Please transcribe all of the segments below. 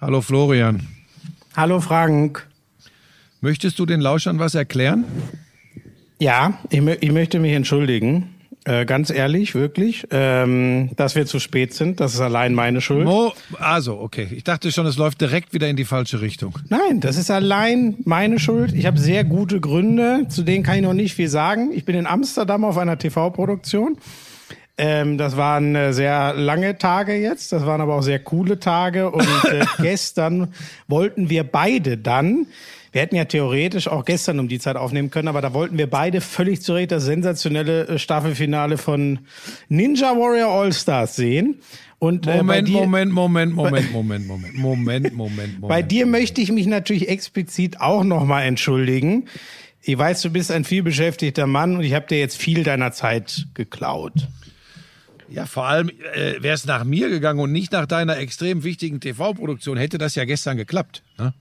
Hallo Florian. Hallo Frank. Möchtest du den Lauschern was erklären? Ja, ich, ich möchte mich entschuldigen. Äh, ganz ehrlich, wirklich, ähm, dass wir zu spät sind. Das ist allein meine Schuld. Mo also, okay. Ich dachte schon, es läuft direkt wieder in die falsche Richtung. Nein, das ist allein meine Schuld. Ich habe sehr gute Gründe, zu denen kann ich noch nicht viel sagen. Ich bin in Amsterdam auf einer TV-Produktion. Ähm, das waren äh, sehr lange Tage jetzt, das waren aber auch sehr coole Tage. Und äh, gestern wollten wir beide dann wir hätten ja theoretisch auch gestern um die Zeit aufnehmen können, aber da wollten wir beide völlig zu Recht das sensationelle äh, Staffelfinale von Ninja Warrior All Stars sehen. Und, äh, Moment, dir, Moment, Moment, Moment, Moment, Moment, Moment, Moment, Moment. Bei dir möchte ich mich natürlich explizit auch nochmal entschuldigen. Ich weiß, du bist ein vielbeschäftigter Mann und ich habe dir jetzt viel deiner Zeit geklaut. Ja, vor allem äh, wäre es nach mir gegangen und nicht nach deiner extrem wichtigen TV-Produktion, hätte das ja gestern geklappt. Ne?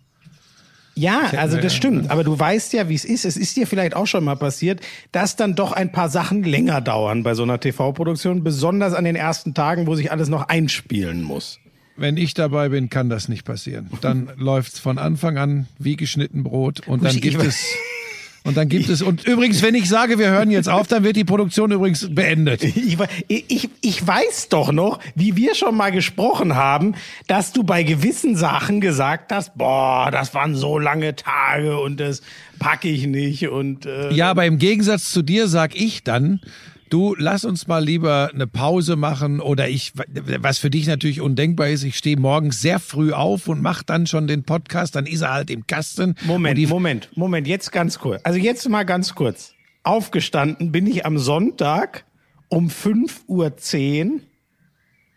Ja, also das stimmt. Aber du weißt ja, wie es ist. Es ist dir vielleicht auch schon mal passiert, dass dann doch ein paar Sachen länger dauern bei so einer TV-Produktion, besonders an den ersten Tagen, wo sich alles noch einspielen muss. Wenn ich dabei bin, kann das nicht passieren. Dann läuft's von Anfang an wie geschnitten Brot und dann gibt es und dann gibt es, und übrigens, wenn ich sage, wir hören jetzt auf, dann wird die Produktion übrigens beendet. Ich, ich, ich weiß doch noch, wie wir schon mal gesprochen haben, dass du bei gewissen Sachen gesagt hast, boah, das waren so lange Tage und das packe ich nicht und äh ja, aber im Gegensatz zu dir sag ich dann, du, lass uns mal lieber eine Pause machen oder ich, was für dich natürlich undenkbar ist, ich stehe morgens sehr früh auf und mach dann schon den Podcast, dann ist er halt im Kasten. Moment, Moment, Moment, jetzt ganz kurz. Also jetzt mal ganz kurz. Aufgestanden bin ich am Sonntag um 5.10 Uhr.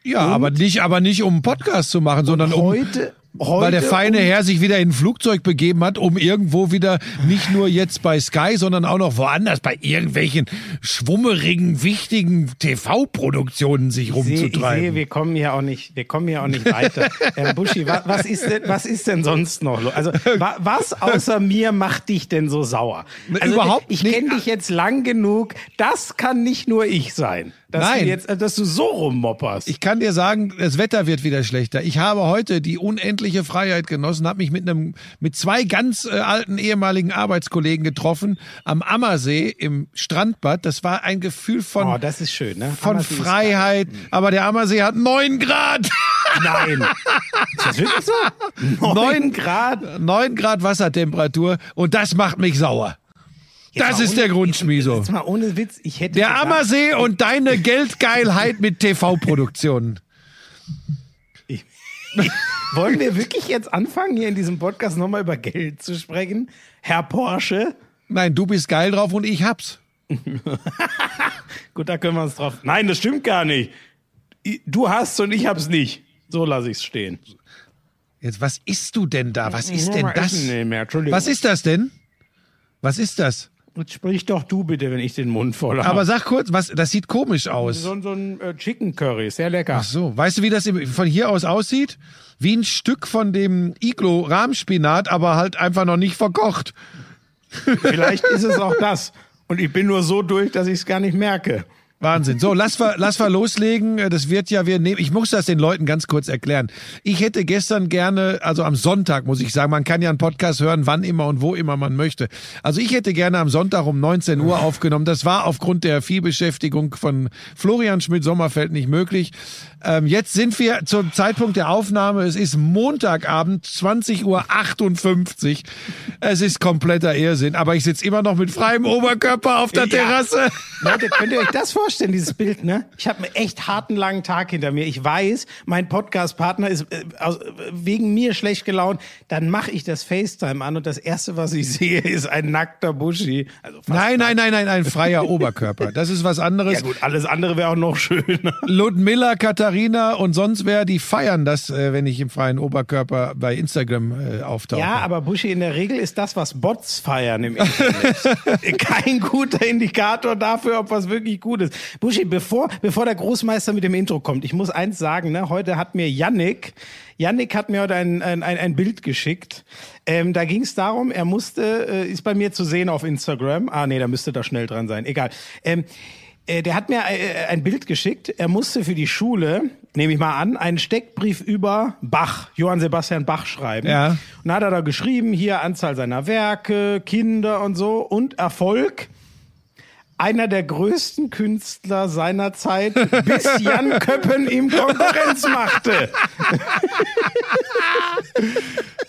Ja, aber nicht, aber nicht um einen Podcast zu machen, sondern um. Heute, Heute Weil der feine Herr sich wieder in ein Flugzeug begeben hat, um irgendwo wieder nicht nur jetzt bei Sky, sondern auch noch woanders bei irgendwelchen schwummerigen, wichtigen TV-Produktionen sich rumzutreiben. Ich sehe, wir kommen hier auch nicht, wir kommen hier auch nicht weiter. Herr Buschi, was, was, ist denn, was ist denn sonst noch? Also, was außer mir macht dich denn so sauer? Also, Überhaupt Ich kenne dich jetzt lang genug. Das kann nicht nur ich sein dass Nein. Du jetzt, dass du so rummopperst. Ich kann dir sagen, das Wetter wird wieder schlechter. Ich habe heute die unendliche Freiheit genossen, habe mich mit einem, mit zwei ganz äh, alten ehemaligen Arbeitskollegen getroffen am Ammersee im Strandbad. Das war ein Gefühl von, oh, das ist schön, ne? von Ammersee Freiheit. Aber der Ammersee hat neun Grad. Nein. Ist das wirklich so? Neun Grad, neun Grad Wassertemperatur und das macht mich sauer. Jetzt das ist ohne, der Grund, Schmieso. Jetzt mal ohne Witz, ich hätte. Der gesagt, Ammersee und deine Geldgeilheit mit TV-Produktionen. Wollen wir wirklich jetzt anfangen, hier in diesem Podcast nochmal über Geld zu sprechen? Herr Porsche? Nein, du bist geil drauf und ich hab's. Gut, da können wir uns drauf. Nein, das stimmt gar nicht. Du hast und ich hab's nicht. So lasse ich's stehen. Jetzt, was isst du denn da? Was ist denn das? Was ist das denn? Was ist das? Jetzt sprich doch du bitte, wenn ich den Mund voll habe. Aber sag kurz, was, das sieht komisch aus. So, so ein äh, Chicken Curry, sehr lecker. Ach so, weißt du, wie das von hier aus aussieht? Wie ein Stück von dem Iglo Rahmspinat, aber halt einfach noch nicht verkocht. Vielleicht ist es auch das. Und ich bin nur so durch, dass ich es gar nicht merke. Wahnsinn. So, lass wir, lass wir loslegen. Das wird ja, wir nehmen, ich muss das den Leuten ganz kurz erklären. Ich hätte gestern gerne, also am Sonntag muss ich sagen, man kann ja einen Podcast hören, wann immer und wo immer man möchte. Also ich hätte gerne am Sonntag um 19 Uhr aufgenommen. Das war aufgrund der Vielbeschäftigung von Florian Schmidt-Sommerfeld nicht möglich. Ähm, jetzt sind wir zum Zeitpunkt der Aufnahme. Es ist Montagabend, 20 Uhr 58. Es ist kompletter Irrsinn, aber ich sitze immer noch mit freiem Oberkörper auf der ja. Terrasse. Leute, könnt ihr euch das vorstellen, dieses Bild, ne? Ich habe einen echt harten langen Tag hinter mir. Ich weiß, mein Podcast-Partner ist äh, wegen mir schlecht gelaunt. Dann mache ich das FaceTime an und das erste, was ich sehe, ist ein nackter Buschi. Also nein, nein, nein, nein, ein freier Oberkörper. Das ist was anderes. Ja gut, alles andere wäre auch noch schöner. Ludmilla, Katharina Katharina und sonst wer, die feiern das, äh, wenn ich im freien Oberkörper bei Instagram äh, auftauche. Ja, aber Buschi, in der Regel ist das, was Bots feiern im Internet, kein guter Indikator dafür, ob was wirklich gut ist. Buschi, bevor, bevor der Großmeister mit dem Intro kommt, ich muss eins sagen, ne, heute hat mir Yannick, Yannick hat mir heute ein, ein, ein Bild geschickt. Ähm, da ging es darum, er musste, äh, ist bei mir zu sehen auf Instagram. Ah, nee, da müsste da schnell dran sein. Egal. Ähm, Äh, der hat mir äh, ein Bild geschickt. Er musste für die Schule, nehme ich mal an, einen Steckbrief über Bach, Johann Sebastian Bach schreiben. Ja. Und dann hat er da geschrieben, hier Anzahl seiner Werke, Kinder und so und Erfolg. Einer der größten Künstler seiner Zeit, bis Jan Köppen ihm Konkurrenz machte.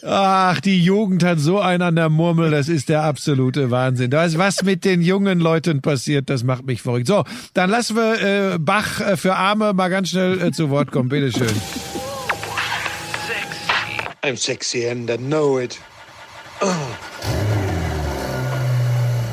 Ach, die Jugend hat so einen an der Murmel, das ist der absolute Wahnsinn. Das, was mit den jungen Leuten passiert, das macht mich verrückt. So, dann lassen wir äh, Bach äh, für Arme mal ganz schnell äh, zu Wort kommen. Bitteschön. I'm sexy and I know it.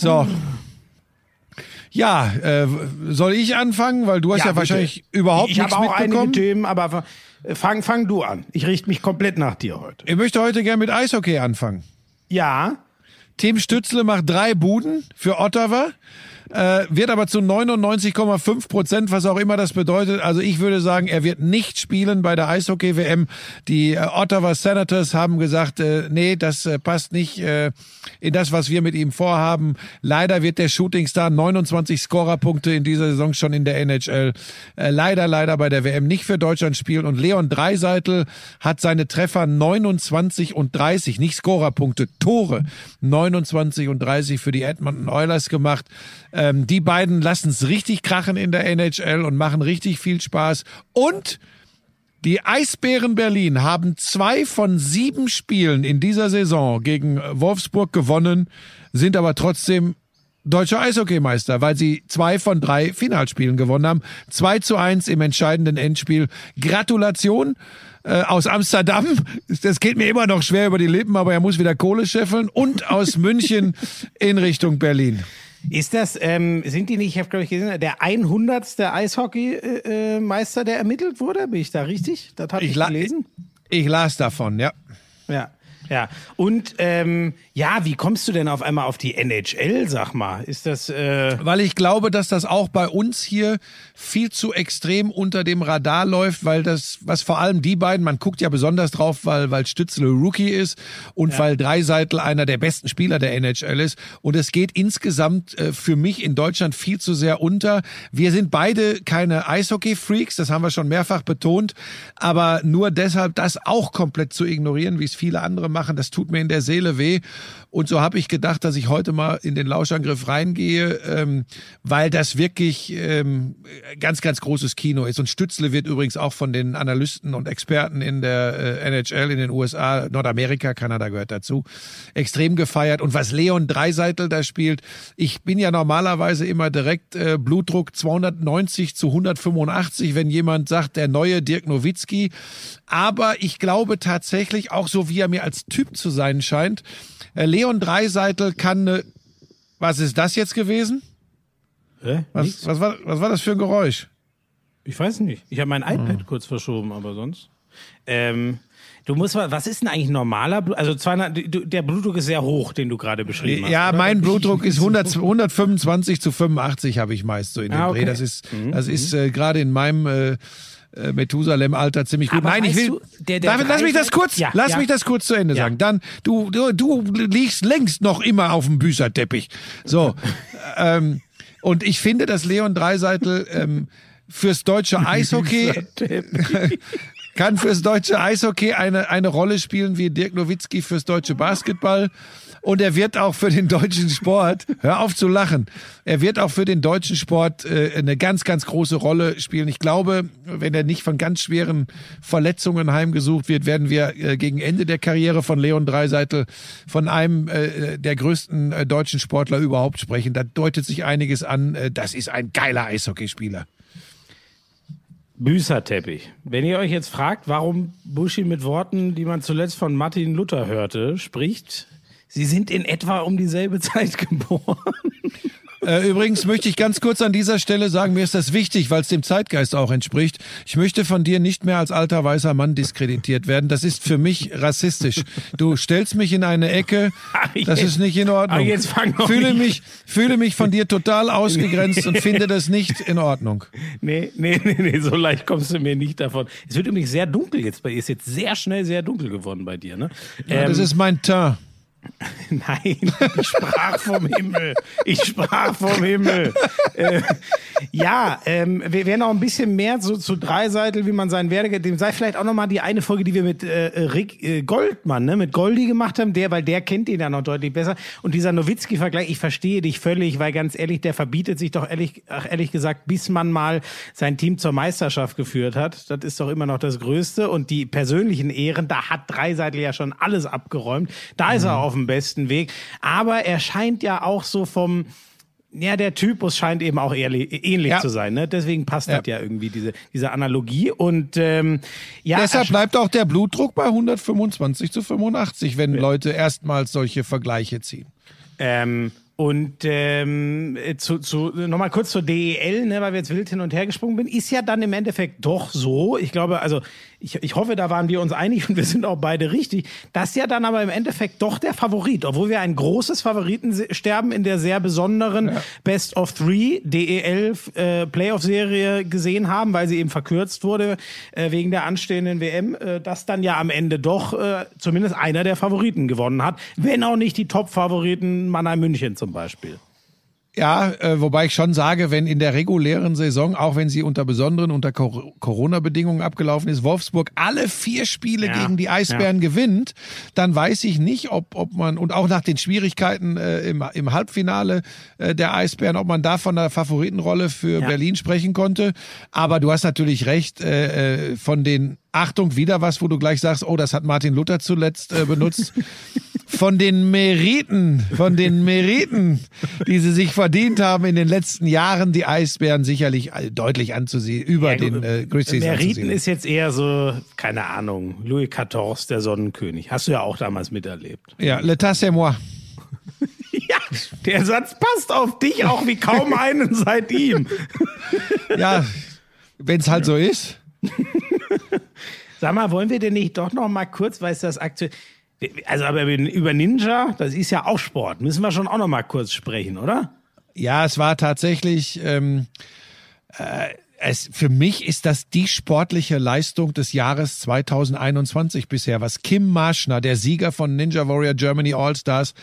So. Ja, äh, soll ich anfangen? Weil du hast ja, bitte. wahrscheinlich überhaupt ich nichts habe auch mitbekommen. einige Themen, aber fang, fang du an. Ich richte mich komplett nach dir heute. Ich möchte heute gerne mit Eishockey anfangen. Ja, Tim Stützle macht drei Buden für Ottawa, äh, wird aber zu 99,5 Prozent, was auch immer das bedeutet. Also ich würde sagen, er wird nicht spielen bei der Eishockey-WM. Die äh, Ottawa Senators haben gesagt, äh, nee, das äh, passt nicht äh, in das, was wir mit ihm vorhaben. Leider wird der Shootingstar 29 Scorerpunkte in dieser Saison schon in der NHL. Äh, leider, leider bei der WM nicht für Deutschland spielen. Und Leon Dreiseitel hat seine Treffer 29 und 30, nicht Scorerpunkte, Tore 29 und 30 für die Edmonton Oilers gemacht. Ähm, die beiden lassen es richtig krachen in der NHL und machen richtig viel Spaß. Und die Eisbären Berlin haben zwei von sieben Spielen in dieser Saison gegen Wolfsburg gewonnen, sind aber trotzdem deutscher Eishockeymeister, weil sie zwei von drei Finalspielen gewonnen haben. 2 zu 1 im entscheidenden Endspiel. Gratulation äh, aus Amsterdam. Das geht mir immer noch schwer über die Lippen, aber er muss wieder Kohle scheffeln. Und aus München in Richtung Berlin. Ist das, ähm, sind die nicht, ich habe glaube ich gesehen, der 100. Eishockey-Meister, der ermittelt wurde? Bin ich da richtig? Das habe ich, Ich, gelesen. ich las davon, ja. Ja. Ja, und ähm, ja, wie kommst du denn auf einmal auf die NHL, sag mal? Ist das äh, Weil ich glaube, dass das auch bei uns hier viel zu extrem unter dem Radar läuft, weil das, was vor allem die beiden, man guckt ja besonders drauf, weil, weil Stützle Rookie ist und weil Dreiseitel einer der besten Spieler der NHL ist. Und es geht insgesamt äh, für mich in Deutschland viel zu sehr unter. Wir sind beide keine Eishockey-Freaks, das haben wir schon mehrfach betont, aber nur deshalb das auch komplett zu ignorieren, wie es viele andere machen, das tut mir in der Seele weh. Und so habe ich gedacht, dass ich heute mal in den Lauschangriff reingehe, ähm, weil das wirklich ähm, ganz, ganz großes Kino ist. Und Stützle wird übrigens auch von den Analysten und Experten in der äh, NHL in den USA, Nordamerika, Kanada gehört dazu, extrem gefeiert. Und was Leon Dreiseitel da spielt, ich bin ja normalerweise immer direkt äh, Blutdruck 290 zu 185, wenn jemand sagt, der neue Dirk Nowitzki. Aber ich glaube tatsächlich, auch so wie er mir als Typ zu sein scheint, äh, Leon Dreiseitel kann ne, was ist das jetzt gewesen? äh, Was, was, war, was war das für ein Geräusch? Ich weiß nicht. Ich habe mein iPad kurz verschoben, aber sonst. Ähm, du musst mal, was ist denn eigentlich normaler Blut? Also 200, du, der Blutdruck ist sehr hoch, den du gerade beschrieben hast. Ja, oder? mein Blutdruck ist 100, 125 zu 85 habe ich meist so in dem Ah, okay. Dreh. Das ist, das ist äh, gerade in meinem äh, äh, Methusalem-Alter ziemlich gut. Aber Nein, ich will. du, der- der David, lass mich das kurz, Ja, lass ja. mich das kurz zu Ende Ja. sagen. Dann, du, du, du liegst längst noch immer auf dem Büßerteppich. So. ähm, und ich finde, dass Leon Dreiseitel ähm, fürs deutsche Eishockey kann fürs deutsche Eishockey eine, eine Rolle spielen wie Dirk Nowitzki fürs deutsche Basketball. Und er wird auch für den deutschen Sport, hör auf zu lachen, er wird auch für den deutschen Sport äh, eine ganz, ganz große Rolle spielen. Ich glaube, wenn er nicht von ganz schweren Verletzungen heimgesucht wird, werden wir äh, gegen Ende der Karriere von Leon Dreiseitel von einem äh, der größten äh, deutschen Sportler überhaupt sprechen. Da deutet sich einiges an. Äh, das ist ein geiler Eishockeyspieler. Büßerteppich. Wenn ihr euch jetzt fragt, warum Buschi mit Worten, die man zuletzt von Martin Luther hörte, spricht, sie sind in etwa um dieselbe Zeit geboren. Äh, übrigens möchte ich ganz kurz an dieser Stelle sagen, mir ist das wichtig, weil es dem Zeitgeist auch entspricht. Ich möchte von dir nicht mehr als alter weißer Mann diskreditiert werden. Das ist für mich rassistisch. Du stellst mich in eine Ecke, Ach, das ist nicht in Ordnung. ach, jetzt fang fühle mich, fühle mich von dir total ausgegrenzt und finde das nicht in Ordnung. Nee, nee, nee, nee, so leicht kommst du mir nicht davon. Es wird übrigens sehr dunkel jetzt bei dir. Ist jetzt sehr schnell sehr dunkel geworden bei dir, ne? Ja, das ist mein Teint. Nein, ich sprach vom Himmel. Ich sprach vom Himmel. Äh, ja, ähm, wir werden auch ein bisschen mehr so zu Dreiseitel, wie man seinen Werdegang, dem sei vielleicht auch nochmal die eine Folge, die wir mit äh, Rick äh, Goldmann, ne, mit Goldi gemacht haben, der, weil der kennt ihn ja noch deutlich besser. Und dieser Nowitzki-Vergleich, ich verstehe dich völlig, weil ganz ehrlich, der verbietet sich doch ehrlich, ach, ehrlich gesagt, bis man mal sein Team zur Meisterschaft geführt hat. Das ist doch immer noch das Größte. Und die persönlichen Ehren, da hat Dreiseitel ja schon alles abgeräumt. Da ist er auf dem besten Weg. Aber er scheint ja auch so vom, ja, der Typus scheint eben auch ehrlich, ähnlich Ja. zu sein. Ne? Deswegen passt Ja. das ja irgendwie, diese, diese Analogie. Und ähm, ja, Deshalb bleibt auch der Blutdruck bei 125 zu 85, wenn Leute erstmals solche Vergleiche ziehen. Ähm, und ähm, äh, zu, zu, nochmal kurz zur DEL, ne, weil wir jetzt wild hin und her gesprungen bin, ist ja dann im Endeffekt doch so, ich glaube, also ich, ich hoffe, da waren wir uns einig und wir sind auch beide richtig, dass ja dann aber im Endeffekt doch der Favorit, obwohl wir ein großes Favoritensterben in der sehr besonderen Best of Three DEL äh, Playoff-Serie gesehen haben, weil sie eben verkürzt wurde äh, wegen der anstehenden WM, äh, dass dann ja am Ende doch äh, zumindest einer der Favoriten gewonnen hat, wenn auch nicht die Top-Favoriten Mannheim München zum Beispiel. Ja, äh, wobei ich schon sage, wenn in der regulären Saison, auch wenn sie unter besonderen, unter Cor Corona-Bedingungen abgelaufen ist, Wolfsburg alle vier Spiele Ja, gegen die Eisbären gewinnt, dann weiß ich nicht, ob, ob man, und auch nach den Schwierigkeiten äh, im, im Halbfinale äh, der Eisbären, ob man da von der Favoritenrolle für Ja. Berlin sprechen konnte. Aber du hast natürlich recht, äh, äh, von den Achtung, wieder was, wo du gleich sagst, oh, das hat Martin Luther zuletzt äh, benutzt. Von den Meriten, von den Meriten, die sie sich verdient haben in den letzten Jahren, die Eisbären sicherlich deutlich anzusehen, über den äh, Grizzlies Meriten ist jetzt eher so, keine Ahnung, Louis XIV, der Sonnenkönig. Hast du ja auch damals miterlebt. ja, l'état c'est moi. Ja, der Satz passt auf dich auch wie kaum einen seit ihm. Ja, wenn es halt so ist. Sag mal, wollen wir denn nicht doch noch mal kurz, weil es das aktuell. Also, aber über Ninja, das ist ja auch Sport. Müssen wir schon auch noch mal kurz sprechen, oder? Ja, es war tatsächlich, ähm, äh, es, für mich ist das die sportliche Leistung des Jahres 2021 bisher, was Kim Marschner, der Sieger von Ninja Warrior Germany All-Stars,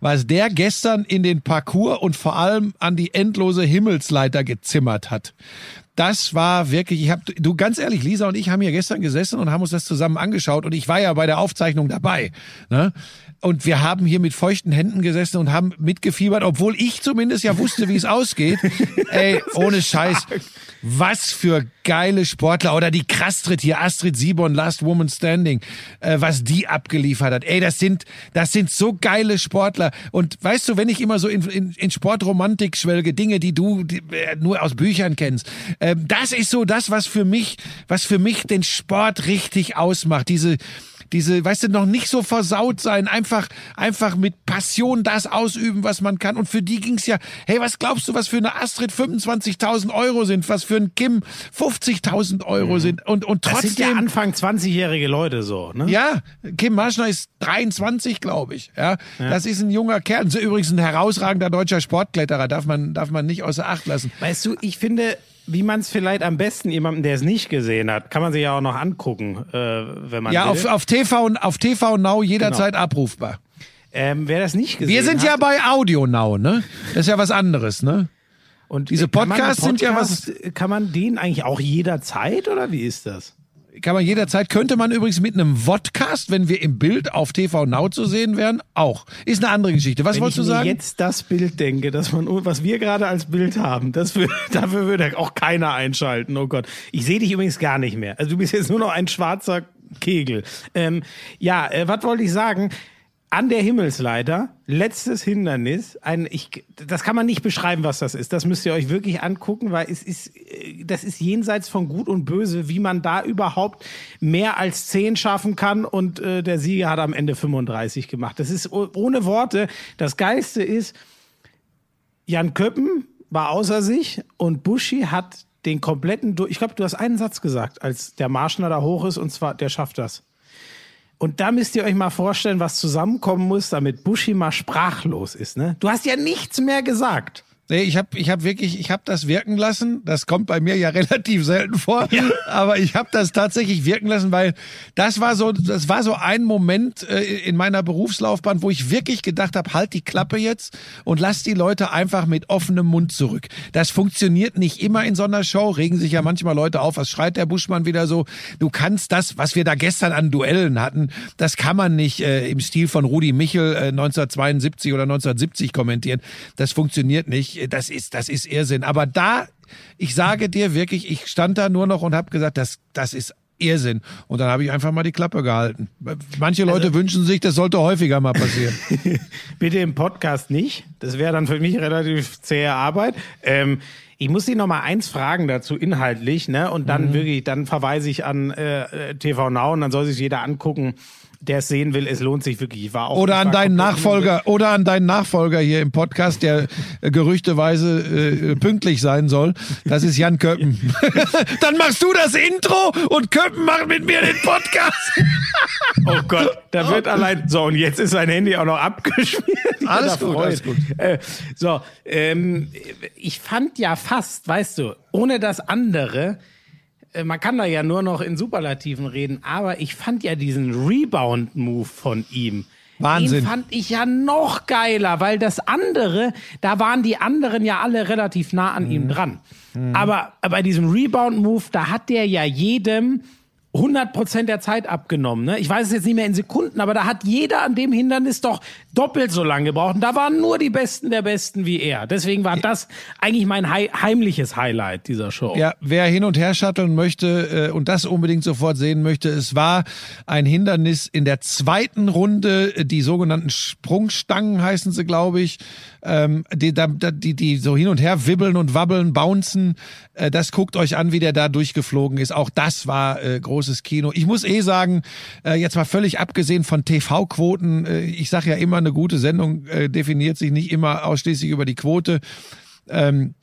was der gestern in den Parcours und vor allem an die endlose Himmelsleiter gezimmert hat. Das war wirklich, ich habe, du ganz ehrlich, Lisa und ich haben hier gestern gesessen und haben uns das zusammen angeschaut und ich war ja bei der Aufzeichnung dabei. Ne? Und wir haben hier mit feuchten Händen gesessen und haben mitgefiebert, obwohl ich zumindest ja wusste, wie es ausgeht. Ey, ohne Scheiß. Was für geile Sportler. Oder die Krastritt hier, Astrid Sibon, Last Woman Standing, äh, was die abgeliefert hat. Ey, das sind, das sind so geile Sportler. Und weißt du, wenn ich immer so in, in, in Sportromantik schwelge, Dinge, die du die, äh, nur aus Büchern kennst, ähm, das ist so das, was für mich, was für mich den Sport richtig ausmacht. Diese, diese, weißt du, noch nicht so versaut sein, einfach, einfach mit Passion das ausüben, was man kann. Und für die ging's ja, hey, was glaubst du, was für eine Astrid 25.000 Euro sind, was für ein Kim 50.000 Euro sind und, und Mhm. Das sind ja trotzdem. Anfang 20-jährige Leute so, ne? Ja, Kim Marschner ist 23, glaube ich. Ja, das ist ein junger Kerl. Übrigens ein herausragender deutscher Sportkletterer, darf man, darf man nicht außer Acht lassen. Weißt du, ich finde, wie man es vielleicht am besten jemandem, der es nicht gesehen hat, kann man sich ja auch noch angucken, äh, wenn man Ja, will. auf, auf TV, und- auf TV Now jederzeit abrufbar. ähm, wer das nicht gesehen Wir sind hat, ja bei Audio Now, ne? Das ist ja was anderes, ne? und diese Podcasts sind ja was- Podcast- Kann man den eigentlich auch jederzeit oder wie ist das? Kann man jederzeit, könnte man übrigens mit einem Vodcast, wenn wir im Bild auf TV Now zu sehen wären, auch. Ist eine andere Geschichte. Was Wenn wolltest ich du sagen? jetzt das Bild denke, dass man, was wir gerade als Bild haben, das wür- dafür würde auch keiner einschalten. Oh Gott. Ich sehe dich übrigens gar nicht mehr. Also du bist jetzt nur noch ein schwarzer Kegel. Ähm, ja, äh, was wollte ich sagen? An der Himmelsleiter, letztes Hindernis, ein, ich, das kann man nicht beschreiben, was das ist. Das müsst ihr euch wirklich angucken, weil es ist, äh, das ist jenseits von Gut und Böse, wie man da überhaupt mehr als 10 schaffen kann und äh, der Sieger hat am Ende 35 gemacht. Das ist oh- ohne Worte. Das Geilste ist, Jan Köppen war außer sich und Buschi hat den kompletten, ich glaube, du hast einen Satz gesagt, als der Marschner da hoch ist und zwar, der schafft das. Und da müsst ihr euch mal vorstellen, was zusammenkommen muss, damit Buschi mal sprachlos ist. Ne? Du hast ja nichts mehr gesagt. Nee, ich habe ich hab wirklich, ich habe das wirken lassen. Das kommt bei mir ja relativ selten vor, aber ich habe das tatsächlich wirken lassen, weil das war so, das war so ein Moment äh, in meiner Berufslaufbahn, wo ich wirklich gedacht habe, halt die Klappe jetzt und lass die Leute einfach mit offenem Mund zurück. Das funktioniert nicht immer in so einer Show, regen sich ja manchmal Leute auf, was schreit der Buschmann wieder so? Du kannst das, was wir da gestern an Duellen hatten, das kann man nicht äh, im Stil von Rudi Michel äh, 1972 oder 1970 kommentieren. Das funktioniert nicht. Das ist, das ist Irrsinn. Aber da, ich sage dir wirklich, ich stand da nur noch und habe gesagt, das, das ist Irrsinn. Und dann habe ich einfach mal die Klappe gehalten. Manche Leute wünschen sich, das sollte häufiger mal passieren. Bitte im Podcast nicht. Das wäre dann für mich relativ zähe Arbeit. Ähm, ich muss Sie noch mal eins fragen dazu inhaltlich, ne? Und dann wirklich, dann verweise ich an äh, äh, TV Now und dann soll sich jeder angucken, der es sehen will. Es lohnt sich wirklich. Ich war auch Oder an deinen Nachfolger, oder an deinen Nachfolger hier im Podcast, der äh, gerüchteweise äh, pünktlich sein soll. Das ist Jan Köppen. Dann machst du das Intro und Köppen macht mit mir den Podcast. Oh Gott, da wird allein. So, und jetzt ist sein Handy auch noch abgeschmiert. Ich Alles gut, alles gut. Äh, so, ähm, ich fand ja fast, weißt du, ohne das andere, äh, man kann da ja nur noch in Superlativen reden, aber ich fand ja diesen Rebound-Move von ihm. Wahnsinn. Den fand ich ja noch geiler, weil das andere, da waren die anderen ja alle relativ nah an Mhm. ihm dran. Aber bei diesem Rebound-Move, da hat der ja jedem 100% der Zeit abgenommen. Ne? Ich weiß es jetzt nicht mehr in Sekunden, aber da hat jeder an dem Hindernis doch doppelt so lange gebraucht. Und da waren nur die Besten der Besten wie er. Deswegen war das eigentlich mein hei heimliches Highlight dieser Show. Ja, wer hin und her shutteln möchte äh, und das unbedingt sofort sehen möchte, es war ein Hindernis in der zweiten Runde, die sogenannten Sprungstangen heißen sie, glaube ich, ähm, die, die, die so hin und her wibbeln und wabbeln, bouncen. Äh, das guckt euch an, wie der da durchgeflogen ist. Auch das war äh, großes Kino. Ich muss eh sagen, äh, jetzt mal völlig abgesehen von TV-Quoten, äh, ich sage ja immer, eine gute Sendung äh, definiert sich nicht immer ausschließlich über die Quote. Ähm,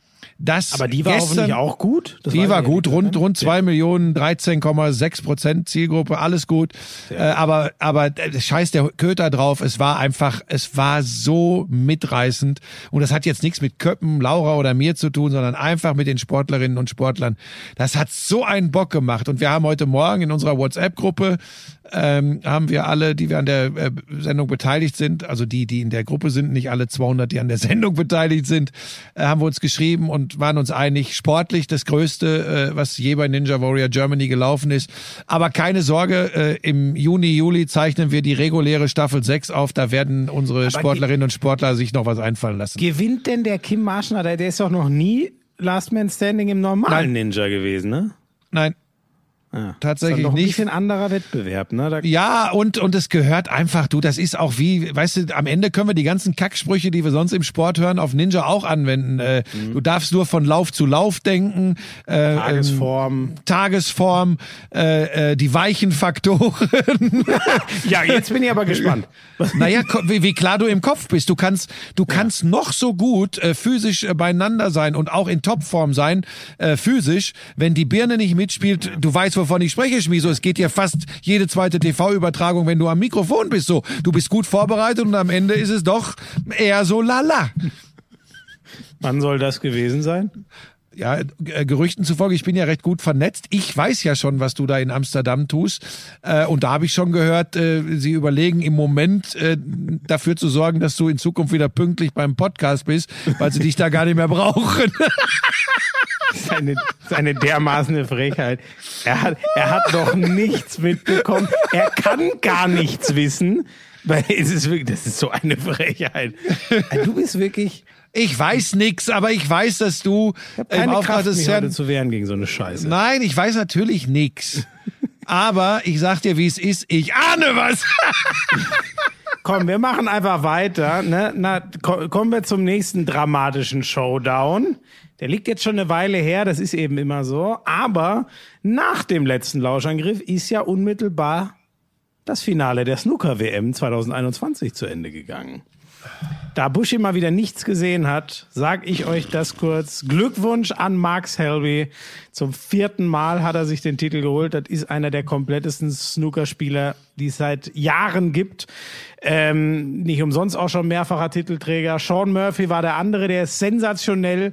das Aber die war gestern, hoffentlich auch gut. Das die war ja gut, rund, ne? rund zwei Millionen, 13,6 Prozent Zielgruppe, alles gut. Äh, aber, aber äh, scheiß der Köter drauf, es war einfach, es war so mitreißend. Und das hat jetzt nichts mit Köppen, Laura oder mir zu tun, sondern einfach mit den Sportlerinnen und Sportlern. Das hat so einen Bock gemacht. Und wir haben heute Morgen in unserer WhatsApp-Gruppe, ähm, haben wir alle, die wir an der äh, Sendung beteiligt sind, also die, die in der Gruppe sind, nicht alle 200, die an der Sendung beteiligt sind, äh, haben wir uns geschrieben und waren uns einig, sportlich das Größte, äh, was je bei Ninja Warrior Germany gelaufen ist. Aber keine Sorge, äh, im Juni, Juli zeichnen wir die reguläre Staffel 6 auf. Da werden unsere Sportlerinnen und Sportler sich noch was einfallen lassen. Gewinnt denn der Kim Marschner, der, der ist doch noch nie Last Man Standing im normalen Nein. Ninja gewesen, ne? Nein, Ja. Tatsächlich ist doch ein nicht. bisschen anderer Wettbewerb, ne? Da, Ja, und, und es gehört einfach, du, das ist auch wie, weißt du, am Ende können wir die ganzen Kacksprüche, die wir sonst im Sport hören, auf Ninja auch anwenden. Äh, Du darfst nur von Lauf zu Lauf denken. Äh, Tagesform. Ähm, Tagesform, äh, äh, die weichen Faktoren. Ja, jetzt bin ich aber gespannt. naja, wie, wie klar du im Kopf bist. Du kannst, du kannst noch so gut äh, physisch äh, beieinander sein und auch in Topform sein, äh, physisch. Wenn die Birne nicht mitspielt, du weißt, wovon ich spreche, Schmieso. Es geht ja fast jede zweite TV-Übertragung, wenn du am Mikrofon bist. So, du bist gut vorbereitet und am Ende ist es doch eher so lala. Wann soll das gewesen sein? Ja, äh, Gerüchten zufolge, ich bin ja recht gut vernetzt. Ich weiß ja schon, was du da in Amsterdam tust. Äh, und da habe ich schon gehört, äh, sie überlegen im Moment äh, dafür zu sorgen, dass du in Zukunft wieder pünktlich beim Podcast bist, weil sie dich da gar nicht mehr brauchen. Das ist eine, das ist eine dermaßene Frechheit. Er hat, er hat doch nichts mitbekommen. Er kann gar nichts wissen. Weil es ist wirklich, das ist so eine Frechheit. Du bist wirklich, Ich weiß nix, aber ich weiß, dass du ich hab im keine Auftrag Kraft, des Herrn. zu wehren gegen so eine Scheiße. Nein, ich weiß natürlich nix. Aber ich sag dir, wie es ist. Ich ahne was. Komm, wir machen einfach weiter. Ne? Na, ko kommen wir zum nächsten dramatischen Showdown. Der liegt jetzt schon eine Weile her, das ist eben immer so. Aber nach dem letzten Lauschangriff ist ja unmittelbar das Finale der Snooker-WM 2021 zu Ende gegangen. Da Bushi mal wieder nichts gesehen hat, sag ich euch das kurz. Glückwunsch an Mark Selby. Zum vierten Mal hat er sich den Titel geholt. Das ist einer der komplettesten Snookerspieler, die es seit Jahren gibt. Ähm, nicht umsonst auch schon mehrfacher Titelträger. Sean Murphy war der andere, der ist sensationell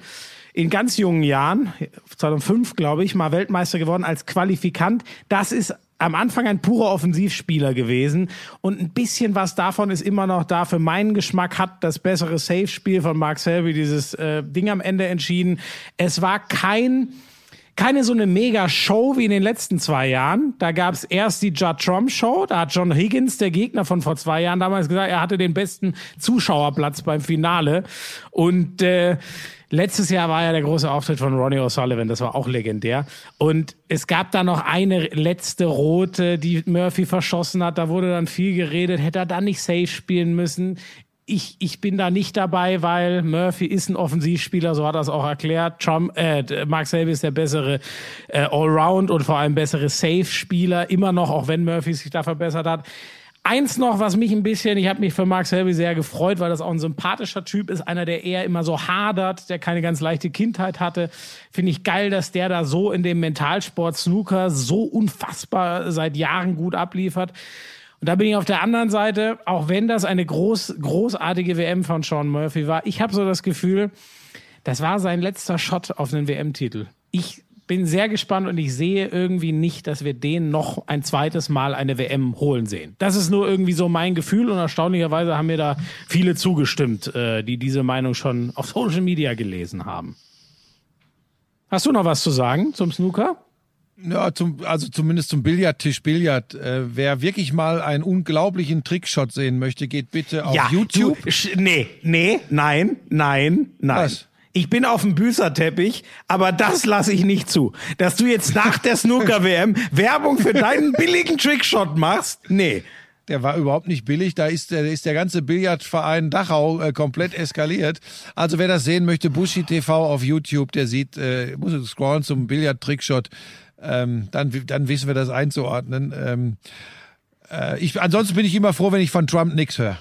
in ganz jungen Jahren, 2005 glaube ich, mal Weltmeister geworden als Qualifikant. Das ist am Anfang ein purer Offensivspieler gewesen und ein bisschen was davon ist immer noch da. Für meinen Geschmack hat das bessere Safe-Spiel von Mark Selby dieses äh, Ding am Ende entschieden. Es war kein keine so eine Mega-Show wie in den letzten zwei Jahren. Da gab es erst die Judd Trump Show. Da hat John Higgins, der Gegner von vor zwei Jahren, damals gesagt, er hatte den besten Zuschauerplatz beim Finale. Und äh, Letztes Jahr war ja der große Auftritt von Ronnie O'Sullivan, das war auch legendär. Und es gab da noch eine letzte rote, die Murphy verschossen hat. Da wurde dann viel geredet. Hätte er dann nicht safe spielen müssen? Ich, ich bin da nicht dabei, weil Murphy ist ein Offensivspieler, so hat er es auch erklärt. Trump, äh, Mark Selby ist der bessere äh, Allround und vor allem bessere Safe-Spieler, immer noch, auch wenn Murphy sich da verbessert hat. Eins noch, was mich ein bisschen, ich habe mich für Mark Selby sehr gefreut, weil das auch ein sympathischer Typ ist, einer, der eher immer so hadert, der keine ganz leichte Kindheit hatte. Finde ich geil, dass der da so in dem Mentalsport Snooker so unfassbar seit Jahren gut abliefert. Und da bin ich auf der anderen Seite, auch wenn das eine groß, großartige WM von Sean Murphy war, ich habe so das Gefühl, das war sein letzter Shot auf einen WM-Titel. Ich bin sehr gespannt und ich sehe irgendwie nicht, dass wir den noch ein zweites Mal eine WM holen sehen. Das ist nur irgendwie so mein Gefühl und erstaunlicherweise haben mir da viele zugestimmt, äh, die diese Meinung schon auf Social Media gelesen haben. Hast du noch was zu sagen zum Snooker? Ja, zum, also zumindest zum Billardtisch Billard. Äh, wer wirklich mal einen unglaublichen Trickshot sehen möchte, geht bitte auf YouTube. Du, nee, nee, nein, nein, nein. Was? Ich bin auf dem Büßerteppich, aber das lasse ich nicht zu. Dass du jetzt nach der Snooker-WM Werbung für deinen billigen Trickshot machst, nee. Der war überhaupt nicht billig. Da ist der, ist der ganze Billardverein Dachau äh, komplett eskaliert. Also wer das sehen möchte, Bushi TV auf YouTube, der sieht, äh, muss scrollen zum Billard-Trickshot. Ähm, dann, dann wissen wir das einzuordnen. Ähm, äh, ich, ansonsten bin ich immer froh, wenn ich von Trump nichts höre.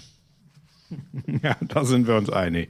Ja, da sind wir uns einig.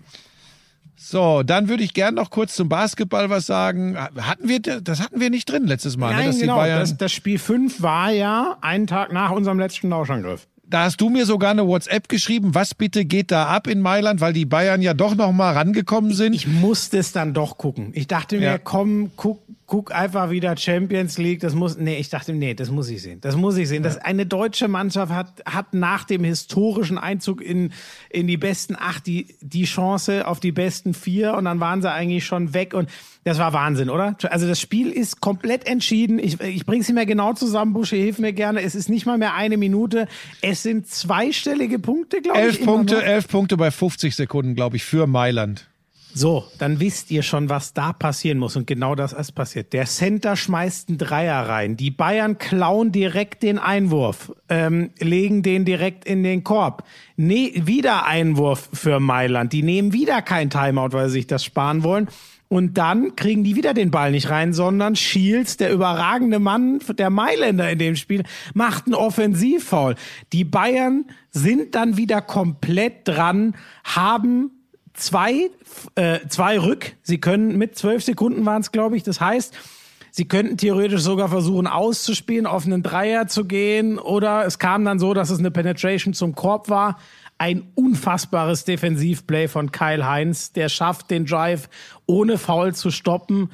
So, dann würde ich gern noch kurz zum Basketball was sagen. Hatten wir, das hatten wir nicht drin letztes Mal, ne, Nein, dass genau. Das, das Spiel 5 war ja einen Tag nach unserem letzten Lauschangriff. da hast du mir sogar eine WhatsApp geschrieben. Was bitte geht da ab in Mailand, weil die Bayern ja doch noch mal rangekommen sind. Ich musste es dann doch gucken. Ich dachte mir, Ja. komm, guck, guck einfach wieder Champions League. Das muss, nee, ich dachte, nee, das muss ich sehen. Das muss ich sehen. Das eine deutsche Mannschaft hat, hat nach dem historischen Einzug in, in die besten acht die, die Chance auf die besten vier und dann waren sie eigentlich schon weg und das war Wahnsinn, oder? Also das Spiel ist komplett entschieden. Ich, ich bringe es nicht mehr genau zusammen. Busche, hilf mir gerne. Es ist nicht mal mehr eine Minute. Es sind zweistellige Punkte, glaube ich. elf Punkte, elf Punkte bei 50 Sekunden, glaube ich, für Mailand. So, dann wisst ihr schon, was da passieren muss. Und genau das ist passiert. Der Center schmeißt einen Dreier rein. Die Bayern klauen direkt den Einwurf, ähm, legen den direkt in den Korb. Nee, wieder Einwurf für Mailand. Die nehmen wieder kein Timeout, weil sie sich das sparen wollen. Und dann kriegen die wieder den Ball nicht rein, sondern Shields, der überragende Mann der Mailänder in dem Spiel, macht einen Offensivfoul. Die Bayern sind dann wieder komplett dran, haben zwei, äh, zwei Rück. Sie können mit zwölf Sekunden waren es, glaube ich. Das heißt, sie könnten theoretisch sogar versuchen auszuspielen, auf einen Dreier zu gehen. Oder es kam dann so, dass es eine Penetration zum Korb war. Ein unfassbares Defensivplay von Kyle Heinz. Der schafft den Drive ohne Foul zu stoppen.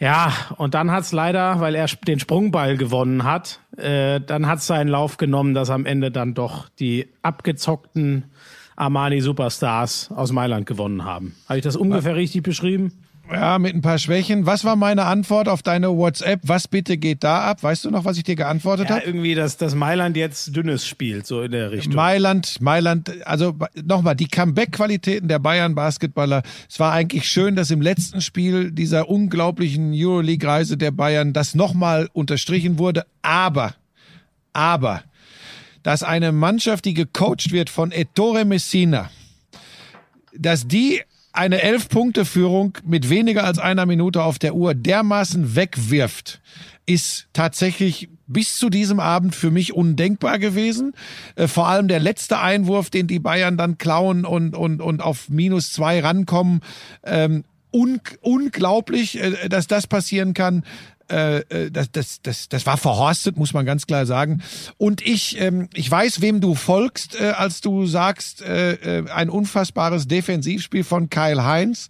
Ja, und dann hat's leider, weil er den Sprungball gewonnen hat, äh, dann hat's seinen Lauf genommen, dass am Ende dann doch die abgezockten Armani Superstars aus Mailand gewonnen haben. Habe ich das ungefähr richtig beschrieben? Ja, mit ein paar Schwächen. Was war meine Antwort auf deine WhatsApp? Was bitte geht da ab? Weißt du noch, was ich dir geantwortet Ja, habe? irgendwie, dass, dass Mailand jetzt dünnes spielt, so in der Richtung. Mailand, Mailand, also nochmal, die Comeback-Qualitäten der Bayern-Basketballer. Es war eigentlich schön, dass im letzten Spiel dieser unglaublichen Euroleague-Reise der Bayern das nochmal unterstrichen wurde. Aber, aber, dass eine Mannschaft, die gecoacht wird von Ettore Messina, dass die eine Elf-Punkte-Führung mit weniger als einer Minute auf der Uhr dermaßen wegwirft, ist tatsächlich bis zu diesem Abend für mich undenkbar gewesen. Äh, vor allem der letzte Einwurf, den die Bayern dann klauen und, und, und auf minus zwei rankommen. Ähm, un unglaublich, äh, dass das passieren kann. Äh, äh, das, das, das, das war verhorstet, muss man ganz klar sagen. Und ich, ähm, ich weiß, wem du folgst, äh, als du sagst, äh, äh, ein unfassbares Defensivspiel von Kyle Heinz.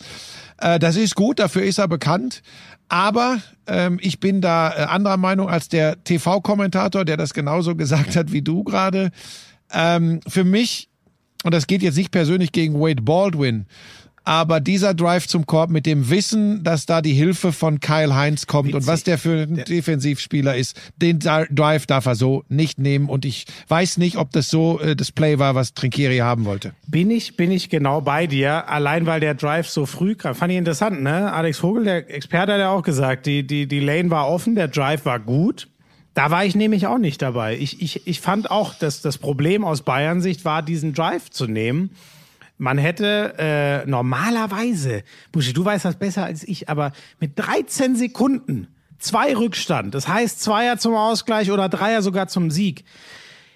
Äh, das ist gut, dafür ist er bekannt. Aber ähm, ich bin da anderer Meinung als der TV-Kommentator, der das genauso gesagt hat wie du gerade. Ähm, für mich, und das geht jetzt nicht persönlich gegen Wade Baldwin, aber dieser Drive zum Korb mit dem Wissen, dass da die Hilfe von Kyle Heinz kommt und was der für ein Defensivspieler ist, den Drive darf er so nicht nehmen. Und ich weiß nicht, ob das so äh, das Play war, was Trinkieri haben wollte. Bin ich, bin ich genau bei dir, allein weil der Drive so früh kam. Fand ich interessant, ne? Alex Vogel, der Experte, hat ja auch gesagt, die, die, die Lane war offen, der Drive war gut. Da war ich nämlich auch nicht dabei. Ich, ich, ich fand auch, dass das Problem aus Bayern Sicht war, diesen Drive zu nehmen. Man hätte äh, normalerweise, Buschi, du weißt das besser als ich, aber mit 13 Sekunden zwei Rückstand, das heißt Zweier zum Ausgleich oder Dreier sogar zum Sieg.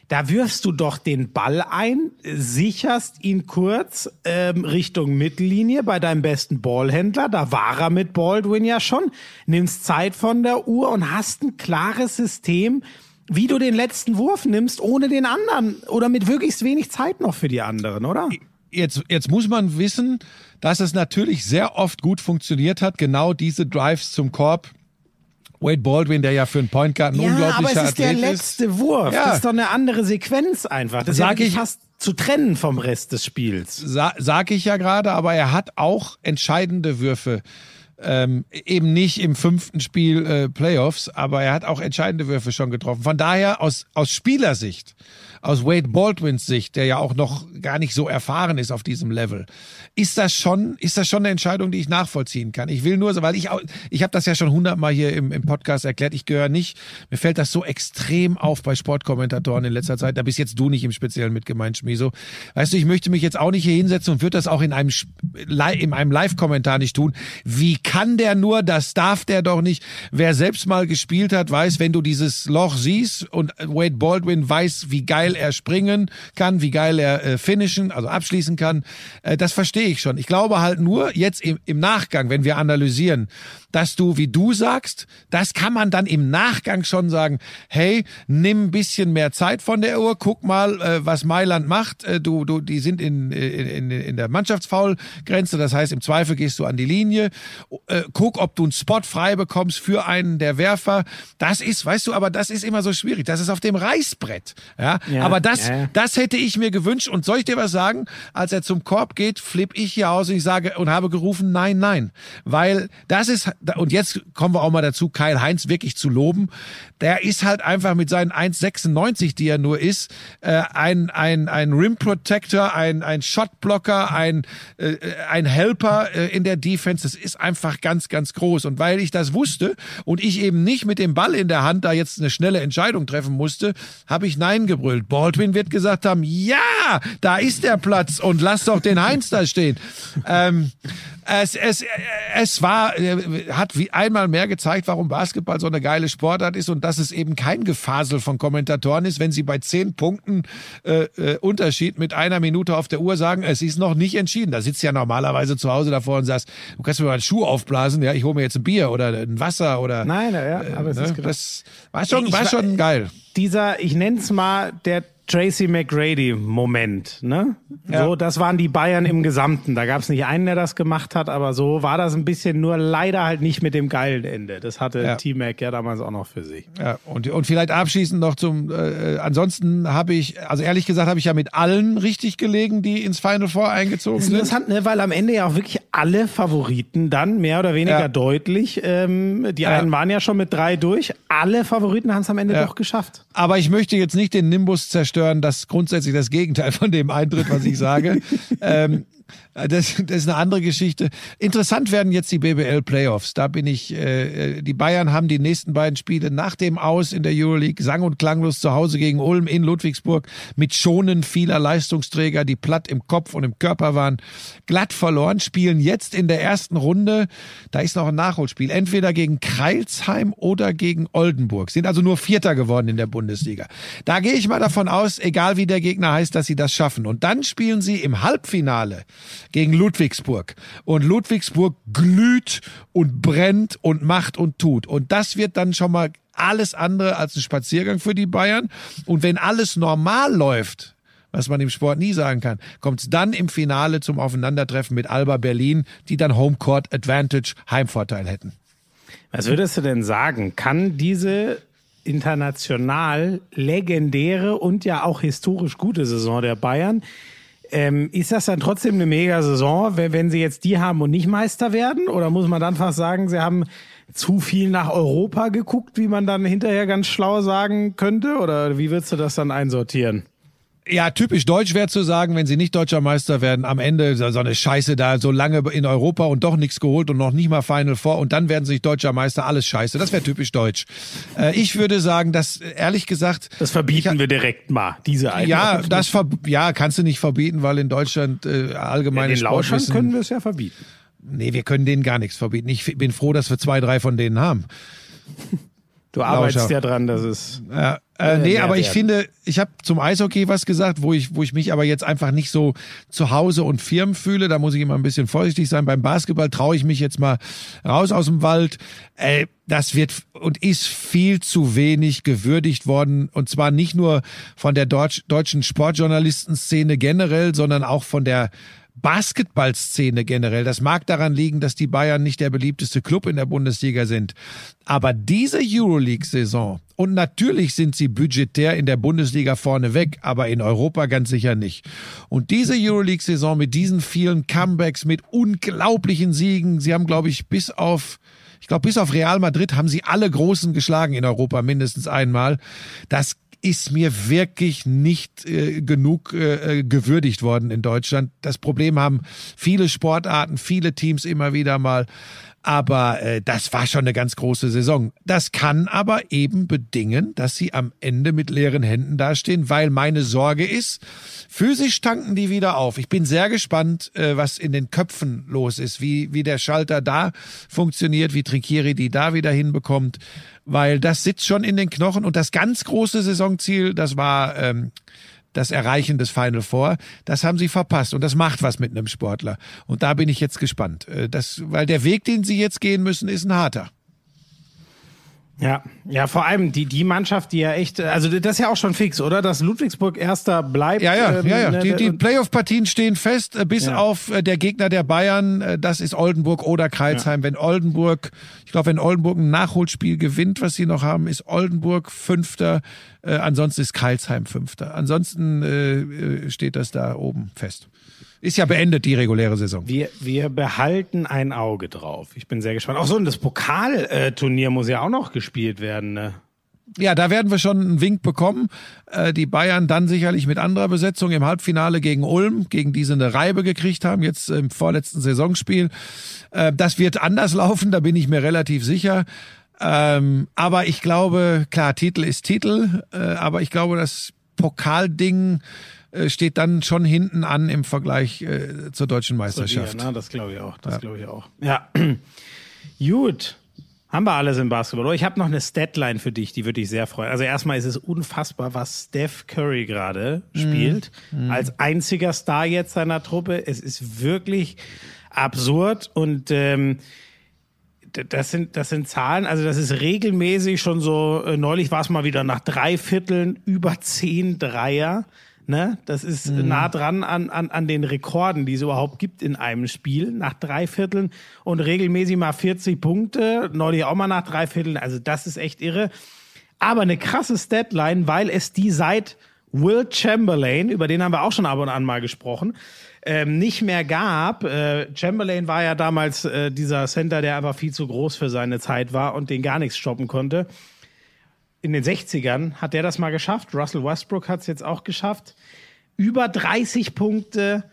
Da wirfst du doch den Ball ein, sicherst ihn kurz ähm, Richtung Mittellinie bei deinem besten Ballhändler. Da war er mit Baldwin ja schon. Nimmst Zeit von der Uhr und hast ein klares System, wie du den letzten Wurf nimmst, ohne den anderen oder mit möglichst wenig Zeit noch für die anderen, oder? Jetzt, jetzt muss man wissen, dass es natürlich sehr oft gut funktioniert hat, genau diese Drives zum Korb. Wade Baldwin, der ja für einen Point Guard ein Ja, unglaublicher aber es ist Athlet der letzte Wurf. Ja. Das ist doch eine andere Sequenz einfach. Das Sag ist ja ich- fast zu trennen vom Rest des Spiels. Sa sag ich ja gerade, aber er hat auch entscheidende Würfe. Ähm, eben nicht im fünften Spiel äh, Playoffs, aber er hat auch entscheidende Würfe schon getroffen. Von daher aus, aus Spielersicht, aus Wade Baldwins Sicht, der ja auch noch gar nicht so erfahren ist auf diesem Level, ist das schon, ist das schon eine Entscheidung, die ich nachvollziehen kann. Ich will nur so, weil ich auch, ich habe das ja schon hundertmal hier im, im Podcast erklärt, ich gehöre nicht, mir fällt das so extrem auf bei Sportkommentatoren in letzter Zeit, da bist jetzt du nicht im Speziellen mit gemeint, Schmiso. Weißt du, ich möchte mich jetzt auch nicht hier hinsetzen und würde das auch in einem, in einem Live-Kommentar nicht tun. Wie kann der nur, das darf der doch nicht. Wer selbst mal gespielt hat, weiß, wenn du dieses Loch siehst und Wade Baldwin weiß, wie geil er springen kann, wie geil er äh, finishen, also abschließen kann, äh, das verstehe ich schon. Ich glaube halt nur jetzt im, im Nachgang, wenn wir analysieren, dass du, wie du sagst, das kann man dann im Nachgang schon sagen, hey, nimm ein bisschen mehr Zeit von der Uhr, guck mal, äh, was Mailand macht. Äh, du, du, die sind in, in, in, in der Mannschaftsfaulgrenze, das heißt, im Zweifel gehst du an die Linie, äh, guck, ob du einen Spot frei bekommst für einen der Werfer. Das ist, weißt du, aber das ist immer so schwierig. Das ist auf dem Reißbrett. Ja, Ja, aber das, ja, das hätte ich mir gewünscht. Und soll ich dir was sagen? Als er zum Korb geht, flipp ich hier aus und ich sage und habe gerufen, nein, nein. Weil das ist, und jetzt kommen wir auch mal dazu, Kyle Heinz wirklich zu loben. Der ist halt einfach mit seinen 1,96, die er nur ist, äh, ein, ein, ein Rim Protector, ein, ein Shotblocker, ein, äh, ein Helper äh, in der Defense. Das ist einfach ganz, ganz groß. Und weil ich das wusste und ich eben nicht mit dem Ball in der Hand da jetzt eine schnelle Entscheidung treffen musste, habe ich Nein gebrüllt. Baldwin wird gesagt haben, ja, da ist der Platz und lass doch den Heinz da stehen. Ähm, es, es, es war, äh, hat wie einmal mehr gezeigt, warum Basketball so eine geile Sportart ist und dass es eben kein Gefasel von Kommentatoren ist, wenn sie bei zehn Punkten äh, äh, Unterschied mit einer Minute auf der Uhr sagen, es ist noch nicht entschieden. Da sitzt ja normalerweise zu Hause davor und sagst, du kannst mir mal einen Schuh aufblasen, ja, ich hole mir jetzt ein Bier oder ein Wasser oder Nein, ja, aber es ne? ist genau- das war schon, Ich war war- schon geil. Dieser, ich nenn's mal der Tracy McGrady-Moment, ne? Ja. So, das waren die Bayern im Gesamten. Da gab's nicht einen, der das gemacht hat, aber so war das ein bisschen nur leider halt nicht mit dem geilen Ende. Das hatte Ja. T-Mac ja damals auch noch für sich. Ja, und, und vielleicht abschließend noch zum, äh, ansonsten habe ich, also ehrlich gesagt, habe ich ja mit allen richtig gelegen, die ins Final Four eingezogen Das ist sind. interessant, ne? weil am Ende ja auch wirklich alle Favoriten dann mehr oder weniger Ja. deutlich, ähm, die einen waren ja schon mit drei durch, alle Favoriten haben es am Ende doch geschafft. Aber ich möchte jetzt nicht den Nimbus zerstören, dass grundsätzlich das Gegenteil von dem eintritt, was ich sage. ähm, Äh, Das, das ist eine andere Geschichte. Interessant werden jetzt die BBL Playoffs. Da bin ich, äh, die Bayern haben die nächsten beiden Spiele nach dem Aus in der Euroleague sang- und klanglos zu Hause gegen Ulm in Ludwigsburg mit Schonen vieler Leistungsträger, die platt im Kopf und im Körper waren, glatt verloren, spielen jetzt in der ersten Runde, da ist noch ein Nachholspiel, entweder gegen Kreilsheim oder gegen Oldenburg. Sind also nur Vierter geworden in der Bundesliga. Da gehe ich mal davon aus, egal wie der Gegner heißt, dass sie das schaffen. Und dann spielen sie im Halbfinale gegen Ludwigsburg. Und Ludwigsburg glüht und brennt und macht und tut. Und das wird dann schon mal alles andere als ein Spaziergang für die Bayern. Und wenn alles normal läuft, was man im Sport nie sagen kann, kommt es dann im Finale zum Aufeinandertreffen mit Alba Berlin, die dann Homecourt Advantage Heimvorteil hätten. Was würdest du denn sagen? Kann diese international legendäre und ja auch historisch gute Saison der Bayern, ähm, ist das dann trotzdem eine Mega-Saison, wenn, wenn sie jetzt die haben und nicht Meister werden? Oder muss man dann fast sagen, sie haben zu viel nach Europa geguckt, wie man dann hinterher ganz schlau sagen könnte? Oder wie würdest du das dann einsortieren? Ja, typisch deutsch wäre zu sagen, wenn sie nicht deutscher Meister werden, am Ende so eine Scheiße da, so lange in Europa und doch nichts geholt und noch nicht mal Final Four und dann werden sie nicht deutscher Meister, alles scheiße. Das wäre typisch deutsch. Äh, ich würde sagen, dass ehrlich gesagt, Das verbieten wir direkt mal, diese ja, Einordnung. das ver ja, kannst du nicht verbieten, weil in Deutschland äh, allgemeine Den Lauschern Sportwissen. können wir es ja verbieten. Nee, wir können denen gar nichts verbieten. Ich bin froh, dass wir zwei, drei von denen haben. Du arbeitest Lauscher. ja dran, dass es. Ja, äh, nee, aber ich finde, ich habe zum Eishockey was gesagt, wo ich, wo ich mich aber jetzt einfach nicht so zu Hause und firm fühle. Da muss ich immer ein bisschen vorsichtig sein. Beim Basketball traue ich mich jetzt mal raus aus dem Wald. Äh, das wird und ist viel zu wenig gewürdigt worden. Und zwar nicht nur von der deutsch, deutschen Sportjournalistenszene generell, sondern auch von der Basketballszene generell. Das mag daran liegen, dass die Bayern nicht der beliebteste Club in der Bundesliga sind. Aber diese Euroleague-Saison, und natürlich sind sie budgetär in der Bundesliga vorne weg, aber in Europa ganz sicher nicht. Und diese Euroleague-Saison mit diesen vielen Comebacks, mit unglaublichen Siegen, sie haben, glaube ich, bis auf ich glaube, bis auf Real Madrid haben sie alle Großen geschlagen in Europa mindestens einmal. Das ist mir wirklich nicht äh, genug äh, gewürdigt worden in Deutschland. Das Problem haben viele Sportarten, viele Teams immer wieder mal. Aber äh, das war schon eine ganz große Saison. Das kann aber eben bedingen, dass sie am Ende mit leeren Händen dastehen, weil meine Sorge ist, physisch tanken die wieder auf. Ich bin sehr gespannt, äh, was in den Köpfen los ist, wie, wie der Schalter da funktioniert, wie Trinkieri die da wieder hinbekommt, weil das sitzt schon in den Knochen und das ganz große Saisonziel, das war ähm, das Erreichen des Final Four, das haben sie verpasst und das macht was mit einem Sportler. Und da bin ich jetzt gespannt. Äh, Das, weil der Weg, den sie jetzt gehen müssen, ist ein harter. Ja, ja, vor allem die, die Mannschaft, die ja echt, also das ist ja auch schon fix, oder? Dass Ludwigsburg Erster bleibt. Ja, ja, ähm, ja, ja. ne, Die, die Playoff-Partien stehen fest, äh, bis Ja. auf äh, der Gegner der Bayern, äh, das ist Oldenburg oder Kreilsheim. Wenn Oldenburg, ich glaube, wenn Oldenburg ein Nachholspiel gewinnt, was sie noch haben, ist Oldenburg Fünfter, äh, ansonsten ist Kreilsheim Fünfter. Ansonsten äh, steht das da oben fest. Ist ja beendet, die reguläre Saison. Wir, wir behalten ein Auge drauf. Ich bin sehr gespannt. Auch so, und das Pokalturnier muss ja auch noch gespielt werden. Ne? Ja, da werden wir schon einen Wink bekommen. Äh, die Bayern dann sicherlich mit anderer Besetzung im Halbfinale gegen Ulm, gegen die sie eine Reibe gekriegt haben, jetzt im vorletzten Saisonspiel. Äh, das wird anders laufen, da bin ich mir relativ sicher. Ähm, aber ich glaube, klar, Titel ist Titel, äh, aber ich glaube, das Pokalding äh, steht dann schon hinten an im Vergleich äh, zur deutschen Meisterschaft. Ja, ne? Das glaube ich auch. Das glaube ich auch. Ja. Gut. Haben wir alles im Basketball. Oh, ich habe noch eine Statline für dich, die würde dich sehr freuen. Also erstmal ist es unfassbar, was Steph Curry gerade spielt. Als einziger Star jetzt seiner Truppe. Es ist wirklich absurd und ähm, das sind, das sind Zahlen, also das ist regelmäßig schon so, äh, neulich war es mal wieder nach drei Vierteln über zehn Dreier. Ne? Das ist nah dran an, an, an den Rekorden, die es überhaupt gibt in einem Spiel, nach drei Vierteln und regelmäßig mal 40 Punkte, neulich auch mal nach drei Vierteln. Also das ist echt irre. Aber eine krasse Statline, weil es die seit Will Chamberlain, über den haben wir auch schon ab und an mal gesprochen, ähm, nicht mehr gab. Äh, Chamberlain war ja damals äh, dieser Center, der einfach viel zu groß für seine Zeit war und den gar nichts stoppen konnte. In den 60ern hat der das mal geschafft. Russell Westbrook hat es jetzt auch geschafft. Über 30 Punkte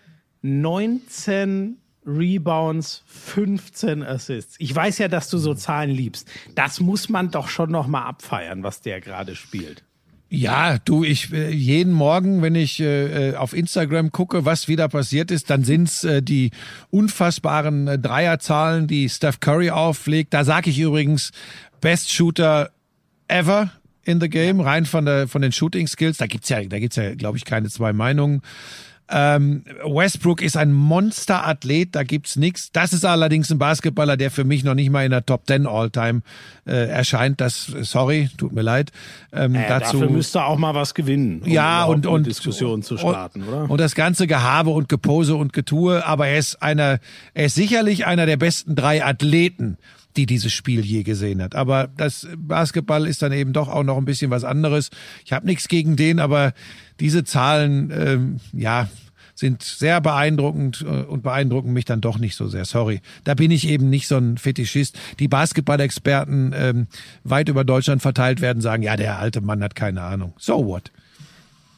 19 Rebounds, 15 Assists. Ich weiß ja, dass du so Zahlen liebst. Das muss man doch schon noch mal abfeiern, was der gerade spielt. Ja, du, ich äh, jeden Morgen, wenn ich äh, auf Instagram gucke, was wieder passiert ist, dann sind's äh, die unfassbaren äh, Dreierzahlen, die Steph Curry auflegt. Da sage ich übrigens Best Shooter ever in the game, rein von der von den Shooting Skills. Da gibt's ja, da gibt's ja, glaube ich, keine zwei Meinungen. Ähm, Westbrook ist ein Monsterathlet, da gibt's nix. Das ist allerdings ein Basketballer, der für mich noch nicht mal in der Top 10 All-Time äh, erscheint. Das, sorry, tut mir leid. Ähm, Äh, dazu dafür müsste auch mal was gewinnen, um ja und eine und Diskussion zu starten, und, oder? Und das ganze Gehabe und Gepose und Getue, aber er ist einer, er ist sicherlich einer der besten drei Athleten, die dieses Spiel je gesehen hat. Aber das Basketball ist dann eben doch auch noch ein bisschen was anderes. Ich habe nichts gegen den, aber diese Zahlen, ähm, ja, sind sehr beeindruckend äh, und beeindrucken mich dann doch nicht so sehr. Sorry. Da bin ich eben nicht so ein Fetischist. Die Basketballexperten ähm, weit über Deutschland verteilt werden, sagen, ja, der alte Mann hat keine Ahnung. So what?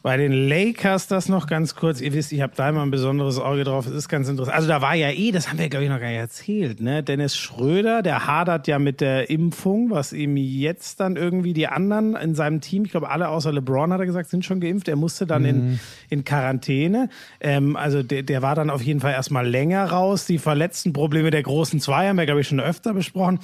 Bei den Lakers das noch ganz kurz. Ihr wisst, ich habe da immer ein besonderes Auge drauf. Es ist ganz interessant. Also da war ja eh, das haben wir glaube ich noch gar nicht erzählt. Ne? Dennis Schröder, der hadert ja mit der Impfung, was ihm jetzt dann irgendwie die anderen in seinem Team, ich glaube alle außer LeBron hat er gesagt, sind schon geimpft. Er musste dann in, in Quarantäne. Ähm, also der, der war dann auf jeden Fall erstmal länger raus. Die verletzten Probleme der großen zwei haben wir glaube ich schon öfter besprochen.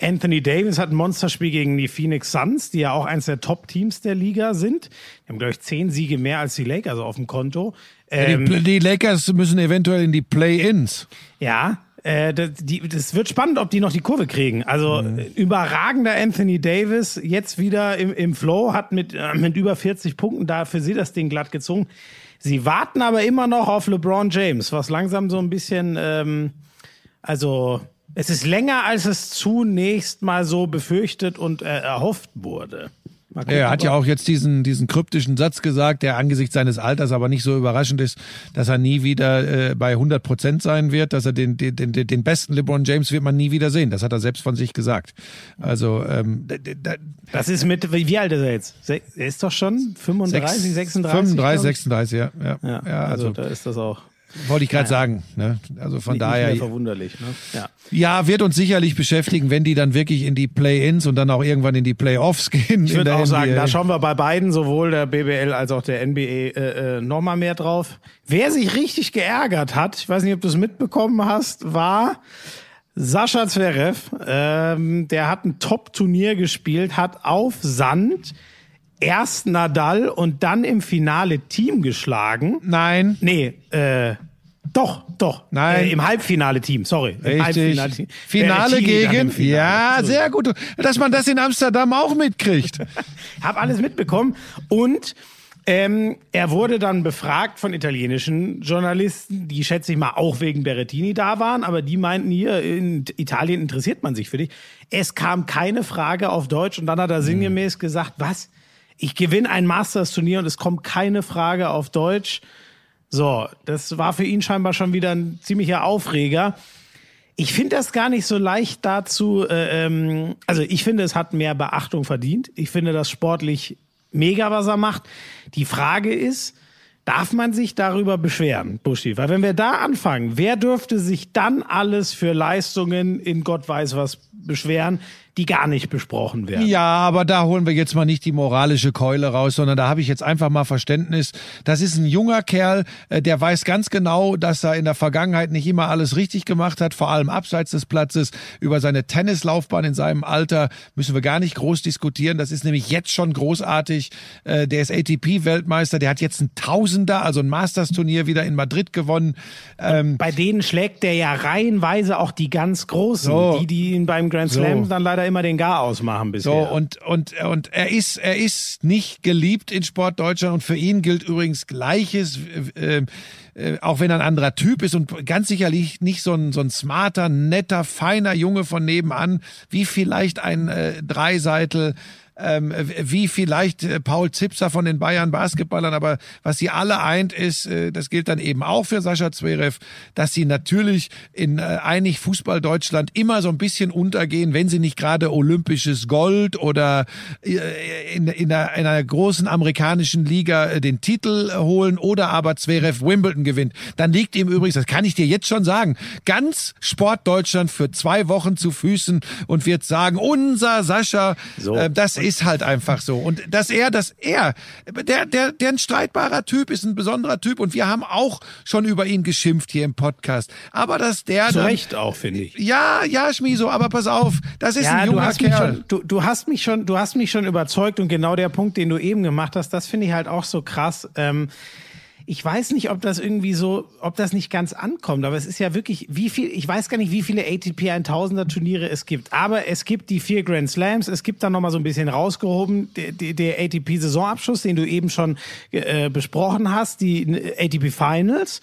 Anthony Davis hat ein Monsterspiel gegen die Phoenix Suns, die ja auch eines der Top-Teams der Liga sind. Die haben, glaube ich, zehn Siege mehr als die Lakers auf dem Konto. Ähm, die, die Lakers müssen eventuell in die Play-ins. ja, äh, das, die, das wird spannend, ob die noch die Kurve kriegen. Also äh, überragender Anthony Davis, jetzt wieder im, im Flow, hat mit, äh, mit über 40 Punkten da für sie das Ding glatt gezogen. Sie warten aber immer noch auf LeBron James, was langsam so ein bisschen, ähm, also es ist länger, als es zunächst mal so befürchtet und äh, erhofft wurde. Gucken, Er hat ja auch jetzt diesen, diesen kryptischen Satz gesagt, der angesichts seines Alters aber nicht so überraschend ist, dass er nie wieder äh, bei 100 Prozent sein wird, dass er den, den, den, den besten LeBron James wird man nie wieder sehen. Das hat er selbst von sich gesagt. Also ähm, Das ist mit, wie alt ist er jetzt? Er ist doch schon 35, 36? 35, glaub ich. 36, ja. Ja, Ja, ja, also, also, da ist das auch wollte ich gerade sagen. Ne? Also von nicht daher. mehr verwunderlich. Ne? Ja. Ja, wird uns sicherlich beschäftigen, wenn die dann wirklich in die Play-ins und dann auch irgendwann in die Playoffs gehen. Ich würde auch sagen, NBA. da schauen wir bei beiden, sowohl der BBL als auch der NBA, äh, äh, nochmal mehr drauf. Wer sich richtig geärgert hat, ich weiß nicht, ob du es mitbekommen hast, war Sascha Zverev. Ähm, der hat ein Top-Turnier gespielt, hat auf Sand erst Nadal und dann im Finale Team geschlagen. Nein. Nee, äh, doch, doch. Nein. Äh, Im Halbfinale Team, sorry. Im Richtig. Halbfinale-Team. Finale Berrettini dann gegen. Finale. Ja, So. sehr gut. Dass man das in Amsterdam auch mitkriegt. Hab alles mitbekommen. Und ähm, er wurde dann befragt von italienischen Journalisten, die schätze ich mal auch wegen Berrettini da waren, aber die meinten hier, in Italien interessiert man sich für dich. Es kam keine Frage auf Deutsch und dann hat er sinngemäß gesagt, was? Ich gewinne ein Masters-Turnier und es kommt keine Frage auf Deutsch. So, das war für ihn scheinbar schon wieder ein ziemlicher Aufreger. Ich finde das gar nicht so leicht dazu. Äh, ähm, also ich finde, es hat mehr Beachtung verdient. Ich finde das sportlich mega, was er macht. Die Frage ist, darf man sich darüber beschweren, Buschi? Weil wenn wir da anfangen, wer dürfte sich dann alles für Leistungen in Gott weiß was beschweren, die gar nicht besprochen werden? Ja, aber da holen wir jetzt mal nicht die moralische Keule raus, sondern da habe ich jetzt einfach mal Verständnis. Das ist ein junger Kerl, äh, der weiß ganz genau, dass er in der Vergangenheit nicht immer alles richtig gemacht hat, vor allem abseits des Platzes. Über seine Tennislaufbahn in seinem Alter müssen wir gar nicht groß diskutieren. Das ist nämlich jetzt schon großartig. Äh, Der ist ATP-Weltmeister, der hat jetzt ein Tausender, also ein Masters-Turnier wieder in Madrid gewonnen. Ähm, Bei denen schlägt der ja reihenweise auch die ganz Großen, So. die, die ihn beim Grand Slam So. dann leider immer den Gar ausmachen bisher. So, und, und, und er ist, er ist nicht geliebt in Sport Deutschland und für ihn gilt übrigens Gleiches, äh, äh, auch wenn er ein anderer Typ ist und ganz sicherlich nicht so ein, so ein smarter, netter, feiner Junge von nebenan, wie vielleicht ein äh, Dreiseitel. Ähm, wie vielleicht äh, Paul Zipser von den Bayern Basketballern, aber was sie alle eint ist, äh, das gilt dann eben auch für Sascha Zverev, dass sie natürlich in äh, einig Fußball Deutschland immer so ein bisschen untergehen, wenn sie nicht gerade olympisches Gold oder äh, in, in, einer, in einer großen amerikanischen Liga äh, den Titel holen oder aber Zverev Wimbledon gewinnt. Dann liegt ihm übrigens, das kann ich dir jetzt schon sagen, ganz Sportdeutschland für zwei Wochen zu Füßen und wird sagen, unser Sascha, So. äh, das ist halt einfach so. Und dass er, dass er, der, der, der ein streitbarer Typ ist, ein besonderer Typ und wir haben auch schon über ihn geschimpft hier im Podcast. Aber dass der Zu dann, Recht auch, finde ich. ja, ja, Schmiso, aber pass auf, das ist ein du junger hast, mich Kerl. schon, du, du hast mich schon, du hast mich schon überzeugt und genau der Punkt, den du eben gemacht hast, das finde ich halt auch so krass. Ähm, ich weiß nicht, ob das irgendwie so, ob das nicht ganz ankommt, aber es ist ja wirklich, wie viel, ich weiß gar nicht, wie viele ATP 1000er Turniere es gibt, aber es gibt die vier Grand Slams, es gibt dann nochmal so ein bisschen rausgehoben, der, der, ATP Saisonabschluss, den du eben schon äh, besprochen hast, die ATP Finals.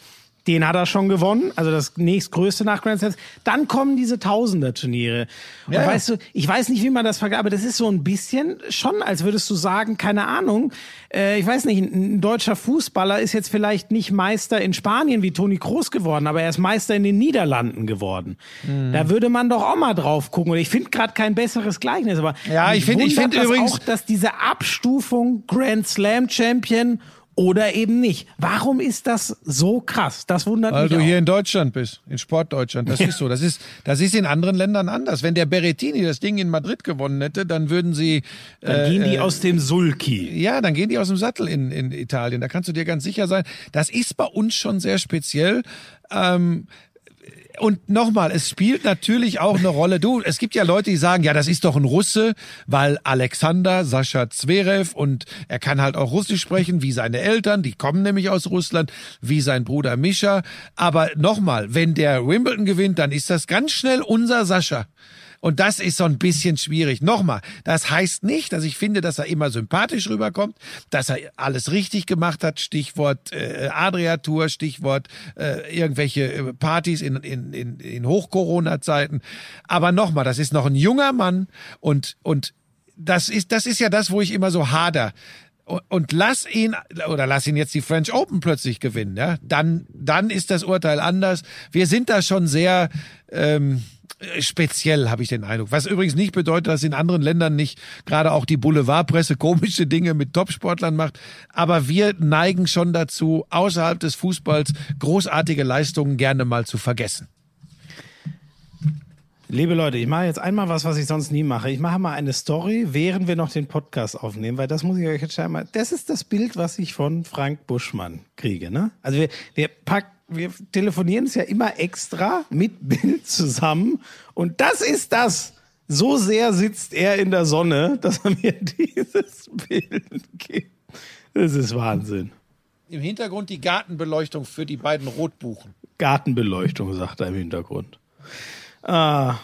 Den hat er schon gewonnen, also das nächstgrößte nach Grand Slams. Dann kommen diese Tausender-Turniere. Und Ja. weißt du, ich weiß nicht, wie man das vergleicht, aber das ist so ein bisschen schon, als würdest du sagen, keine Ahnung, äh, ich weiß nicht, ein, deutscher Fußballer ist jetzt vielleicht nicht Meister in Spanien wie Toni Kroos geworden, aber er ist Meister in den Niederlanden geworden. Mhm. Da würde man doch auch mal drauf gucken. Und ich finde gerade kein besseres Gleichnis, aber Ja, ich find- ich wundert find das übrigens- auch, dass diese Abstufung Grand Slam Champion oder eben nicht. Warum ist das so krass? Das wundert Weil mich du auch. hier in Deutschland bist, in Sportdeutschland. Das ist so. Das ist, das ist in anderen Ländern anders. Wenn der Berrettini das Ding in Madrid gewonnen hätte, dann würden sie. Dann gehen die aus dem Sulki. Ja, dann gehen die aus dem Sattel in, in Italien. Da kannst du dir ganz sicher sein. Das ist bei uns schon sehr speziell. Ähm, und nochmal, es spielt natürlich auch eine Rolle. Du, es gibt ja Leute, die sagen, ja, das ist doch ein Russe, weil Alexander Sascha Zverev und er kann halt auch Russisch sprechen, wie seine Eltern, die kommen nämlich aus Russland, wie sein Bruder Mischa. Aber nochmal, wenn der Wimbledon gewinnt, dann ist das ganz schnell unser Sascha. Und das ist so ein bisschen schwierig. Nochmal, das heißt nicht, dass ich finde, dass er immer sympathisch rüberkommt, dass er alles richtig gemacht hat. Stichwort äh, Adria-Tour, Stichwort äh, irgendwelche äh, Partys in, in, in, in Hoch-Corona-Zeiten. Aber nochmal, das ist noch ein junger Mann und, und das ist, das ist ja das, wo ich immer so hader. Und- lass ihn, oder lass ihn jetzt die French Open plötzlich gewinnen, ja? Dann, dann ist das Urteil anders. Wir sind da schon sehr, ähm, speziell, habe ich den Eindruck. Was übrigens nicht bedeutet, dass in anderen Ländern nicht gerade auch die Boulevardpresse komische Dinge mit Topsportlern macht. Aber wir neigen schon dazu, außerhalb des Fußballs großartige Leistungen gerne mal zu vergessen. Liebe Leute, ich mache jetzt einmal was, was ich sonst nie mache. Ich mache mal eine Story, während wir noch den Podcast aufnehmen, weil das muss ich euch jetzt einmal. Das ist das Bild, was ich von Frank Buschmann kriege. Ne? Also wir, wir packen, wir telefonieren es ja immer extra mit Bild zusammen und das ist das. So sehr sitzt er in der Sonne, dass er mir dieses Bild gibt. Das ist Wahnsinn. Im Hintergrund die Gartenbeleuchtung für die beiden Rotbuchen. Gartenbeleuchtung, sagt er im Hintergrund. Ah.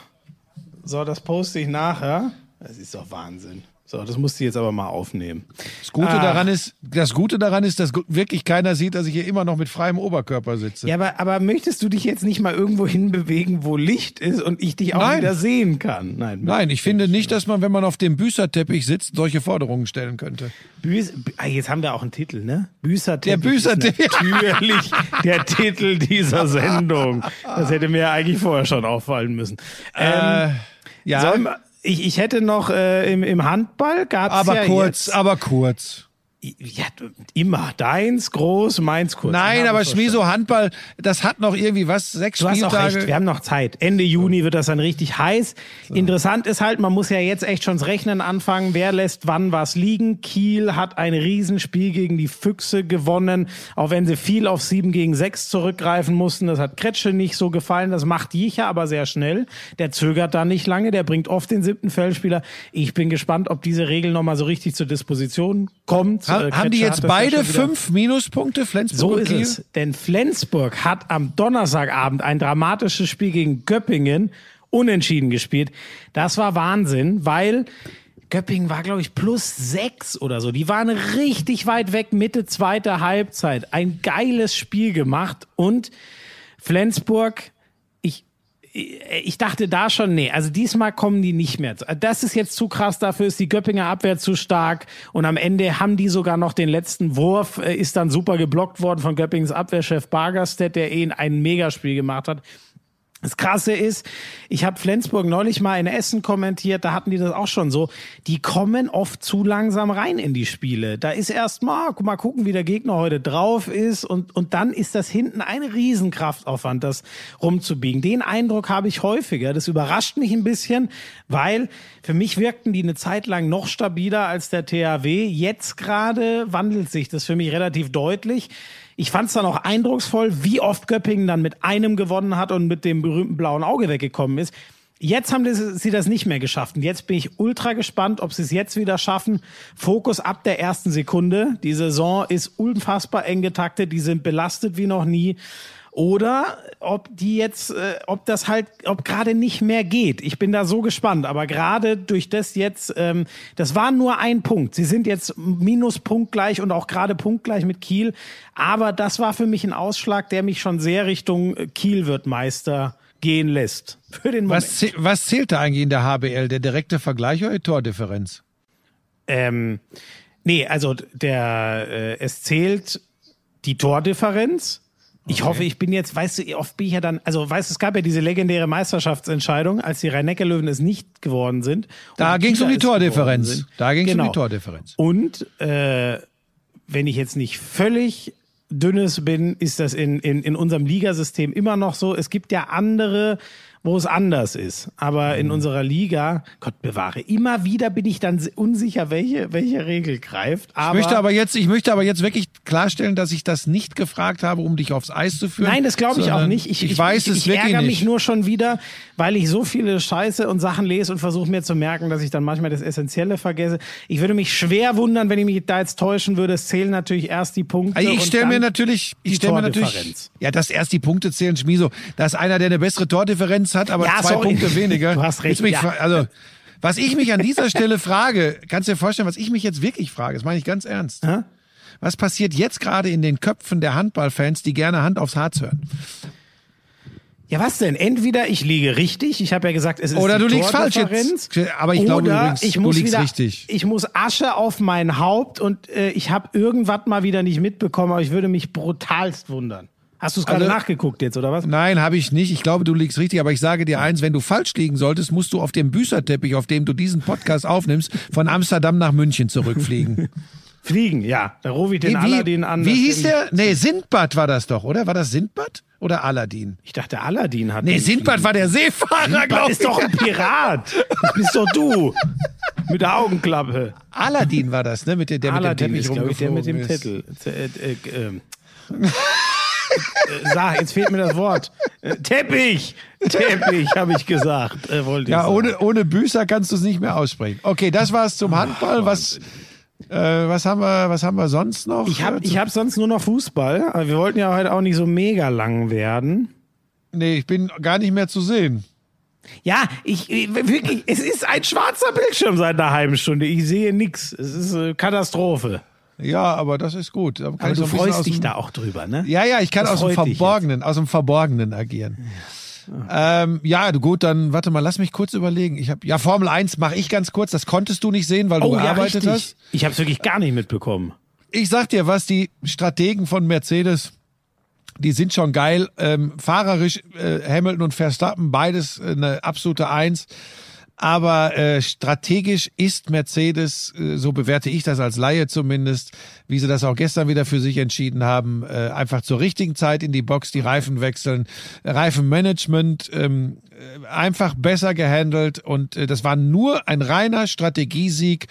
So, das poste ich nachher. Das ist doch Wahnsinn. So, das musst du jetzt aber mal aufnehmen. Das Gute Ah. daran ist, das Gute daran ist, dass wirklich keiner sieht, dass ich hier immer noch mit freiem Oberkörper sitze. Ja, aber, aber möchtest du dich jetzt nicht mal irgendwo hinbewegen, wo Licht ist und ich dich auch Nein. wieder sehen kann? Nein. Nein, ich finde nicht, dass man, wenn man auf dem Büßerteppich sitzt, solche Forderungen stellen könnte. Büß, ah, jetzt haben wir auch einen Titel, ne? Büßerteppich. Der Büßerteppich. ist Natürlich der Titel dieser Sendung. Das hätte mir eigentlich vorher schon auffallen müssen. Ähm, Ja, sollen wir- ich, ich hätte noch äh, im, im Handball gab's aber ja kurz, jetzt, aber kurz. Ja, du- immer. Deins groß, meins kurz. Nein, aber. Schmieso Handball, das hat noch irgendwie was, sechs Du hast auch Spieltage. recht, wir haben noch Zeit. Ende Juni wird das dann richtig heiß. Interessant ist halt, man muss ja jetzt echt schon das Rechnen anfangen. Wer lässt wann was liegen? Kiel hat ein Riesenspiel gegen die Füchse gewonnen, auch wenn sie viel auf 7 gegen 6 zurückgreifen mussten. Das hat Kretsche nicht so gefallen. Das macht Jicher aber sehr schnell. Der zögert da nicht lange. Der bringt oft den siebten Feldspieler. Ich bin gespannt, ob diese Regel nochmal so richtig zur Disposition kommt. Ha- Äh, haben die jetzt beide fünf Minuspunkte, Flensburg so ist es. Denn Flensburg hat am Donnerstagabend ein dramatisches Spiel gegen Göppingen unentschieden gespielt. Das war Wahnsinn, weil Göppingen war, glaube ich, plus sechs oder so. Die waren richtig weit weg, Mitte zweiter Halbzeit. Ein geiles Spiel gemacht und Flensburg, ich, ich dachte da schon, nee, also diesmal kommen die nicht mehr. Das ist jetzt zu krass, dafür ist die Göppinger Abwehr zu stark und am Ende haben die sogar noch den letzten Wurf, äh, ist dann super geblockt worden von Göppings Abwehrchef Bargerstedt, der eh ein Megaspiel gemacht hat. Das Krasse ist, ich habe Flensburg neulich mal in Essen kommentiert, da hatten die das auch schon so. Die kommen oft zu langsam rein in die Spiele. Da ist erst mal, mal gucken, wie der Gegner heute drauf ist und, und dann ist das hinten ein Riesenkraftaufwand, das rumzubiegen. Den Eindruck habe ich häufiger. Das überrascht mich ein bisschen, weil für mich wirkten die eine Zeit lang noch stabiler als der THW. Jetzt gerade wandelt sich das für mich relativ deutlich. Ich fand es dann auch eindrucksvoll, wie oft Göppingen dann mit einem gewonnen hat und mit dem berühmten blauen Auge weggekommen ist. Jetzt haben sie das nicht mehr geschafft. Und jetzt bin ich ultra gespannt, ob sie es jetzt wieder schaffen. Fokus ab der ersten Sekunde. Die Saison ist unfassbar eng getaktet. Die sind belastet wie noch nie oder ob die jetzt, äh, ob das halt, ob gerade nicht mehr geht. Ich bin da so gespannt. Aber gerade durch das jetzt, ähm, das war nur ein Punkt. Sie sind jetzt minus punktgleich und auch gerade punktgleich mit Kiel. Aber das war für mich ein Ausschlag, der mich schon sehr Richtung äh, Kiel wird Meister gehen lässt. Für den Moment. Was, zäh- was zählt da eigentlich in der HBL? Der direkte Vergleich oder die Tordifferenz? Ähm, nee, also der äh, es zählt die Tordifferenz. Ich hoffe, ich bin jetzt, weißt du, oft bin ich ja dann, also weißt du, es gab ja diese legendäre Meisterschaftsentscheidung, als die Rhein-Neckar-Löwen es nicht geworden sind. Da ging es um die Tordifferenz. Da ging es um Genau. die Tordifferenz. Und äh, wenn ich jetzt nicht völlig dünnes bin, ist das in, in, in unserem Ligasystem immer noch so. Es gibt ja andere, wo es anders ist. Aber Mhm. in unserer Liga, Gott bewahre, immer wieder bin ich dann unsicher, welche, welche Regel greift. Aber, Ich möchte aber jetzt, ich möchte aber jetzt wirklich klarstellen, dass ich das nicht gefragt habe, um dich aufs Eis zu führen. Nein, das glaube ich auch nicht. Ich, ich, weiß ich, es ich wirklich ärgere nicht. mich nur schon wieder, weil ich so viele Scheiße und Sachen lese und versuche mir zu merken, dass ich dann manchmal das Essentielle vergesse. Ich würde mich schwer wundern, wenn ich mich da jetzt täuschen würde. Es zählen natürlich erst die Punkte. Also ich stelle mir natürlich, ich stelle mir natürlich, ja, dass erst die Punkte zählen, Schmieso. Da ist einer, der eine bessere Tordifferenz hat, aber Ja, zwei sorry. Punkte weniger. Du hast recht, mich ja. Also, was ich mich an dieser Stelle frage, kannst du dir vorstellen, was ich mich jetzt wirklich frage, das meine ich ganz ernst. Hä? Was passiert jetzt gerade in den Köpfen der Handballfans, die gerne Hand aufs Harz hören? Ja, was denn? Entweder ich liege richtig, ich habe ja gesagt, es ist Oder du liegst falsch jetzt. Aber ich glaube oder übrigens, ich du muss liegst wieder, richtig. Ich muss Asche auf mein Haupt und äh, ich habe irgendwas mal wieder nicht mitbekommen, aber ich würde mich brutalst wundern. Hast du es gerade Also- nachgeguckt jetzt, oder was? Nein, habe ich nicht. Ich glaube, du liegst richtig, aber ich sage dir eins, wenn du falsch liegen solltest, musst du auf dem Büßerteppich, auf dem du diesen Podcast aufnimmst, von Amsterdam nach München zurückfliegen. Fliegen, ja. Da rufe ich den wie, Aladdin an. Wie hieß der? Nee, Sindbad war das doch, oder? War das Sindbad oder Aladdin? Ich dachte, Aladdin hat. Nee, Sindbad war der Seefahrer, glaube ich. ist doch ein Pirat. Das bist doch du. Mit der Augenklappe. Aladdin war das, ne? Mit der, der Aladdin mit ist, dem Teppich glaube ich, der mit dem ist. Titel. Äh, äh, ähm. Äh, Sag, jetzt fehlt mir das Wort. Äh, Teppich! Teppich, habe ich gesagt. Äh, wollte ich Ja, sagen. ohne, ohne Büßer kannst du es nicht mehr aussprechen. Okay, das war's zum Handball. Was, äh, was haben wir, was haben wir sonst noch? Ich habe Äh, ich hab sonst nur noch Fußball, aber wir wollten ja heute auch nicht so mega lang werden. Nee, ich bin gar nicht mehr zu sehen. Ja, ich, ich wirklich, es ist ein schwarzer Bildschirm seit einer halben Stunde. Ich sehe nix. Es ist äh, Katastrophe. Ja, aber das ist gut. Aber du so freust dich dem- da auch drüber, ne? Ja, ja, ich kann Das aus dem Verborgenen, aus dem Verborgenen agieren. Ähm, ja, gut, dann warte mal, lass mich kurz überlegen. Ich habe ja Formel 1 mache ich ganz kurz, das konntest du nicht sehen, weil du Oh ja, gearbeitet richtig. hast. Ich habe es wirklich gar nicht mitbekommen. Ich sag dir was, die Strategen von Mercedes, die sind schon geil. Ähm, fahrerisch äh, Hamilton und Verstappen, beides äh, eine absolute Eins. Aber äh, strategisch ist Mercedes, äh, so bewerte ich das als Laie zumindest, wie sie das auch gestern wieder für sich entschieden haben, äh, einfach zur richtigen Zeit in die Box die Reifen wechseln, Reifenmanagement ähm, äh, einfach besser gehandelt und äh, das war nur ein reiner Strategiesieg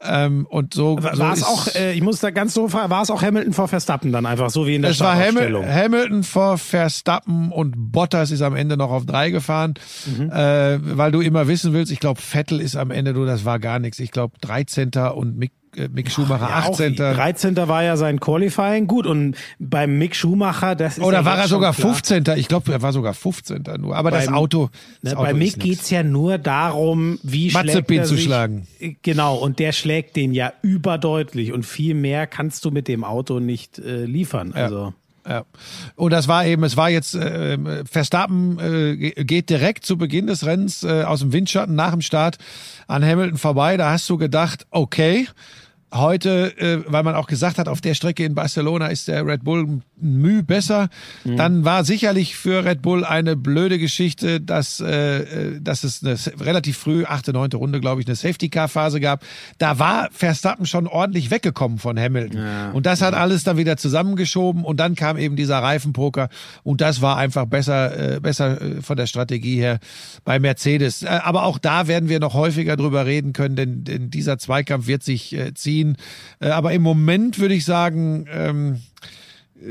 ähm, und so War so es auch, äh, ich muss da ganz so war es auch Hamilton vor Verstappen dann einfach so wie in der es war Hamil? Hamilton vor Verstappen und Bottas ist am Ende noch auf drei gefahren, Mhm. äh, weil du immer wissen willst, ich glaube, Vettel ist am Ende, du, das war gar nichts. Ich glaube, 13. und Mick, äh, Mick Schumacher Ja, auch 18. 13. war ja sein Qualifying. Gut, und beim Mick Schumacher, das ist Oder ja war er sogar klar. 15. Ich glaube, er war sogar 15. nur. Aber das Beim- Auto, Ne, das Auto bei Mick nix. geht's ja nur darum, wie er zu sich, schlagen. Genau, und der schlägt den ja überdeutlich und viel mehr kannst du mit dem Auto nicht äh, liefern. Also Ja. Und das war eben, es war jetzt, äh, Verstappen äh, ge- geht direkt zu Beginn des Rennens äh, aus dem Windschatten nach dem Start an Hamilton vorbei. Da hast du gedacht, okay, heute, äh, weil man auch gesagt hat, auf der Strecke in Barcelona ist der Red Bull Müh besser. Dann war sicherlich für Red Bull eine blöde Geschichte, dass, äh, äh, dass es eine relativ früh, achte, neunte Runde, glaube ich, eine Safety-Car-Phase gab. Da war Verstappen schon ordentlich weggekommen von Hamilton. Und das hat alles dann wieder zusammengeschoben und dann kam eben dieser Reifenpoker und das war einfach besser, äh, besser äh, von der Strategie her bei Mercedes. Äh, aber auch da werden wir noch häufiger drüber reden können, denn, denn dieser Zweikampf wird sich äh, ziehen. Äh, aber im Moment würde ich sagen, ähm,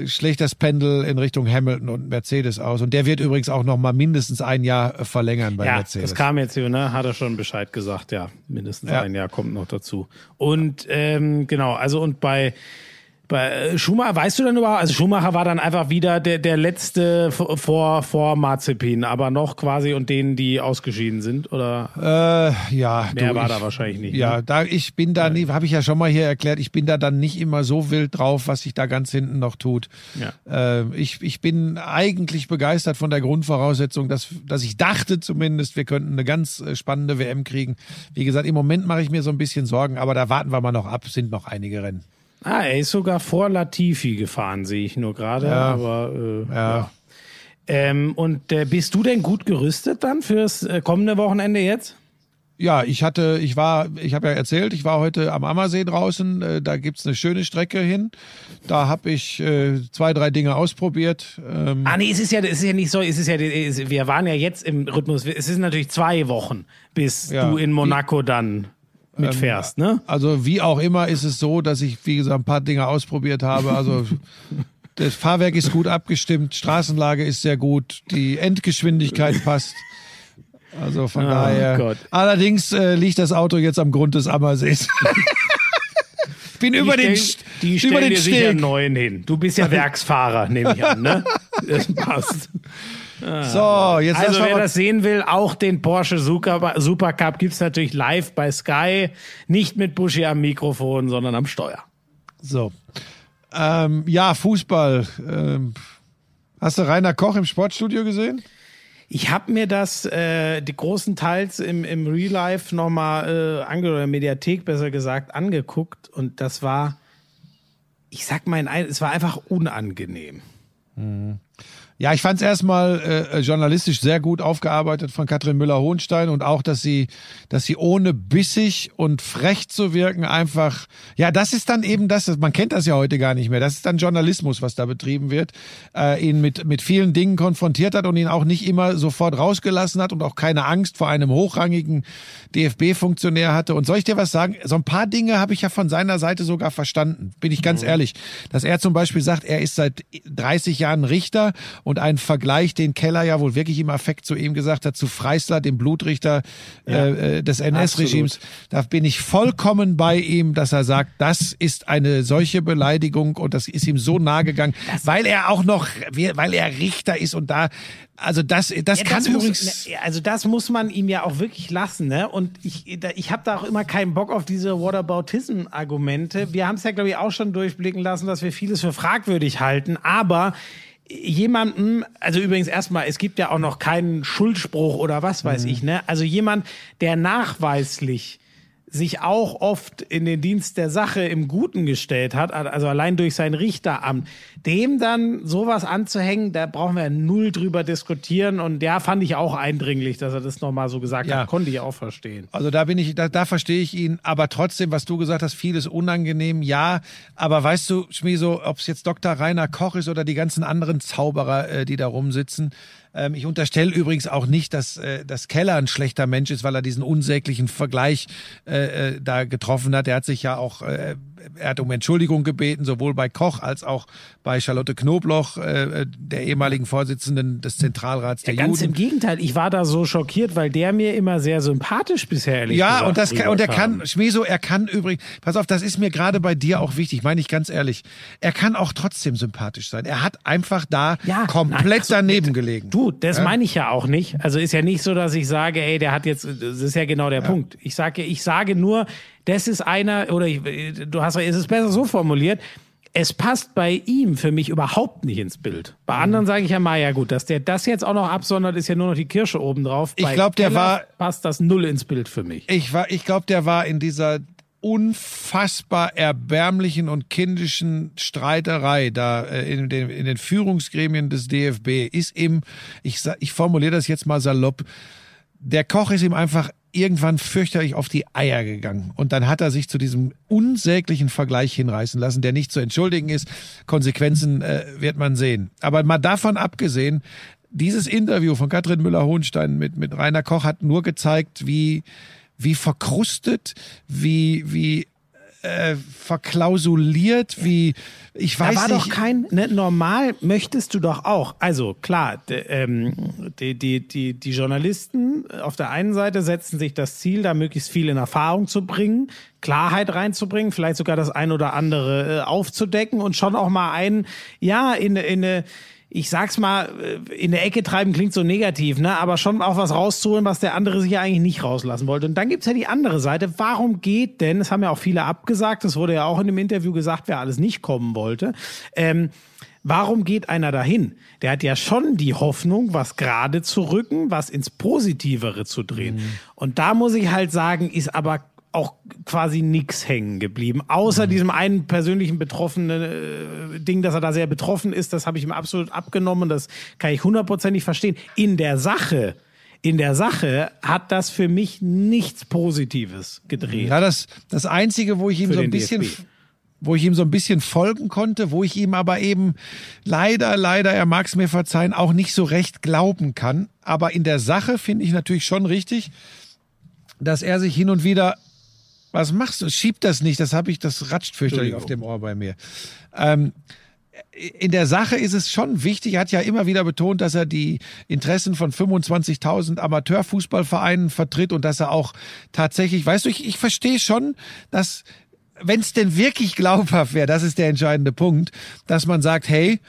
schlägt das Pendel in Richtung Hamilton und Mercedes aus. Und der wird übrigens auch noch mal mindestens ein Jahr äh, verlängern bei Ja, Mercedes. das kam jetzt, ne? Hat er schon Bescheid gesagt, ja. Mindestens Ja. ein Jahr kommt noch dazu. Und ähm, genau, also und bei bei äh, Schumacher, weißt du denn überhaupt, also Schumacher war dann einfach wieder der, der letzte vor, vor Mazepin, aber noch quasi und denen, die ausgeschieden sind, oder? Äh, ja, Mehr du, war ich, da wahrscheinlich nicht, Ja, ne? da ich bin da nie, habe ich ja schon mal hier erklärt, ich bin da dann nicht immer so wild drauf, was sich da ganz hinten noch tut. Ja. Äh, ich, ich bin eigentlich begeistert von der Grundvoraussetzung, dass, dass ich dachte zumindest, wir könnten eine ganz äh, spannende WM kriegen. Wie gesagt, im Moment mache ich mir so ein bisschen Sorgen, aber da warten wir mal noch ab, sind noch einige Rennen. Ah, er ist sogar vor Latifi gefahren, sehe ich nur gerade, Ja. aber äh, Ja. Ähm, und äh, bist du denn gut gerüstet dann fürs äh, kommende Wochenende jetzt? Ja, ich hatte, ich war, ich habe ja erzählt, ich war heute am Ammersee draußen, äh, da gibt's eine schöne Strecke hin. Da habe ich äh, zwei, drei Dinge ausprobiert. Ähm, Ah, nee, es ist ja, es ist ja nicht so, es ist ja, es, wir waren ja jetzt im Rhythmus, es ist natürlich zwei Wochen, bis Ja. du in Monaco dann mitfährst, ne? Also wie auch immer ist es so, dass ich, wie gesagt, ein paar Dinge ausprobiert habe. Also das Fahrwerk ist gut abgestimmt, Straßenlage ist sehr gut, die Endgeschwindigkeit passt. Also von daher. Gott. Allerdings äh, liegt das Auto jetzt am Grund des Ammersees. ich bin über den, St- die über den dir sicher Steg. einen neuen hin. Du bist ja Werksfahrer, nehme ich an, ne? Das passt. So, jetzt Also wer das sehen will, auch den Porsche Super Supercup gibt's natürlich live bei Sky. Nicht mit Buschi am Mikrofon, sondern am Steuer. So. Ähm, ja, Fußball. Ähm, hast du Rainer Koch im Sportstudio gesehen? Ich habe mir das, äh, die großen Teils im, im Real Life nochmal äh, ange oder Mediathek besser gesagt angeguckt und das war, ich sag mal, es war einfach unangenehm. Ja, ich fand es erstmal äh, journalistisch sehr gut aufgearbeitet von Katrin Müller-Hohenstein und auch, dass sie, dass sie ohne bissig und frech zu wirken einfach, ja, das ist dann eben das, man kennt das ja heute gar nicht mehr. Das ist dann Journalismus, was da betrieben wird, äh, ihn mit mit vielen Dingen konfrontiert hat und ihn auch nicht immer sofort rausgelassen hat und auch keine Angst vor einem hochrangigen DFB-Funktionär hatte. Und soll ich dir was sagen? So ein paar Dinge habe ich ja von seiner Seite sogar verstanden, bin ich ganz ehrlich, dass er zum Beispiel sagt, er ist seit 30 Jahren Richter und ein Vergleich, den Keller ja wohl wirklich im Affekt zu ihm gesagt hat, zu Freisler, dem Blutrichter äh, äh, des NS-Regimes. Da bin ich vollkommen bei ihm, dass er sagt, das ist eine solche Beleidigung und das ist ihm so nahe gegangen, weil er auch noch, weil er Richter ist und da, also das, das Ja, kann das übrigens. muss, also das muss man ihm ja auch wirklich lassen, ne? Und ich, ich habe da auch immer keinen Bock auf diese Whataboutism-Argumente. Wir haben es ja, glaube ich, auch schon durchblicken lassen, dass wir vieles für fragwürdig halten, aber jemandem, also übrigens erstmal, es gibt ja auch noch keinen Schuldspruch oder was weiß Mhm. ich, ne? Also jemand, der nachweislich sich auch oft in den Dienst der Sache im Guten gestellt hat, also allein durch sein Richteramt, dem dann sowas anzuhängen, da brauchen wir null drüber diskutieren. Und ja, fand ich auch eindringlich, dass er das nochmal so gesagt Ja. hat. Konnte ich auch verstehen. Also da bin ich, da, da verstehe ich ihn, aber trotzdem, was du gesagt hast, vieles unangenehm, ja. Aber weißt du, Schmieso, ob es jetzt Dr. Rainer Koch ist oder die ganzen anderen Zauberer, äh, die da rumsitzen, ähm, ich unterstelle übrigens auch nicht, dass, äh, dass Keller ein schlechter Mensch ist, weil er diesen unsäglichen Vergleich äh, äh, da getroffen hat. Er hat sich ja auch, äh, er hat um Entschuldigung gebeten, sowohl bei Koch als auch bei Charlotte Knobloch, äh, der ehemaligen Vorsitzenden des Zentralrats der Ganz Juden. im Gegenteil, ich war da so schockiert, weil der mir immer sehr sympathisch bisher ehrlich Ja, gesagt und das kann, und er kann, Schmeso, er kann übrigens, pass auf, das ist mir gerade bei dir auch wichtig, meine ich ganz ehrlich. Er kann auch trotzdem sympathisch sein. Er hat einfach da komplett nein, ach so, daneben gelegen. Du, das Ja? meine ich ja auch nicht. Also ist ja nicht so, dass ich sage, ey, der hat jetzt, das ist ja genau der Punkt. Ich sage, ich sage nur, das ist einer, oder ich, du hast, es ist besser so formuliert, Es passt bei ihm für mich überhaupt nicht ins Bild. Bei anderen sage ich ja mal, ja gut, dass der das jetzt auch noch absondert, ist ja nur noch die Kirsche oben drauf. Ich Bei glaub, der Keller war- passt das null ins Bild für mich. Ich war, ich glaube, der war in dieser unfassbar erbärmlichen und kindischen Streiterei da äh, in den, in den Führungsgremien des DFB ist ihm, ich, ich formuliere das jetzt mal salopp, der Koch ist ihm einfach irgendwann fürchterlich auf die Eier gegangen. Und dann hat er sich zu diesem unsäglichen Vergleich hinreißen lassen, der nicht zu entschuldigen ist. Konsequenzen äh, wird man sehen. Aber mal davon abgesehen, dieses Interview von Katrin Müller-Hohenstein mit, mit Rainer Koch hat nur gezeigt, wie, wie verkrustet, wie, wie äh, verklausuliert, wie, ich weiß da war nicht. doch kein, ne, normal möchtest du doch auch. Also klar, de, ähm, die, die, die, die Journalisten auf der einen Seite setzen sich das Ziel, da möglichst viel in Erfahrung zu bringen, Klarheit reinzubringen, vielleicht sogar das ein oder andere äh, aufzudecken und schon auch mal einen, ja, in, in eine ich sag's mal, äh, in der Ecke treiben klingt so negativ, ne? aber schon auch was rauszuholen, was der andere sich ja eigentlich nicht rauslassen wollte. Und dann gibt's ja die andere Seite. Warum geht denn, das haben ja auch viele abgesagt, das wurde ja auch in dem Interview gesagt, wer alles nicht kommen wollte, ähm, Warum geht einer dahin? Der hat ja schon die Hoffnung, was gerade zu rücken, was ins Positivere zu drehen. Und da muss ich halt sagen, ist aber auch quasi nix hängen geblieben. Außer diesem einen persönlichen betroffenen äh, Ding, dass er da sehr betroffen ist, das habe ich ihm absolut abgenommen. Das kann ich hundertprozentig verstehen. In der Sache, in der Sache hat das für mich nichts Positives gedreht. Ja, das, das Einzige, wo ich ihm Für so ein bisschen, DFB. wo ich ihm so ein bisschen folgen konnte, wo ich ihm aber eben leider, leider, er mag es mir verzeihen, auch nicht so recht glauben kann. Aber in der Sache finde ich natürlich schon richtig, dass er sich hin und wieder, was machst du? Schieb das nicht, das habe ich, das ratscht fürchterlich auf dem Ohr bei mir. Ähm, in der Sache ist es schon wichtig, er hat ja immer wieder betont, dass er die Interessen von 25.000 Amateurfußballvereinen vertritt und dass er auch tatsächlich, weißt du, ich, ich verstehe schon, dass wenn es denn wirklich glaubhaft wäre, das ist der entscheidende Punkt, dass man sagt, hey,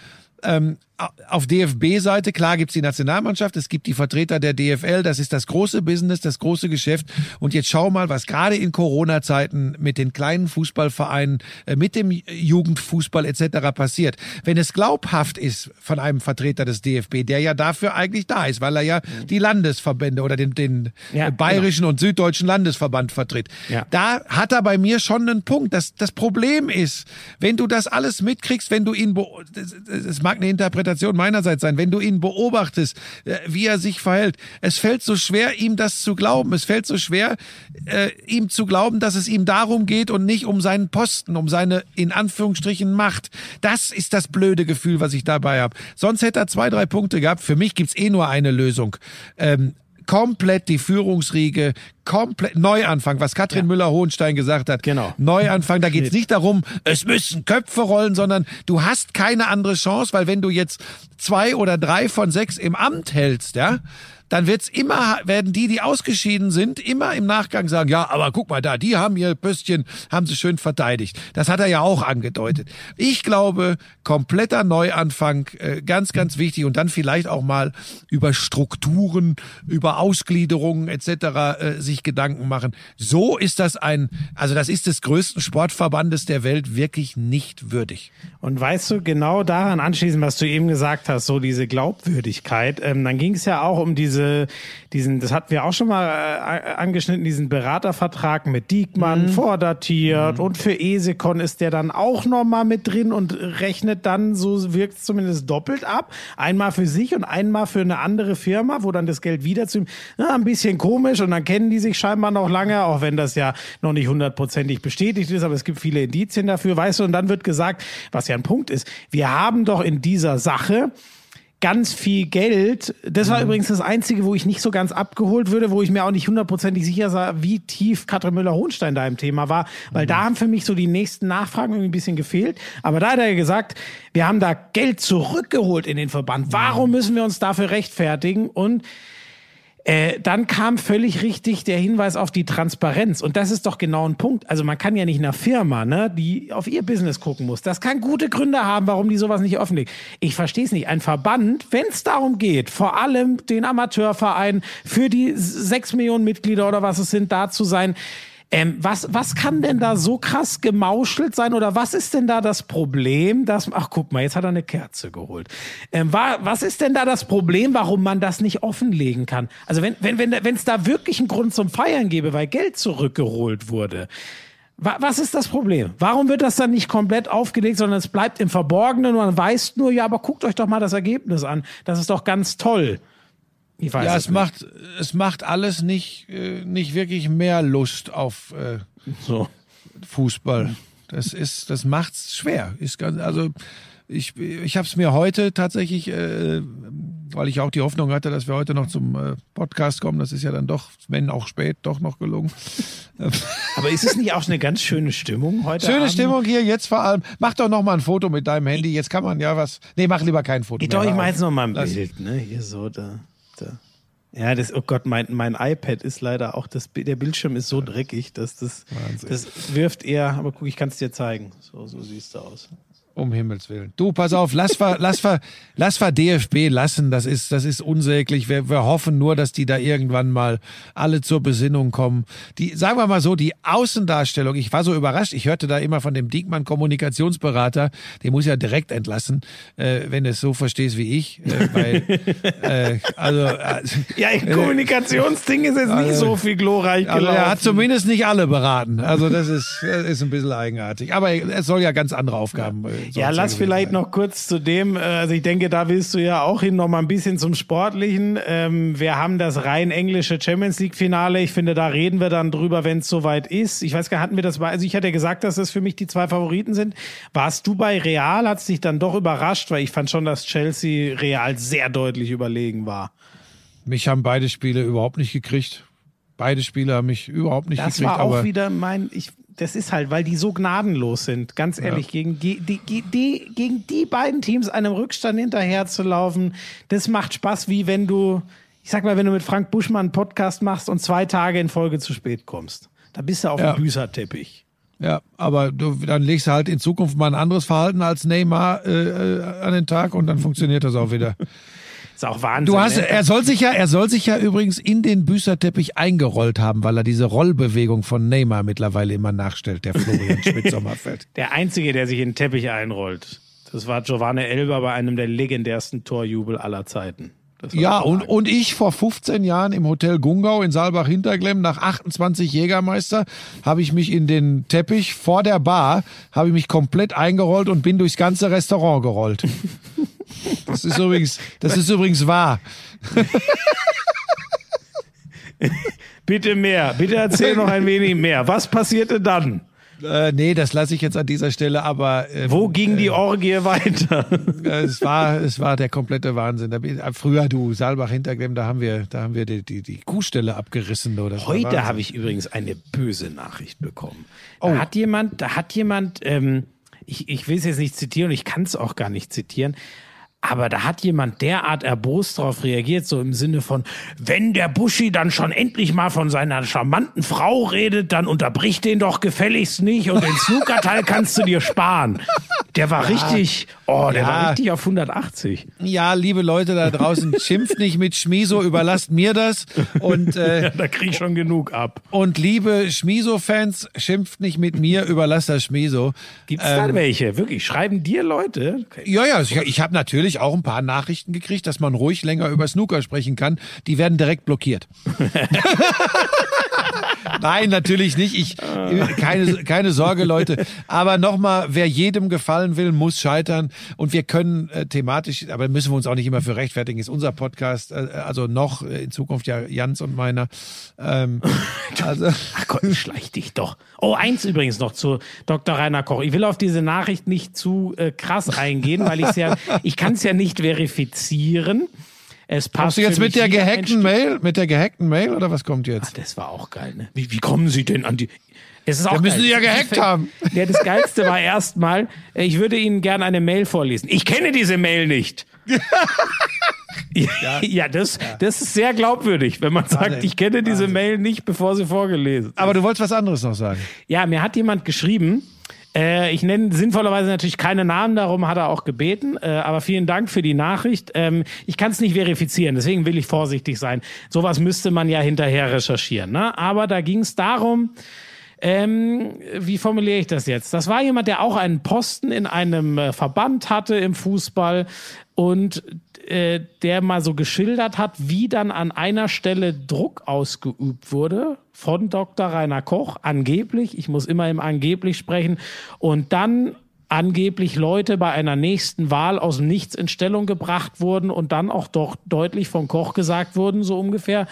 ähm, auf DFB-Seite, klar gibt's die Nationalmannschaft, es gibt die Vertreter der DFL, das ist das große Business, das große Geschäft. Und jetzt schau mal, was gerade in Corona-Zeiten mit den kleinen Fußballvereinen, äh, mit dem Jugendfußball etc. passiert. Wenn es glaubhaft ist von einem Vertreter des DFB, der ja dafür eigentlich da ist, weil er ja die Landesverbände oder den, den Ja, äh, bayerischen und süddeutschen Landesverband vertritt, Ja. da hat er bei mir schon einen Punkt. Das, das Problem ist, wenn du das alles mitkriegst, wenn du ihn, das mag eine Interpretation meinerseits sein, wenn du ihn beobachtest, äh, wie er sich verhält, es fällt so schwer, ihm das zu glauben. Es fällt so schwer, äh, ihm zu glauben, dass es ihm darum geht und nicht um seinen Posten, um seine, in Anführungsstrichen, Macht. Das ist das blöde Gefühl, was ich dabei habe. Sonst hätte er zwei, drei Punkte gehabt. Für mich gibt's eh nur eine Lösung. Ähm, komplett die Führungsriege, komplett Neuanfang, was Katrin Müller-Hohenstein gesagt hat. Genau. Neuanfang, da geht es nicht darum, es müssen Köpfe rollen, sondern du hast keine andere Chance, weil wenn du jetzt zwei oder drei von sechs im Amt hältst, ja, dann wird's immer, werden die, die ausgeschieden sind, immer im Nachgang sagen, ja, aber guck mal da, die haben ihr Pöstchen, haben sie schön verteidigt. Das hat er ja auch angedeutet. Ich glaube, kompletter Neuanfang, äh, ganz, ganz wichtig und dann vielleicht auch mal über Strukturen, über Ausgliederungen etc. Äh, sich Gedanken machen. So ist das ein, also das ist des größten Sportverbandes der Welt wirklich nicht würdig. Und weißt du, genau daran anschließend, was du eben gesagt hast, so diese Glaubwürdigkeit, ähm, dann ging es ja auch um diese, diesen, das hatten wir auch schon mal äh, angeschnitten, diesen Beratervertrag mit Diekmann, vordatiert. Und für Esekon ist der dann auch nochmal mit drin und rechnet dann, so wirkt es zumindest doppelt ab. Einmal für sich und einmal für eine andere Firma, wo dann das Geld wieder zu ihm, na, ein bisschen komisch und dann kennen die sich scheinbar noch lange, auch wenn das ja noch nicht hundertprozentig bestätigt ist, aber es gibt viele Indizien dafür, weißt du, und dann wird gesagt, was ja ein Punkt ist, wir haben doch in dieser Sache ganz viel Geld. Das war übrigens das Einzige, wo ich nicht so ganz abgeholt würde, wo ich mir auch nicht hundertprozentig sicher sah, wie tief Katrin Müller-Hohenstein da im Thema war, weil da haben für mich so die nächsten Nachfragen irgendwie ein bisschen gefehlt. Aber da hat er gesagt, wir haben da Geld zurückgeholt in den Verband. Warum müssen wir uns dafür rechtfertigen? Und äh, dann kam völlig richtig der Hinweis auf die Transparenz. Und das ist doch genau ein Punkt. Also man kann ja nicht einer Firma, ne, die auf ihr Business gucken muss. Das kann gute Gründe haben, warum die sowas nicht öffentlich. Ich verstehe es nicht. Ein Verband, wenn es darum geht, vor allem den Amateurverein für die sechs Millionen Mitglieder oder was es sind, da zu sein, Ähm, was, was kann denn da so krass gemauschelt sein oder was ist denn da das Problem, dass, ach guck mal, jetzt hat er eine Kerze geholt. Ähm, wa, was ist denn da das Problem, warum man das nicht offenlegen kann? Also wenn wenn wenn wenn es da wirklich einen Grund zum Feiern gäbe, weil Geld zurückgeholt wurde, wa, was ist das Problem? Warum wird das dann nicht komplett aufgelegt, sondern es bleibt im Verborgenen und man weiß nur, ja, aber guckt euch doch mal das Ergebnis an. Das ist doch ganz toll. Ich weiß Ja, es es macht, es macht alles nicht, äh, nicht wirklich mehr Lust auf äh, so. Fußball. Das ist, das macht's schwer. Ist ganz, also ich, ich habe es mir heute tatsächlich, äh, weil ich auch die Hoffnung hatte, dass wir heute noch zum äh, Podcast kommen. Das ist ja dann doch, wenn auch spät, doch noch gelungen. Aber ist es nicht auch eine ganz schöne Stimmung heute? Schöne Abend? Stimmung hier jetzt vor allem. Mach doch noch mal ein Foto mit deinem Handy. Jetzt kann man ja was. Nee, mach lieber kein Foto. Ich mehr. doch, ich mache jetzt noch mal ein Bild, ne? Hier so, da, da. Ja, das, oh Gott, mein, mein iPad ist leider auch, das, der Bildschirm ist so dreckig, dass das, das wirft eher, aber guck, ich kann es dir zeigen. So, so siehst du aus. Um Himmels Willen. Du, pass auf, lass wir, lass wir, lass wir DFB lassen. Das ist, das ist unsäglich. Wir, wir hoffen nur, dass die da irgendwann mal alle zur Besinnung kommen. Die, sagen wir mal so, die Außendarstellung. Ich war so überrascht. Ich hörte da immer von dem Diekmann Kommunikationsberater. Den muss ja direkt entlassen, äh, wenn du es so verstehst wie ich. Äh, weil, äh, also, äh, Ja, im Kommunikationsding ist jetzt nicht Also- so viel glorreich also gelaufen. er hat zumindest nicht alle beraten. Also das ist, das ist ein bisschen eigenartig. Aber es soll ja ganz andere Aufgaben. äh, Ja, lass vielleicht sein. noch kurz zu dem, äh, also ich denke, da willst du ja auch hin, noch mal ein bisschen zum Sportlichen. Ähm, wir haben das rein englische Champions League Finale. Ich finde, da reden wir dann drüber, wenn es soweit ist. Ich weiß gar nicht, hatten wir das bei, also ich hatte ja gesagt, dass das für mich die zwei Favoriten sind. Warst du bei Real? Hat's dich dann doch überrascht, weil ich fand schon, dass Chelsea Real sehr deutlich überlegen war. Mich haben beide Spiele überhaupt nicht gekriegt. Beide Spiele haben mich überhaupt nicht Das gekriegt. war auch aber wieder mein, ich, das ist halt, weil die so gnadenlos sind, ganz ehrlich, gegen, die, die, die, gegen die beiden Teams einem Rückstand hinterher zu laufen, das macht Spaß, wie wenn du, ich sag mal, wenn du mit Frank Buschmann einen Podcast machst und zwei Tage in Folge zu spät kommst. Da bist du auf Ja. dem Büßerteppich. ja, aber du, dann legst du halt in Zukunft mal ein anderes Verhalten als Neymar äh, äh, an den Tag und dann funktioniert das auch wieder. Ist auch Wahnsinn. Du hast, ne? er soll sich ja, er soll sich ja übrigens in den Büßerteppich eingerollt haben, weil er diese Rollbewegung von Neymar mittlerweile immer nachstellt, der Florian Schmidt-Sommerfeld. Der Einzige, der sich in den Teppich einrollt, das war Giovanni Elber bei einem der legendärsten Torjubel aller Zeiten. Ja, und, und ich vor 15 Jahren im Hotel Gungau in Saalbach-Hinterglemm nach 28 Jägermeister habe ich mich in den Teppich vor der Bar, habe ich mich komplett eingerollt und bin durchs ganze Restaurant gerollt. Das ist übrigens, das ist übrigens wahr. Bitte mehr, bitte erzähl noch ein wenig mehr. Was passierte dann? Äh, nee, das lasse ich jetzt an dieser Stelle, aber ähm, Wo ging die Orgie weiter? äh, es war, es war der komplette Wahnsinn. Äh, früher, du, Saalbach-Hinterglemm, da haben wir, da haben wir die, die, die Kuhstelle abgerissen. War Heute habe ich übrigens eine böse Nachricht bekommen. Oh. Da hat jemand, da hat jemand, ähm, ich, ich will es jetzt nicht zitieren und ich kann es auch gar nicht zitieren, aber da hat jemand derart erbost darauf reagiert, so im Sinne von, wenn der Buschi dann schon endlich mal von seiner charmanten Frau redet, dann unterbrich den doch gefälligst nicht und den Snookerteil kannst du dir sparen. Der war richtig, oh, der Ja. war richtig auf 180. Ja, liebe Leute da draußen, schimpft nicht mit Schmiso, überlasst mir das. Und, äh, Da krieg ich schon genug ab. und liebe Schmiso-Fans, schimpft nicht mit mir, überlasst das Schmiso. Gibt's da welche? Wirklich? Schreiben dir Leute? Ja, ja, ich, ich habe natürlich auch ein paar Nachrichten gekriegt, dass man ruhig länger über Snooker sprechen kann. Die werden direkt blockiert. Nein, natürlich nicht. Ich, keine, keine Sorge, Leute. Aber nochmal, wer jedem gefallen will, muss scheitern. Und wir können äh, thematisch, aber müssen wir uns auch nicht immer für rechtfertigen, ist unser Podcast, äh, also noch äh, in Zukunft ja Jans und meiner. Ähm, also, Ach Gott, schleich dich doch. Oh, eins übrigens noch zu Dr. Rainer Koch. Ich will auf diese Nachricht nicht zu äh, krass eingehen, weil ich ja, ich kann es ja nicht verifizieren. Es passt kommst du jetzt mit der gehackten Mail, mit der gehackten Mail oder was kommt jetzt? Das war auch geil, ne? Wie, wie kommen Sie denn an die? Es ist auch müssen geil. Sie ja gehackt haben. Ja, das Geilste war erstmal, ich würde Ihnen gerne eine Mail vorlesen. Ich kenne diese Mail nicht. ja, ja, das, das ist sehr glaubwürdig, wenn man sagt, ich kenne diese Mail nicht, bevor sie vorgelesen. Aber du wolltest was anderes noch sagen. Ja, mir hat jemand geschrieben, äh, ich nenne sinnvollerweise natürlich keine Namen, darum hat er auch gebeten, äh, aber vielen Dank für die Nachricht. Ähm, ich kann es nicht verifizieren, deswegen will ich vorsichtig sein. Sowas müsste man ja hinterher recherchieren. Ne? Aber da ging es darum, ähm, wie formuliere ich das jetzt? Das war jemand, der auch einen Posten in einem äh, Verband hatte im Fußball und äh, der mal so geschildert hat, wie dann an einer Stelle Druck ausgeübt wurde von Dr. Rainer Koch, angeblich, ich muss immer im angeblich sprechen, und dann angeblich Leute bei einer nächsten Wahl aus dem Nichts in Stellung gebracht wurden und dann auch doch deutlich von Koch gesagt wurden, so ungefähr,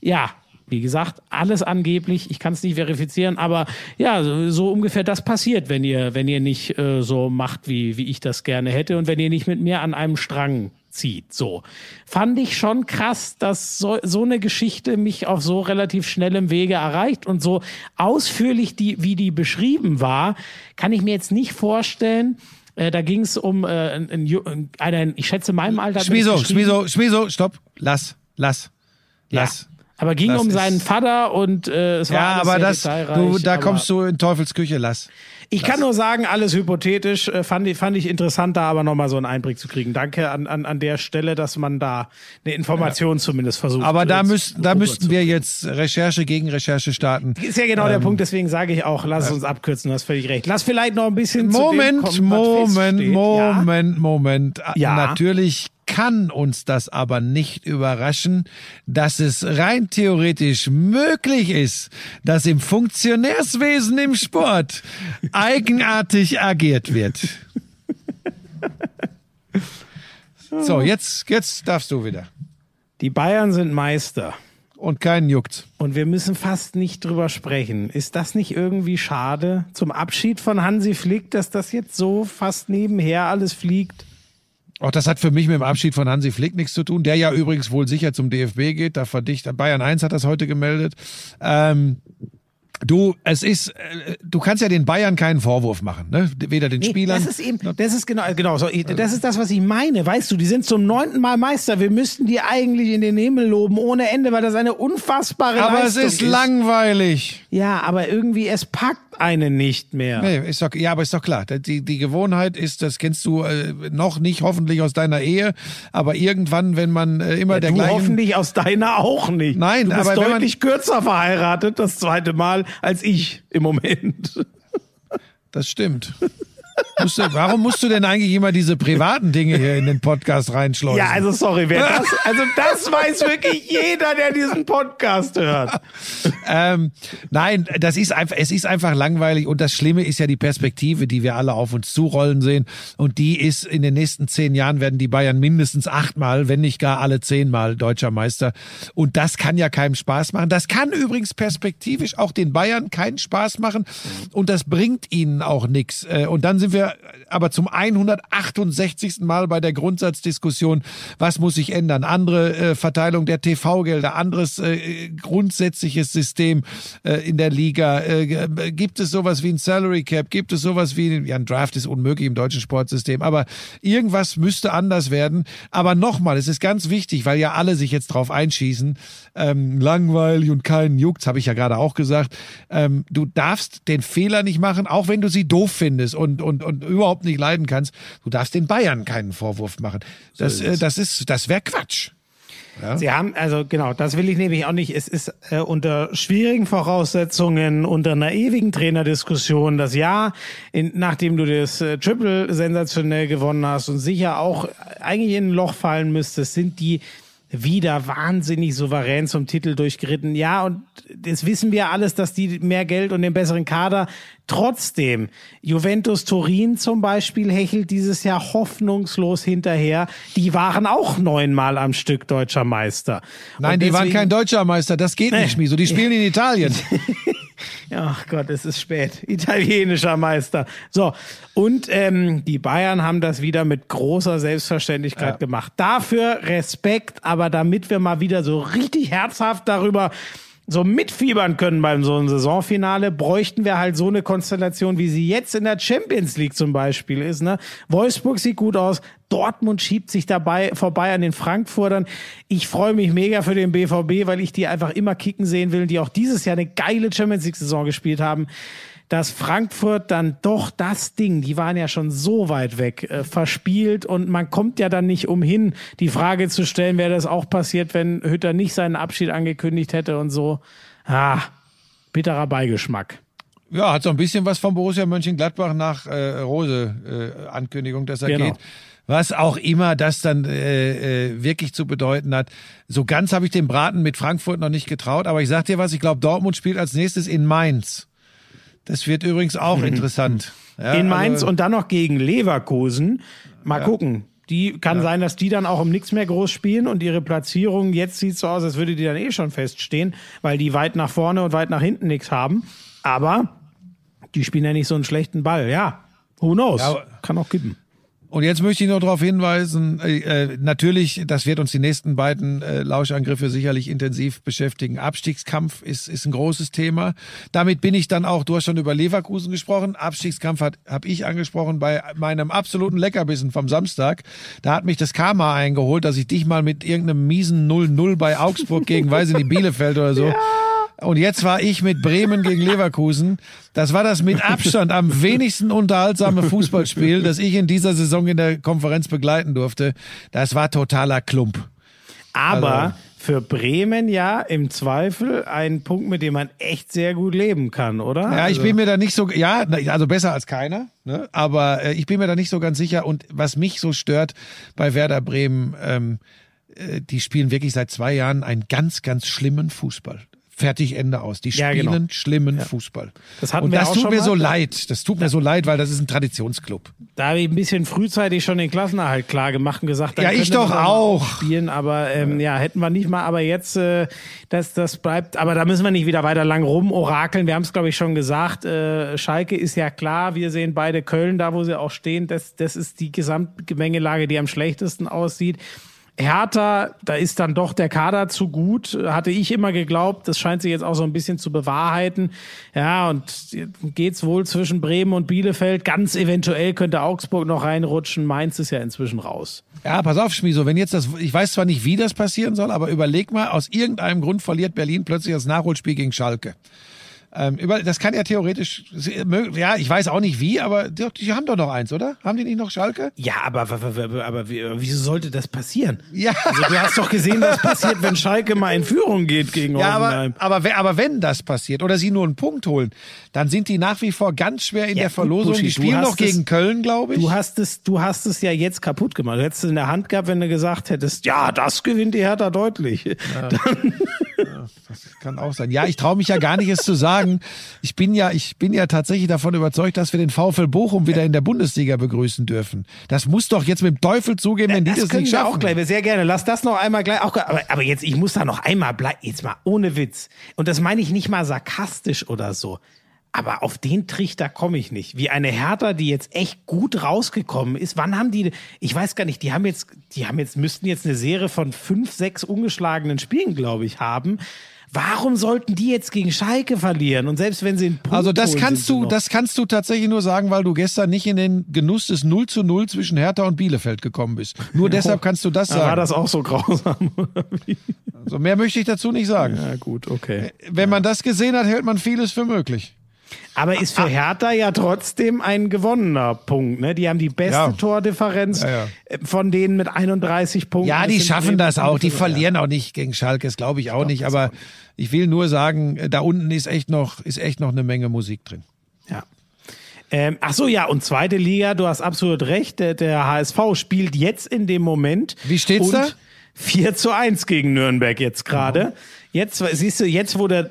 ja, wie gesagt, alles angeblich, ich kann es nicht verifizieren, aber ja, so, so ungefähr das passiert, wenn ihr, wenn ihr nicht äh, so macht, wie, wie ich das gerne hätte und wenn ihr nicht mit mir an einem Strang zieht. So. Fand ich schon krass, dass so, so eine Geschichte mich auf so relativ schnellem Wege erreicht und so ausführlich, die, wie die beschrieben war, kann ich mir jetzt nicht vorstellen. Äh, da ging es um äh, ein, ein, einen, ich schätze, meinem Alter. Schmiso. Schmiso, Schmiso, stopp. Lass, lass, lass. Aber ging Das um seinen Vater und äh, es war Ja, aber das, du, da kommst du in Teufels Küche, lass. Ich kann nur sagen, alles hypothetisch. Äh, fand, ich, fand ich interessant, da aber nochmal so einen Einblick zu kriegen. Danke an, an, an der Stelle, dass man da eine Information zumindest versucht. Aber da, äh, müssten, da müssten wir jetzt Recherche gegen Recherche starten. Ist ja genau der Punkt, deswegen sage ich auch, lass es uns abkürzen, du hast völlig recht. Lass vielleicht noch ein bisschen Moment, kommen, Moment. Moment, Moment. Ja. Natürlich kann uns das aber nicht überraschen, dass es rein theoretisch möglich ist, dass im Funktionärswesen im Sport eigenartig agiert wird. So, jetzt, jetzt darfst du wieder. Die Bayern sind Meister. Und keinen juckt. Und wir müssen fast nicht drüber sprechen. Ist das nicht irgendwie schade zum Abschied von Hansi Flick, dass das jetzt so fast nebenher alles fliegt? Auch das hat für mich mit dem Abschied von Hansi Flick nichts zu tun, der ja übrigens wohl sicher zum DFB geht. Da verdicht Bayern 1 hat das heute gemeldet. Ähm, du, es ist, äh, du kannst ja den Bayern keinen Vorwurf machen, ne? Weder den Nee, Spielern. Das ist eben, das ist genau, genau so. Das ist das, was ich meine. Weißt du, die sind zum neunten Mal Meister. Wir müssten die eigentlich in den Himmel loben ohne Ende, weil das eine unfassbare aber es Leistung ist langweilig. Ja, aber irgendwie es packt einen nicht mehr. Nee, ist doch, ja, aber ist doch klar. Die, die Gewohnheit ist, das kennst du äh, noch nicht hoffentlich aus deiner Ehe, aber irgendwann, wenn man äh, immer der du gleichen. hoffentlich aus deiner auch nicht. Nein, du bist aber wenn man- deutlich kürzer verheiratet, das zweite Mal, als ich im Moment. Das stimmt. Musst du, warum musst du denn eigentlich immer diese privaten Dinge hier in den Podcast reinschleusen? Ja, also sorry, wer das, also das weiß wirklich jeder, der diesen Podcast hört. Ähm, nein, das ist einfach, es ist einfach langweilig und das Schlimme ist ja die Perspektive, die wir alle auf uns zurollen sehen und die ist in den nächsten zehn Jahren werden die Bayern mindestens achtmal, wenn nicht gar alle zehnmal deutscher Meister und das kann ja keinem Spaß machen. Das kann übrigens perspektivisch auch den Bayern keinen Spaß machen und das bringt ihnen auch nichts. Äh, Und dann sind wir aber zum 168. Mal bei der Grundsatzdiskussion, was muss sich ändern? Andere äh, Verteilung der TV-Gelder, anderes äh, grundsätzliches System äh, in der Liga. Äh, gibt es sowas wie ein Salary Cap? Gibt es sowas wie, ja, ein Draft ist unmöglich im deutschen Sportsystem, aber irgendwas müsste anders werden. Aber nochmal, es ist ganz wichtig, weil ja alle sich jetzt drauf einschießen, ähm, langweilig und keinen juckt's, habe ich ja gerade auch gesagt. Ähm, du darfst den Fehler nicht machen, auch wenn du sie doof findest und, und, und überhaupt nicht leiden kannst. Du darfst den Bayern keinen Vorwurf machen. Das, äh, das ist, das wäre Quatsch. Sie haben, also genau, das will ich nämlich auch nicht. Es ist äh, unter schwierigen Voraussetzungen, unter einer ewigen Trainerdiskussion, das Jahr, in, nachdem du das äh, Triple sensationell gewonnen hast und sicher auch eigentlich in ein Loch fallen müsstest, sind die wieder wahnsinnig souverän zum Titel durchgeritten. Ja, und das wissen wir alles, dass die mehr Geld und den besseren Kader trotzdem. Juventus Turin zum Beispiel hechelt dieses Jahr hoffnungslos hinterher. Die waren auch neunmal am Stück deutscher Meister. Nein, Und die waren deswegen- kein deutscher Meister, das geht nicht, Schmieso. Die spielen in Italien. Ach Gott, es ist spät. Italienischer Meister. So, und ähm, die Bayern haben das wieder mit großer Selbstverständlichkeit gemacht. Dafür Respekt, aber damit wir mal wieder so richtig herzhaft darüber so mitfiebern können beim so einem Saisonfinale, bräuchten wir halt so eine Konstellation, wie sie jetzt in der Champions League zum Beispiel ist. Ne? Wolfsburg sieht gut aus, Dortmund schiebt sich dabei vorbei an den Frankfurtern. Ich freue mich mega für den BVB, weil ich die einfach immer kicken sehen will, die auch dieses Jahr eine geile Champions League-Saison gespielt haben. Dass Frankfurt dann doch das Ding, die waren ja schon so weit weg, äh, verspielt und man kommt ja dann nicht umhin, die Frage zu stellen, wäre das auch passiert, wenn Hütter nicht seinen Abschied angekündigt hätte und so. Ah, bitterer Beigeschmack. Ja, hat so ein bisschen was von Borussia Mönchengladbach nach äh, Rose äh, Ankündigung, dass er Genau. geht. Was auch immer das dann äh, äh, wirklich zu bedeuten hat. So ganz habe ich den Braten mit Frankfurt noch nicht getraut, aber ich sag dir was, ich glaube, Dortmund spielt als nächstes in Mainz. Das wird übrigens auch interessant. Ja, in Mainz also, und dann noch gegen Leverkusen. Mal gucken. Die kann sein, dass die dann auch um nichts mehr groß spielen und ihre Platzierung jetzt sieht so aus, als würde die dann eh schon feststehen, weil die weit nach vorne und weit nach hinten nichts haben. Aber die spielen ja nicht so einen schlechten Ball. Ja, who knows? Ja, kann auch kippen. Und jetzt möchte ich noch darauf hinweisen, äh, äh, natürlich, das wird uns die nächsten beiden äh, Lauschangriffe sicherlich intensiv beschäftigen. Abstiegskampf ist, ist ein großes Thema. Damit bin ich dann auch, du hast schon über Leverkusen gesprochen, Abstiegskampf hat habe ich angesprochen bei meinem absoluten Leckerbissen vom Samstag. Da hat mich das Karma eingeholt, dass ich dich mal mit irgendeinem miesen 0-0 bei Augsburg gegen, weiß ich nicht, Bielefeld oder so. Und jetzt war ich mit Bremen gegen Leverkusen. Das war das mit Abstand am wenigsten unterhaltsame Fußballspiel, das ich in dieser Saison in der Konferenz begleiten durfte. Das war totaler Klump. Aber Also- für Bremen ja im Zweifel ein Punkt, mit dem man echt sehr gut leben kann, oder? Ja, ich Also- bin mir da nicht so, ja, also besser als keiner, ne? aber äh, ich bin mir da nicht so ganz sicher. Und was mich so stört bei Werder Bremen, ähm, äh, die spielen wirklich seit zwei Jahren einen ganz, ganz schlimmen Fußball. Fertig, Ende aus. Die Ja, spielen genau. schlimmen Fußball. Das hatten Und wir das auch tut schon mir mal. so leid. Das tut mir so leid, weil das ist ein Traditionsclub. Da habe ich ein bisschen frühzeitig schon den Klassenerhalt klar gemacht und gesagt, Ja, ich doch auch. spielen, aber ähm, ja, hätten wir nicht mal, aber jetzt äh, das das bleibt, aber da müssen wir nicht wieder weiter lang rumorakeln. Wir haben es glaube ich schon gesagt, äh, Schalke ist ja klar, wir sehen beide Köln da, wo sie auch stehen, das das ist die Gesamtgemengelage, die am schlechtesten aussieht. Hertha, da ist dann doch der Kader zu gut, hatte ich immer geglaubt. Das scheint sich jetzt auch so ein bisschen zu bewahrheiten. Ja, und geht's wohl zwischen Bremen und Bielefeld. Ganz eventuell könnte Augsburg noch reinrutschen. Mainz ist ja inzwischen raus. Ja, pass auf, Schmieso, wenn jetzt das, ich weiß zwar nicht, wie das passieren soll, aber überleg mal, aus irgendeinem Grund verliert Berlin plötzlich das Nachholspiel gegen Schalke. Ähm, über, das kann ja theoretisch, ja, ich weiß auch nicht wie, aber die, die haben doch noch eins, oder? Haben die nicht noch Schalke? Ja, aber, aber, aber, aber wie- wieso sollte das passieren? Ja. Also du hast doch gesehen, was passiert, wenn Schalke mal in Führung geht gegen Ja, aber, Hoffenheim. aber, we- aber wenn das passiert oder sie nur einen Punkt holen, dann sind die nach wie vor ganz schwer in Ja, der Verlosung. Buschi, die spielen noch gegen es- Köln, glaube ich. Du hast es, du hast es ja jetzt kaputt gemacht. Du hättest es in der Hand gehabt, wenn du gesagt hättest, ja, das gewinnt die Hertha deutlich. Das kann auch sein. Ja, ich traue mich ja gar nicht, es zu sagen. Ich bin ja, ich bin ja tatsächlich davon überzeugt, dass wir den VfL Bochum wieder in der Bundesliga begrüßen dürfen. Das muss doch jetzt mit dem Teufel zugehen, wenn die das, können nicht wir schaffen. auch gleich. Sehr gerne. Lass das noch einmal gleich. Auch, aber, aber jetzt, ich muss da noch einmal bleiben. Jetzt mal ohne Witz. Und das meine ich nicht mal sarkastisch oder so. Aber auf den Trichter komme ich nicht. Wie eine Hertha, die jetzt echt gut rausgekommen ist. Wann haben die, ich weiß gar nicht, die haben jetzt, die haben jetzt, müssten jetzt eine Serie von fünf, sechs ungeschlagenen Spielen, glaube ich, haben. Warum sollten die jetzt gegen Schalke verlieren? Und selbst wenn sie einen Punkt Also das kannst du, das kannst du tatsächlich nur sagen, weil du gestern nicht in den Genuss des 0 zu 0 zwischen Hertha und Bielefeld gekommen bist. Nur deshalb kannst du das Da war sagen. das auch so grausam? Also mehr möchte ich dazu nicht sagen. Ja, gut, okay. Wenn man das gesehen hat, hält man vieles für möglich. Aber ist für Hertha ja trotzdem ein gewonnener Punkt. Ne? Die haben die beste Ja. Tordifferenz Ja, ja. äh, von denen mit 31 Punkten. Ja, die schaffen das auch. Die verlieren auch nicht gegen Schalke, das glaube ich auch nicht. Aber ich will nur sagen, da unten ist echt noch, ist echt noch eine Menge Musik drin. Ja. Ähm, ach so, ja, und zweite Liga, du hast absolut recht. Der, der HSV spielt jetzt in dem Moment. Wie steht's da? 4 zu 1 gegen Nürnberg jetzt gerade. Jetzt, siehst du, jetzt, wo der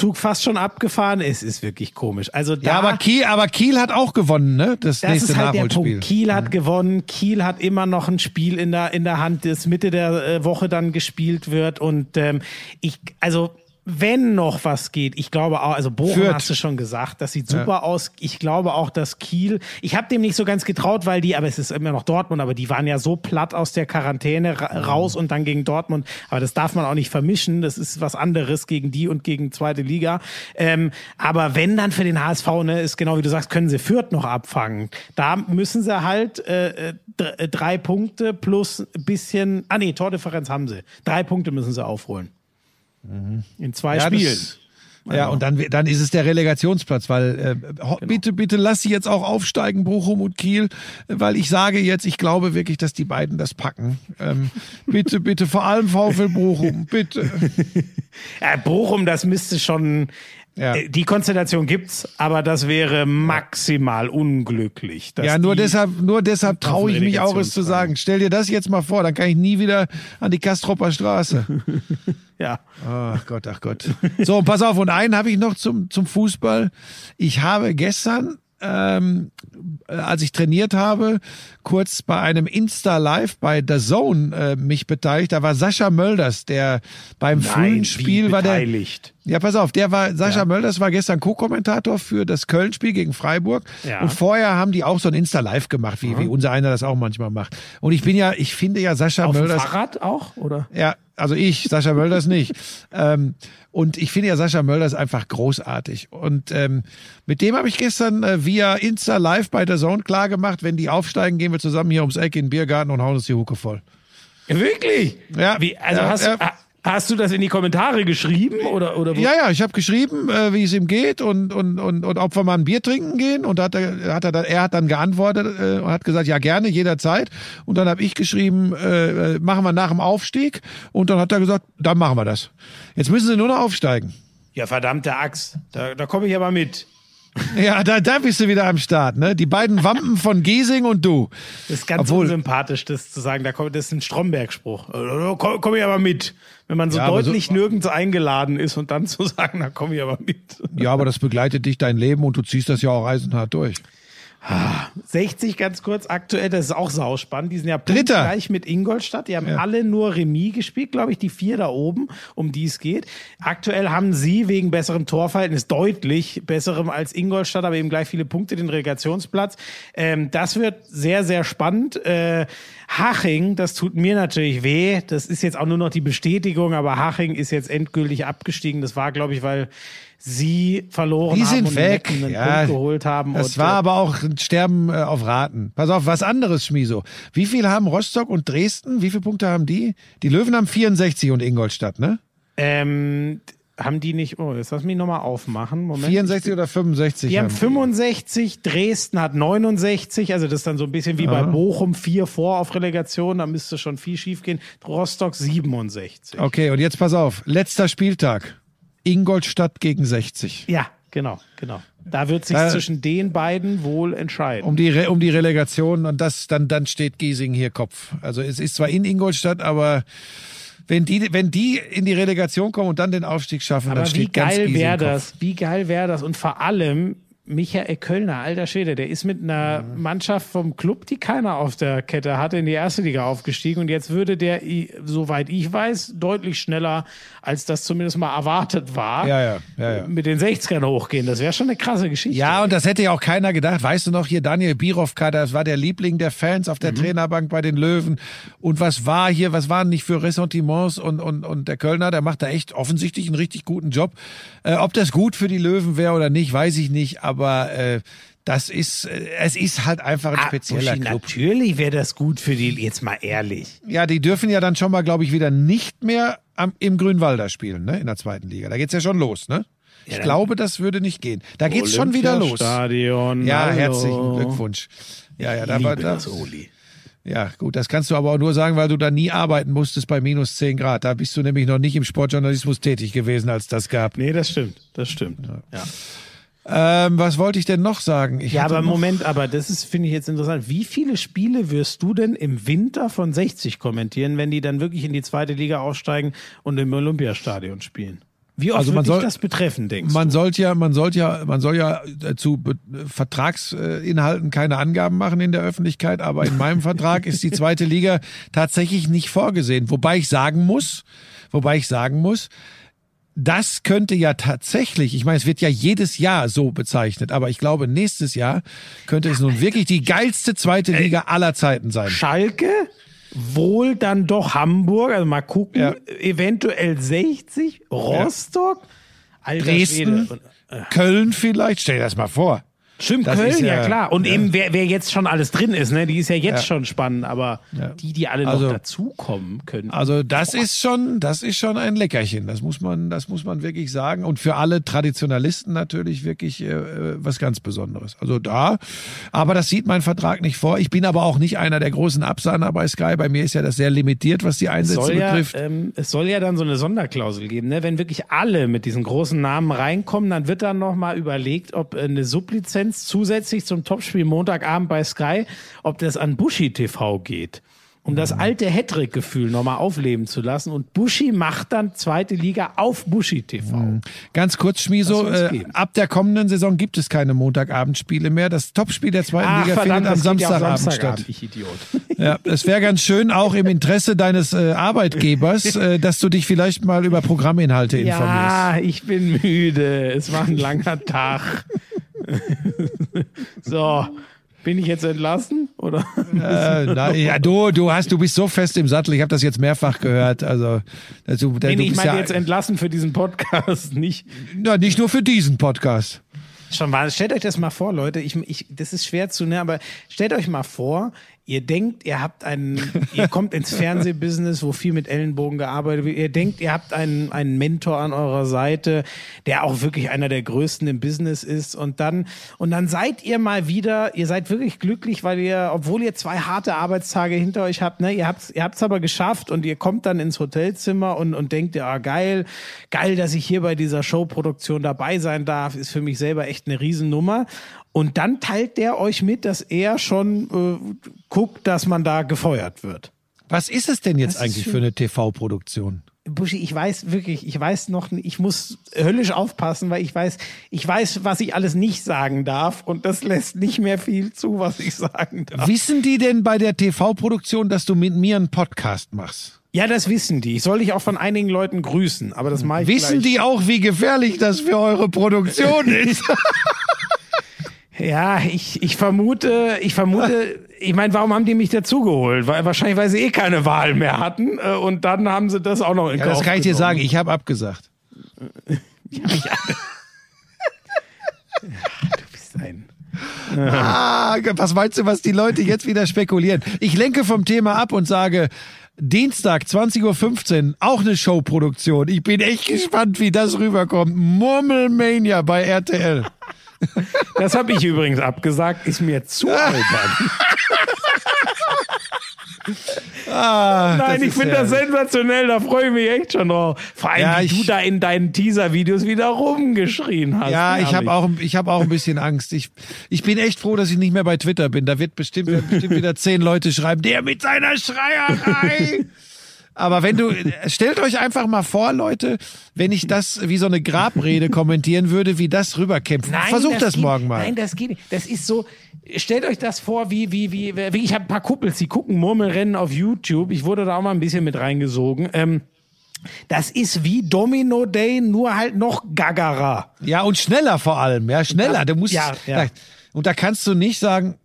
Zug fast schon abgefahren ist, ist wirklich komisch. Also da, Ja, aber Kiel, aber Kiel hat auch gewonnen, ne? Das, Das nächste ist halt der Nachholspiel. Punkt. Kiel hat gewonnen. Kiel hat immer noch ein Spiel in der, in der Hand, das Mitte der äh, Woche dann gespielt wird. Und ähm, ich, also wenn noch was geht, ich glaube auch, also Bochum Fürth. hast du schon gesagt, das sieht super aus. Ich glaube auch, dass Kiel, ich habe dem nicht so ganz getraut, weil die, aber es ist immer noch Dortmund, aber die waren ja so platt aus der Quarantäne ra raus und dann gegen Dortmund. Aber das darf man auch nicht vermischen. Das ist was anderes gegen die und gegen zweite Liga. Ähm, aber wenn dann für den HSV, ne, ist genau wie du sagst, können sie Fürth noch abfangen. Da müssen sie halt äh, äh, äh, drei Punkte plus ein bisschen, ah nee, Tordifferenz haben sie. Drei Punkte müssen sie aufholen. In zwei Mhm. Ja, Spielen. das- Ja, und dann, dann ist es der Relegationsplatz, weil äh, ho- bitte, bitte lass sie jetzt auch aufsteigen, Bochum und Kiel, weil ich sage jetzt, ich glaube wirklich, dass die beiden das packen. Ähm, bitte, bitte, vor allem VfL Bochum, bitte. Ja, Bochum, das müsste schon, Ja. Äh, Die Konstellation gibt's, aber das wäre maximal unglücklich. Ja, nur deshalb, nur deshalb traue ich mich auch, es zu sagen. Stell dir das jetzt mal vor, dann kann ich nie wieder an die Kastropper Straße. Ja. Ach Gott, ach Gott. So, pass auf, und einen habe ich noch zum, zum Fußball. Ich habe gestern, ähm, äh, als ich trainiert habe, kurz bei einem Insta-Live bei The Zone äh, mich beteiligt. Da war Sascha Mölders, der beim frühen Nein, Spiel wie war der. beteiligt. Ja, pass auf, der war, Sascha Mölders war gestern Co-Kommentator für das Köln-Spiel gegen Freiburg. Ja. Und vorher haben die auch so ein Insta-Live gemacht, wie, wie unser einer das auch manchmal macht. Und ich bin ja, ich finde ja Sascha Auf Mölders. Fahrrad auch, oder? Ja, also ich, Sascha Mölders nicht. ähm, und ich finde ja Sascha Mölders einfach großartig. Und ähm, mit dem habe ich gestern äh, via Insta Live bei der Zone klar gemacht, wenn die aufsteigen, gehen wir zusammen hier ums Eck in den Biergarten und hauen uns die Hucke voll. Wirklich? Ja. Wie, also Ja, hast, ja. Ha- hast du das in die Kommentare geschrieben oder oder wo? Ja, ja, ich habe geschrieben, äh, wie es ihm geht und, und, und, und ob wir mal ein Bier trinken gehen. Und da hat er, hat er, dann, er hat dann geantwortet äh, und hat gesagt, ja gerne, jederzeit. Und dann habe ich geschrieben, äh, äh, machen wir nach dem Aufstieg. Und dann hat er gesagt, dann machen wir das. Jetzt müssen sie nur noch aufsteigen. Ja, verdammte Axt. Da, da komme ich aber mit. Ja, da, da bist du wieder am Start, ne? Die beiden Wampen von Giesing und du. Das ist ganz Obwohl- unsympathisch, das zu sagen. Da kommt, das ist ein Stromberg-Spruch. Äh, Da komme komm ich aber mit. Wenn man so Ja, aber so- deutlich nirgends eingeladen ist und dann zu sagen, da komme ich aber mit. Ja, aber das begleitet dich dein Leben und du ziehst das ja auch eisenhart durch. 60 ganz kurz aktuell, das ist auch sauspannend. Die sind ja Dritter. gleich mit Ingolstadt. Die haben alle nur Remis gespielt, glaube ich, die vier da oben, um die es geht. Aktuell haben sie wegen besserem Torverhältnis deutlich besserem als Ingolstadt, aber eben gleich viele Punkte den Relegationsplatz. Ähm, das wird sehr, sehr spannend. Äh, Haching, das tut mir natürlich weh. Das ist jetzt auch nur noch die Bestätigung, aber Haching ist jetzt endgültig abgestiegen. Das war, glaube ich, weil sie verloren Die haben sind und weg. Einen Ja, Punkt geholt haben. Das war äh, aber auch ein Sterben äh, auf Raten. Pass auf, was anderes, Schmiso. Wie viel haben Rostock und Dresden? Wie viele Punkte haben die? Die Löwen haben 64 und Ingolstadt, ne? Ähm, haben die nicht, oh, jetzt lass mich nochmal aufmachen. Moment. 64 oder 65? Die haben 65, Dresden hat 69, also das ist dann so ein bisschen wie bei Bochum vier vor auf Relegation, da müsste schon viel schief gehen. Rostock 67. Okay, und jetzt pass auf. Letzter Spieltag. Ingolstadt gegen 60. Ja, genau, genau. Da wird sich Äh, zwischen den beiden wohl entscheiden. Um die, Re um die Relegation und das, dann, dann steht Giesing hier Kopf. Also es ist zwar in Ingolstadt, aber wenn die, wenn die in die Relegation kommen und dann den Aufstieg schaffen, Aber dann wie steht ganz geil wäre das? Wie geil wäre das? Und vor allem Michael Kölner, alter Schwede, der ist mit einer Mannschaft vom Club, die keiner auf der Kette hatte, in die erste Liga aufgestiegen. Und jetzt würde der, soweit ich weiß, deutlich schneller, als das zumindest mal erwartet war, Ja, ja, ja, mit den 60ern hochgehen. Das wäre schon eine krasse Geschichte. Ja, und das hätte ja auch keiner gedacht. Weißt du noch, hier Daniel Birovka, das war der Liebling der Fans auf Mhm. der Trainerbank bei den Löwen. Und was war hier, was waren nicht für Ressentiments und, und, und der Kölner, der macht da echt offensichtlich einen richtig guten Job. Äh, ob das gut für die Löwen wäre oder nicht, weiß ich nicht, aber äh, das ist, äh, es ist halt einfach ein Ah, spezieller Uschi, Club. Natürlich wäre das gut für die, jetzt mal ehrlich. Ja, die dürfen ja dann schon mal, glaube ich, wieder nicht mehr am, im Grünwalder spielen, ne, in der zweiten Liga. Da geht's ja schon los, ne? Ich dann- glaube, das würde nicht gehen. Da geht's schon wieder los. Stadion. Ja, hallo. herzlichen Glückwunsch. Ja, ja, da war da, das, Oli. ja, gut, das kannst du aber auch nur sagen, weil du da nie arbeiten musstest bei minus 10 Grad. Da bist du nämlich noch nicht im Sportjournalismus tätig gewesen, als das gab. Nee, das stimmt. Das stimmt. Ja. Ähm, was wollte ich denn noch sagen? Ich Ja, aber Moment, aber das ist, finde ich jetzt interessant. Wie viele Spiele wirst du denn im Winter von 60 kommentieren, wenn die dann wirklich in die zweite Liga aufsteigen und im Olympiastadion spielen? Wie oft Also man soll- das betreffen, denkst Man du? sollte ja, man sollte ja, man soll ja äh, zu Be- Vertragsinhalten keine Angaben machen in der Öffentlichkeit, aber in meinem Vertrag ist die zweite Liga tatsächlich nicht vorgesehen. Wobei ich sagen muss, wobei ich sagen muss, das könnte ja tatsächlich, ich meine, es wird ja jedes Jahr so bezeichnet, aber ich glaube, nächstes Jahr könnte es nun wirklich die geilste zweite Liga aller Zeiten sein. Schalke, wohl dann doch Hamburg, also mal gucken, Ja. eventuell 60, Rostock, alter Dresden, Schwede. Köln vielleicht, stell dir das mal vor. Stimmt, Das Köln, ja, ja- klar. Und ja. eben, wer, wer jetzt schon alles drin ist, ne, die ist ja jetzt Ja. schon spannend, aber die, die alle Also- noch dazukommen können. Also das ist schon, das ist schon ein Leckerchen. Das muss man, das muss man wirklich sagen. Und für alle Traditionalisten natürlich wirklich äh, was ganz Besonderes. Also da, aber das sieht mein Vertrag nicht vor. Ich bin aber auch nicht einer der großen Absahner bei Sky. Bei mir ist ja das sehr limitiert, was die es Einsätze ja, betrifft. ähm, es soll ja dann so eine Sonderklausel geben, ne? Wenn wirklich alle mit diesen großen Namen reinkommen, dann wird dann nochmal überlegt, ob äh, eine Sublizenz zusätzlich zum Topspiel Montagabend bei Sky, ob das an Bushi TV geht. Um das Mhm. alte Hattrick-Gefühl nochmal aufleben zu lassen. Und Bushi macht dann zweite Liga auf Bushi TV. Ganz kurz, Schmiso, soll's äh, ab der kommenden Saison gibt es keine Montagabendspiele mehr. Das Topspiel der zweiten Ach, Liga verdammt, findet am Samstagabend Samstagabend, statt. ich Idiot. Ja, es wäre ganz schön, auch im Interesse deines äh, Arbeitgebers, äh, dass du dich vielleicht mal über Programminhalte informierst. Ja, ich bin müde. Es war ein langer Tag. so, bin ich jetzt entlassen? Oder? Äh, na, ja, du, du hast, du bist so fest im Sattel. Ich habe das jetzt mehrfach gehört. Also, also du, Nee, du ich meine ja, jetzt entlassen für diesen Podcast, nicht. na, nicht nur für diesen Podcast. Schon mal, stellt euch das mal vor, Leute. Ich, ich, das ist schwer zu, ne, aber stellt euch mal vor, ihr denkt, ihr habt einen, ihr kommt ins Fernsehbusiness, wo viel mit Ellenbogen gearbeitet wird. Ihr denkt, ihr habt einen, einen Mentor an eurer Seite, der auch wirklich einer der größten im Business ist. Und dann, und dann seid ihr mal wieder, ihr seid wirklich glücklich, weil ihr, obwohl ihr zwei harte Arbeitstage hinter euch habt, ne, ihr habt's, ihr habt's aber geschafft und ihr kommt dann ins Hotelzimmer und, und denkt, ja, geil, geil, dass ich hier bei dieser Showproduktion dabei sein darf, ist für mich selber echt eine Riesennummer. Und dann teilt der euch mit, dass er schon äh, guckt, dass man da gefeuert wird. Was ist es denn jetzt Das eigentlich für eine TV-Produktion? Buschi, ich weiß wirklich, ich weiß noch, nicht, ich muss höllisch aufpassen, weil ich weiß, ich weiß, was ich alles nicht sagen darf und das lässt nicht mehr viel zu, was ich sagen darf. Wissen die denn bei der TV-Produktion, dass du mit mir einen Podcast machst? Ja, das wissen die. Ich soll dich auch von einigen Leuten grüßen, aber das mache ich Wissen gleich. die auch, wie gefährlich das für eure Produktion ist? Ja, ich, ich vermute, ich vermute, ich meine, warum haben die mich dazugeholt? Weil, wahrscheinlich, weil sie eh keine Wahl mehr hatten äh, und dann haben sie das auch noch in ja, das Kauf kann ich dir genommen. sagen. Ich habe abgesagt. Du bist ein Ah, was meinst du, was die Leute jetzt wieder spekulieren? Ich lenke vom Thema ab und sage, Dienstag, 20.15 Uhr, auch eine Showproduktion. Ich bin echt gespannt, wie das rüberkommt. Murmelmania bei RTL. Das habe ich übrigens abgesagt, ist mir zu albern. Ah, Nein, das ich finde das herrlich. sensationell, da freue ich mich echt schon drauf. Vor allem, Ja, wie ich- du da in deinen Teaser-Videos wieder rumgeschrien hast. Ja, ich habe auch, ich hab auch ein bisschen Angst. Ich, ich bin echt froh, dass ich nicht mehr bei Twitter bin. Da wird bestimmt, bestimmt wieder zehn Leute schreiben, der mit seiner Schreierei. Aber wenn du, stellt euch einfach mal vor, Leute, wenn ich das wie so eine Grabrede kommentieren würde, wie das rüberkämpft. Versucht das, geht, morgen mal. Nein, das geht nicht. Das ist so, stellt euch das vor, wie, wie, wie, wie ich habe ein paar Kuppels, die gucken Murmelrennen auf YouTube. Ich wurde da auch mal ein bisschen mit reingesogen. Ähm, das ist wie Domino Day, nur halt noch gaggerer. Ja, und schneller vor allem. Ja, schneller. Du musst, Ja, ja. Und da kannst du nicht sagen,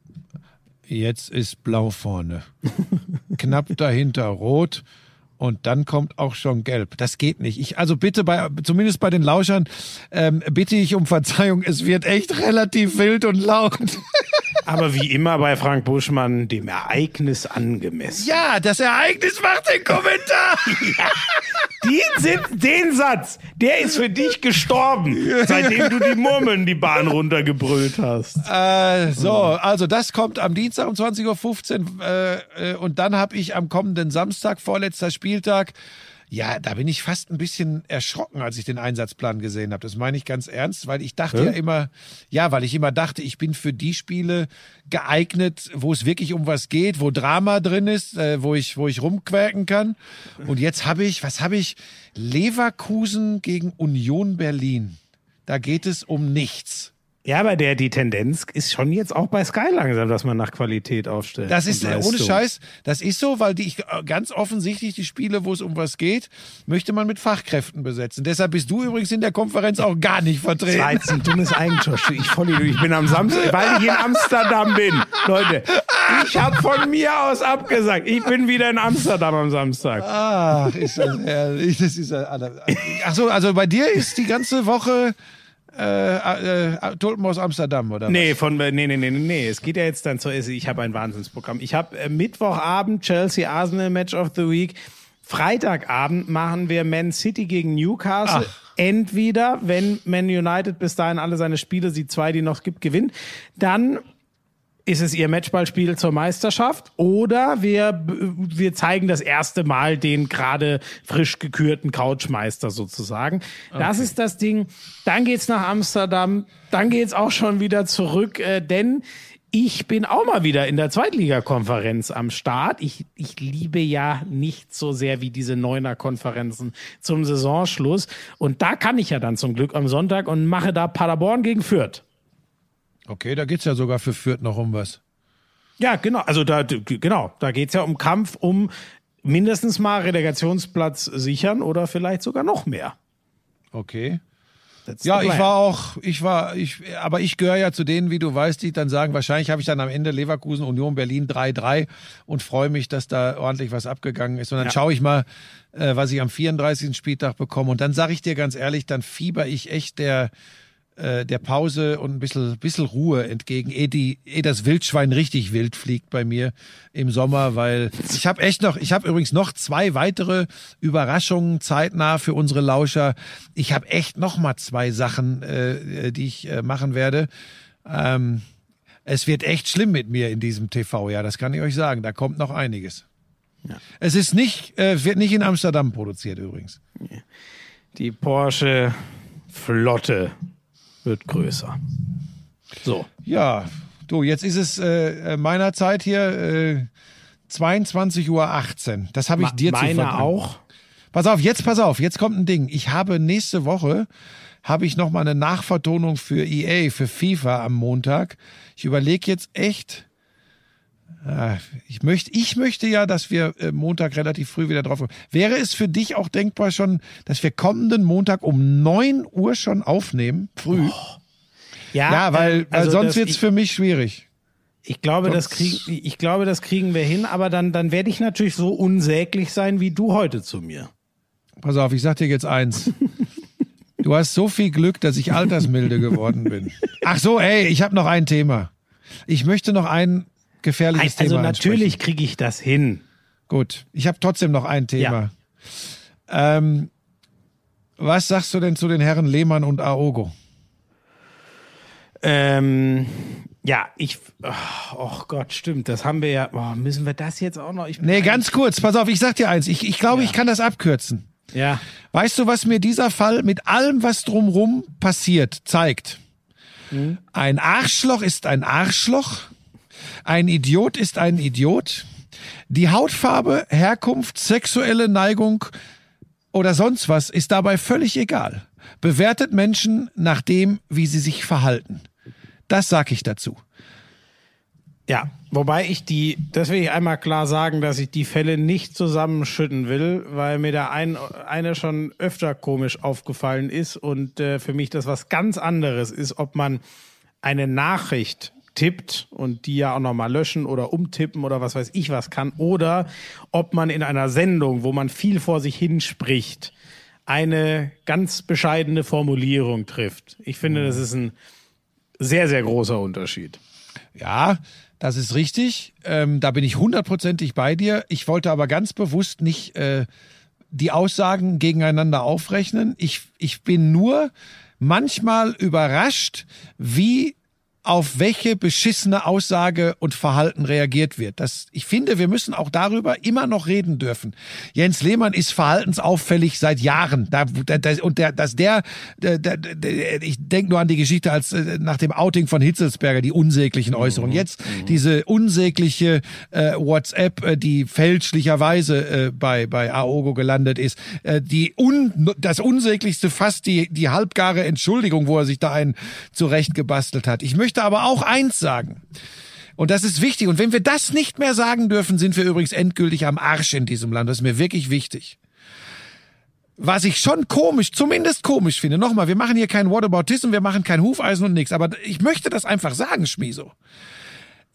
jetzt ist blau vorne. Knapp dahinter rot. Und dann kommt auch schon gelb. Das geht nicht. Ich, also bitte bei, zumindest bei den Lauschern, ähm, bitte ich um Verzeihung. Es wird echt relativ wild und laut. Aber wie immer bei Frank Buschmann, dem Ereignis angemessen. Ja, das Ereignis macht den Kommentar. Den, Sitz- den Satz, der ist für dich gestorben, seitdem du die Murmeln die Bahn runtergebrüllt hast. Äh, so, also das kommt am Dienstag um 20.15 Uhr äh, äh, und dann habe ich am kommenden Samstag, vorletzter Spieltag, ja, da bin ich fast ein bisschen erschrocken, als ich den Einsatzplan gesehen habe. Das meine ich ganz ernst, weil ich dachte ja immer, ja, weil ich immer dachte, ich bin für die Spiele geeignet, wo es wirklich um was geht, wo Drama drin ist, äh, wo ich, wo ich rumquäken kann. Und jetzt habe ich, was habe ich? Leverkusen gegen Union Berlin. Da geht es um nichts. Ja, aber der, die Tendenz ist schon jetzt auch bei Sky langsam, dass man nach Qualität aufstellt. Das ist äh, ohne. Scheiß, das ist so, weil die äh, ganz offensichtlich die Spiele, wo es um was geht, möchte man mit Fachkräften besetzen. Deshalb bist du übrigens in der Konferenz auch gar nicht Das war vertreten. jetzt ein dummes Eigentor. Ich voll Ich bin am Samstag, weil ich in Amsterdam bin. Leute, ich habe von mir aus abgesagt. Ich bin wieder in Amsterdam am Samstag. Ach, ist das herrlich. Das ist ja- ach so, also bei dir ist die ganze Woche äh, äh, Tulpen aus Amsterdam, oder? Nee, von nee, nee, nee, nee, nee. Es geht ja jetzt dann zur Ich habe ein Wahnsinnsprogramm. Ich habe äh, Mittwochabend Chelsea Arsenal Match of the Week. Freitagabend machen wir Man City gegen Newcastle. Ach. Entweder, wenn Man United bis dahin alle seine Spiele, die zwei, die noch gibt, gewinnt, dann ist es ihr Matchballspiel zur Meisterschaft oder wir, wir zeigen das erste Mal den gerade frisch gekürten Couchmeister sozusagen. Das ist das Ding. Dann geht's nach Amsterdam, dann geht's auch schon wieder zurück, äh, denn ich bin auch mal wieder in der Zweitligakonferenz am Start. Ich, ich liebe ja nicht so sehr wie diese Neuner-Konferenzen zum Saisonschluss. Und da kann ich ja dann zum Glück am Sonntag und mache da Paderborn gegen Fürth. Okay, da geht's ja sogar für Fürth noch um was. Ja, genau. Also da, genau, da geht's ja um Kampf um mindestens mal Relegationsplatz sichern oder vielleicht sogar noch mehr. Okay. That's Ja, ich war auch, ich war, ich, aber ich gehöre ja zu denen, wie du weißt, die dann sagen, wahrscheinlich habe ich dann am Ende Leverkusen, Union Berlin 3-3 und freue mich, dass da ordentlich was abgegangen ist. Und dann Ja. schaue ich mal, äh, was ich am 34. Spieltag bekomme. Und dann sage ich dir ganz ehrlich, dann fieber ich echt der, äh, der Pause und ein bisschen, bisschen Ruhe entgegen, ehe, die, ehe das Wildschwein richtig wild fliegt bei mir im Sommer, weil ich habe echt noch, ich habe übrigens noch zwei weitere Überraschungen zeitnah für unsere Lauscher. Ich habe echt noch mal zwei Sachen, äh, die ich äh, machen werde. Ähm, es wird echt schlimm mit mir in diesem TV, ja, das kann ich euch sagen. Da kommt noch einiges. Es ist nicht, äh, wird nicht in Amsterdam produziert übrigens. Die Porsche Flotte wird größer. So. Ja, du, jetzt ist es äh, äh, meiner Zeit hier äh, 22.18 Uhr. Das habe ich dir zu Meiner auch. Pass auf, jetzt pass auf, jetzt kommt ein Ding. Ich habe nächste Woche habe ich noch mal eine Nachvertonung für EA, für FIFA am Montag. Ich überlege jetzt echt. Äh, Ich möchte, ich möchte ja, dass wir äh, Montag relativ früh wieder drauf kommen. Wäre es für dich auch denkbar schon, dass wir kommenden Montag um 9 Uhr schon aufnehmen? Früh? ja, weil, ähm, weil also sonst wird's ich, für mich schwierig. ich glaube, das kriegen, ich glaube, das kriegen wir hin, aber dann, dann werde ich natürlich so unsäglich sein wie du heute zu mir. Pass auf, ich sag dir jetzt eins. Du hast so viel Glück, dass ich altersmilde geworden bin. Ach so, ey, ich habe noch ein Thema. Ich möchte noch ein gefährliches Also Thema natürlich ansprechen. kriege ich das hin. Gut, ich habe trotzdem noch ein Thema. Ähm, was sagst du denn zu den Herren Lehmann und Aogo? Ähm, ja, ich, oh Gott, stimmt, das haben wir ja, oh, müssen wir das jetzt auch noch? Ich Nee, ganz kurz, pass auf, ich sag dir eins. Ich, ich glaube, ich kann das abkürzen. Ja, Weißt du, was mir dieser Fall mit allem, was drumrum passiert, zeigt? Ein Arschloch ist ein Arschloch. Ein Idiot ist ein Idiot. Die Hautfarbe, Herkunft, sexuelle Neigung oder sonst was ist dabei völlig egal. Bewertet Menschen nach dem, wie sie sich verhalten. Das sag ich dazu. Ja, wobei ich die, das will ich einmal klar sagen, dass ich die Fälle nicht zusammenschütten will, weil mir da ein, eine schon öfter komisch aufgefallen ist und äh, für mich das was ganz anderes ist, ob man eine Nachricht tippt und die ja auch nochmal löschen oder umtippen oder was weiß ich was kann, oder ob man in einer Sendung, wo man viel vor sich hinspricht, eine ganz bescheidene Formulierung trifft. Ich finde, das ist ein sehr, sehr großer Unterschied. Ja, das ist richtig. Ähm, da bin ich hundertprozentig bei dir. Ich wollte aber ganz bewusst nicht äh, die Aussagen gegeneinander aufrechnen. Ich, ich bin nur manchmal überrascht, wie auf welche beschissene Aussage und Verhalten reagiert wird. Das, ich finde, wir müssen auch darüber immer noch reden dürfen. Jens Lehmann ist verhaltensauffällig seit Jahren. Da, da, da, und der, dass der, der, der, ich denke nur an die Geschichte als äh, nach dem Outing von Hitzelsberger, die unsäglichen Äußerungen. Jetzt diese unsägliche äh, WhatsApp, äh, die fälschlicherweise äh, bei bei Aogo gelandet ist. Äh, die un, das unsäglichste fast die die halbgare Entschuldigung, wo er sich da einen zurechtgebastelt hat. Ich möchte aber auch eins sagen. Und das ist wichtig. Und wenn wir das nicht mehr sagen dürfen, sind wir übrigens endgültig am Arsch in diesem Land. Das ist mir wirklich wichtig. Was ich schon komisch, zumindest komisch finde. Nochmal, wir machen hier kein Whataboutism, wir machen kein Hufeisen und nichts. Aber ich möchte das einfach sagen, Schmieso.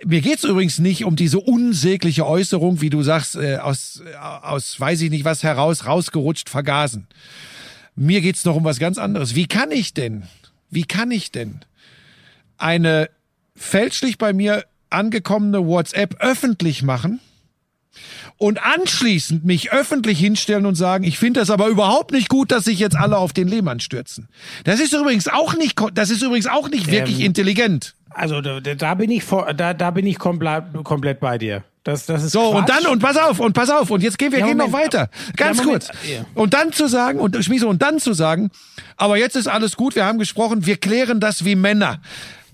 Mir geht's übrigens nicht um diese unsägliche Äußerung, wie du sagst, äh, aus, äh, aus weiß ich nicht was heraus, rausgerutscht, vergasen. Mir geht's noch um was ganz anderes. Wie kann ich denn, wie kann ich denn eine fälschlich bei mir angekommene WhatsApp öffentlich machen und anschließend mich öffentlich hinstellen und sagen, ich finde das aber überhaupt nicht gut, dass sich jetzt alle auf den Lehmann stürzen. Das ist übrigens auch nicht, das ist übrigens auch nicht wirklich Ähm, intelligent. Also da, da bin ich vor, da, da bin ich komplett, komplett bei dir. Das, das ist So, und Quatsch. dann, und pass auf, und pass auf, und jetzt gehen wir Ja, gehen noch weiter. Ganz Ja, kurz. Ja. Und dann zu sagen, und Schmiese, und dann zu sagen, aber jetzt ist alles gut, wir haben gesprochen, wir klären das wie Männer.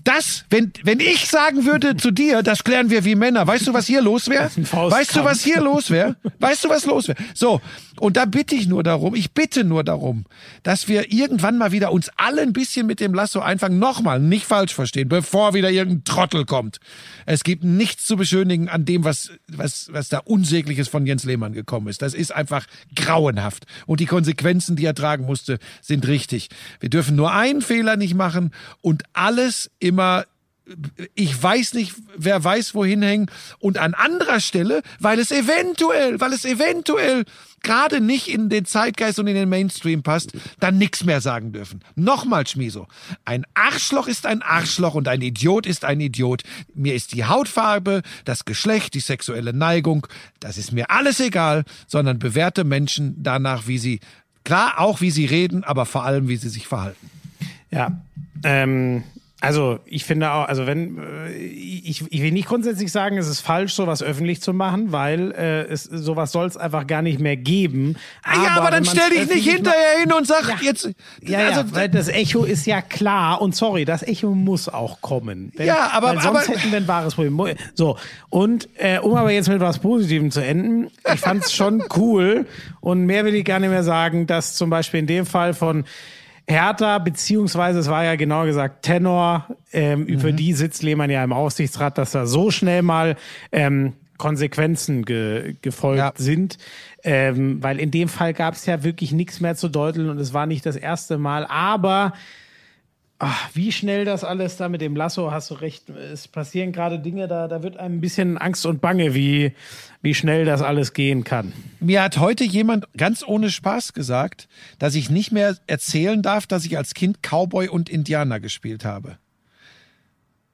Das, wenn, wenn ich sagen würde zu dir, das klären wir wie Männer, weißt du, was hier los wäre? Weißt du, was hier los wäre? Weißt du, was los wäre? So, und da bitte ich nur darum, ich bitte nur darum, dass wir irgendwann mal wieder uns alle ein bisschen mit dem Lasso einfangen. Nochmal, nicht falsch verstehen, bevor wieder irgendein Trottel kommt. Es gibt nichts zu beschönigen an dem, was, was, was da Unsägliches von Jens Lehmann gekommen ist. Das ist einfach grauenhaft. Und die Konsequenzen, die er tragen musste, sind richtig. Wir dürfen nur einen Fehler nicht machen und alles immer ich weiß nicht, wer weiß, wohin hängen. Und an anderer Stelle, weil es eventuell, weil es eventuell gerade nicht in den Zeitgeist und in den Mainstream passt, dann nichts mehr sagen dürfen. Nochmal, Schmiso. Ein Arschloch ist ein Arschloch und ein Idiot ist ein Idiot. Mir ist die Hautfarbe, das Geschlecht, die sexuelle Neigung, das ist mir alles egal, sondern bewerte Menschen danach, wie sie, klar, auch wie sie reden, aber vor allem, wie sie sich verhalten. Ja, ähm, also ich finde auch, also wenn äh, ich, ich will nicht grundsätzlich sagen, es ist falsch, sowas öffentlich zu machen, weil äh, es sowas soll es einfach gar nicht mehr geben. Ah ja, aber dann stell dich nicht hinterher hin und sag Ja. jetzt. Ja, ja, also, weil das Echo ist ja klar und sorry, das Echo muss auch kommen. Wenn, Ja, aber- weil sonst aber- hätten wir ein wahres Problem. So, und äh, um aber jetzt mit was Positivem zu enden, ich fand's schon cool und mehr will ich gar nicht mehr sagen, dass zum Beispiel in dem Fall von Hertha, beziehungsweise es war ja genau gesagt Tenor, ähm, Mhm. für die sitzt Lehmann ja im Aufsichtsrat, dass da so schnell mal ähm, Konsequenzen ge gefolgt Ja. sind. Ähm, weil in dem Fall gab es ja wirklich nichts mehr zu deuteln und es war nicht das erste Mal. Aber ach, wie schnell das alles da mit dem Lasso, hast du recht, es passieren gerade Dinge, da, da wird einem ein bisschen Angst und Bange, wie, wie schnell das alles gehen kann. Mir hat heute jemand ganz ohne Spaß gesagt, dass ich nicht mehr erzählen darf, dass ich als Kind Cowboy und Indianer gespielt habe.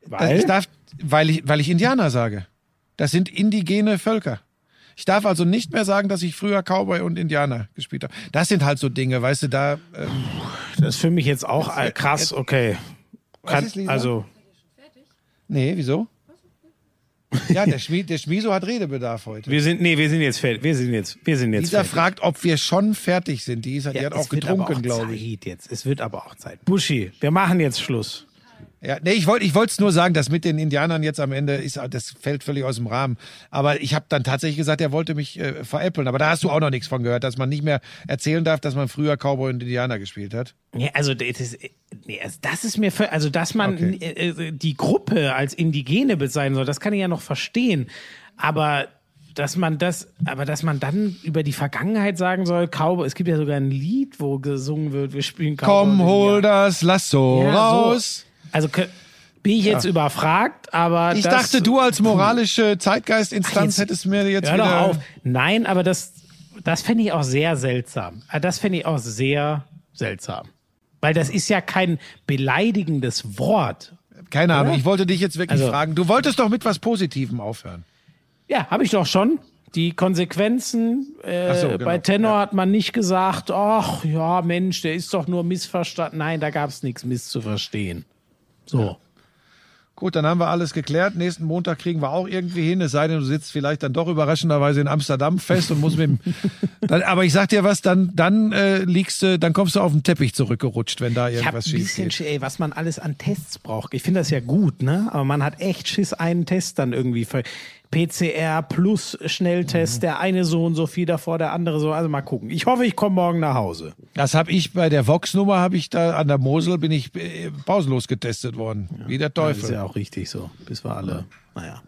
Weil? Ich darf, weil ich, weil ich Indianer sage. Das sind indigene Völker. Ich darf also nicht mehr sagen, dass ich früher Cowboy und Indianer gespielt habe. Das sind halt so Dinge, weißt du, da. Ähm, Das ist für mich jetzt auch äh, krass, okay. Kann, also, nee, wieso? Ja, der, Schmi der Schmiso hat Redebedarf heute. wir sind, nee, wir sind jetzt fertig. Wir sind jetzt, wir sind jetzt Lisa fertig. fragt, ob wir schon fertig sind. Die, ist, die Ja, hat es auch getrunken, auch glaube ich. Jetzt. Es wird aber auch Zeit. Buschi, wir machen jetzt Schluss. Ja, nee, ich wollte ich wollte es nur sagen, dass mit den Indianern jetzt am Ende ist, das fällt völlig aus dem Rahmen. Aber ich habe dann tatsächlich gesagt, er wollte mich äh, veräppeln. Aber da hast du auch noch nichts von gehört, dass man nicht mehr erzählen darf, dass man früher Cowboy und Indianer gespielt hat. Ja, also das ist, nee, also das ist mir, völ- also dass man Okay. äh, äh, die Gruppe als Indigene bezeichnen soll, das kann ich ja noch verstehen. Aber dass man das, aber dass man dann über die Vergangenheit sagen soll, Cowboy, es gibt ja sogar ein Lied, wo gesungen wird, wir spielen Cowboy. Komm, hol das Lasso Ja, so. Also bin ich jetzt überfragt, aber Ich dachte, du als moralische Zeitgeistinstanz hättest mir jetzt Hör wieder... doch auf. Nein, aber das, das fände ich auch sehr seltsam. Ah, Das fände ich auch sehr seltsam. Weil das ist ja kein beleidigendes Wort. Keine Ahnung, ich wollte dich jetzt wirklich Also- fragen. Du wolltest doch mit was Positivem aufhören. Ja, habe ich doch schon. Die Konsequenzen äh, so, genau. bei Tenor Ja. hat man nicht gesagt, ach ja, Mensch, der ist doch nur missverstanden. Nein, da gab es nichts misszuverstehen. So. Gut, dann haben wir alles geklärt. Nächsten Montag kriegen wir auch irgendwie hin. Es sei denn, du sitzt vielleicht dann doch überraschenderweise in Amsterdam fest und musst mit dem. dann, aber ich sag dir was, dann, dann äh, liegst du, dann kommst du auf den Teppich zurückgerutscht, wenn da Ich habe irgendwas ein schief bisschen geht. Ey, was man alles an Tests braucht. Ich finde das ja gut, ne? Aber man hat echt Schiss, einen Test dann irgendwie für PCR plus Schnelltest, Mhm. der eine so und so viel davor, der andere so. Also mal gucken. Ich hoffe, ich komme morgen nach Hause. Das habe ich bei der Vox-Nummer, habe ich da an der Mosel, bin ich äh, pausenlos getestet worden. Wie der Das ist Teufel. ja auch richtig so. Bis wir alle. Naja.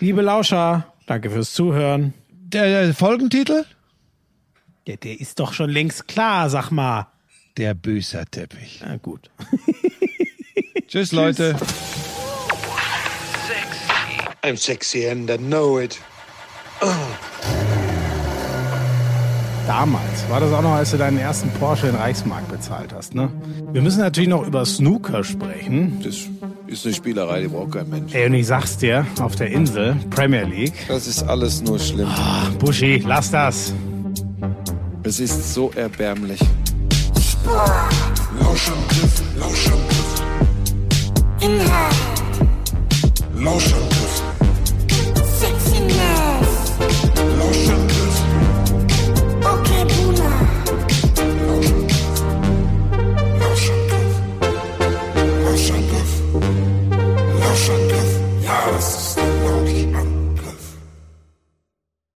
Liebe Lauscher, danke fürs Zuhören. Der, der Folgentitel? Ja, der ist doch schon längst klar, sag mal. Der Büßerteppich. Na gut. Tschüss, Leute. I'm sexy and I know it. Damals war das auch noch, als du deinen ersten Porsche in Reichsmark bezahlt hast, ne? Wir müssen natürlich noch über Snooker sprechen. Das ist eine Spielerei, die braucht kein Mensch. Ey, und ich sag's dir, auf der Insel, Premier League. Das ist alles nur schlimm. Buschi, lass das. Es ist so erbärmlich. Lauschangriff, Lauschangriff, Inhalt. Lauschangriff.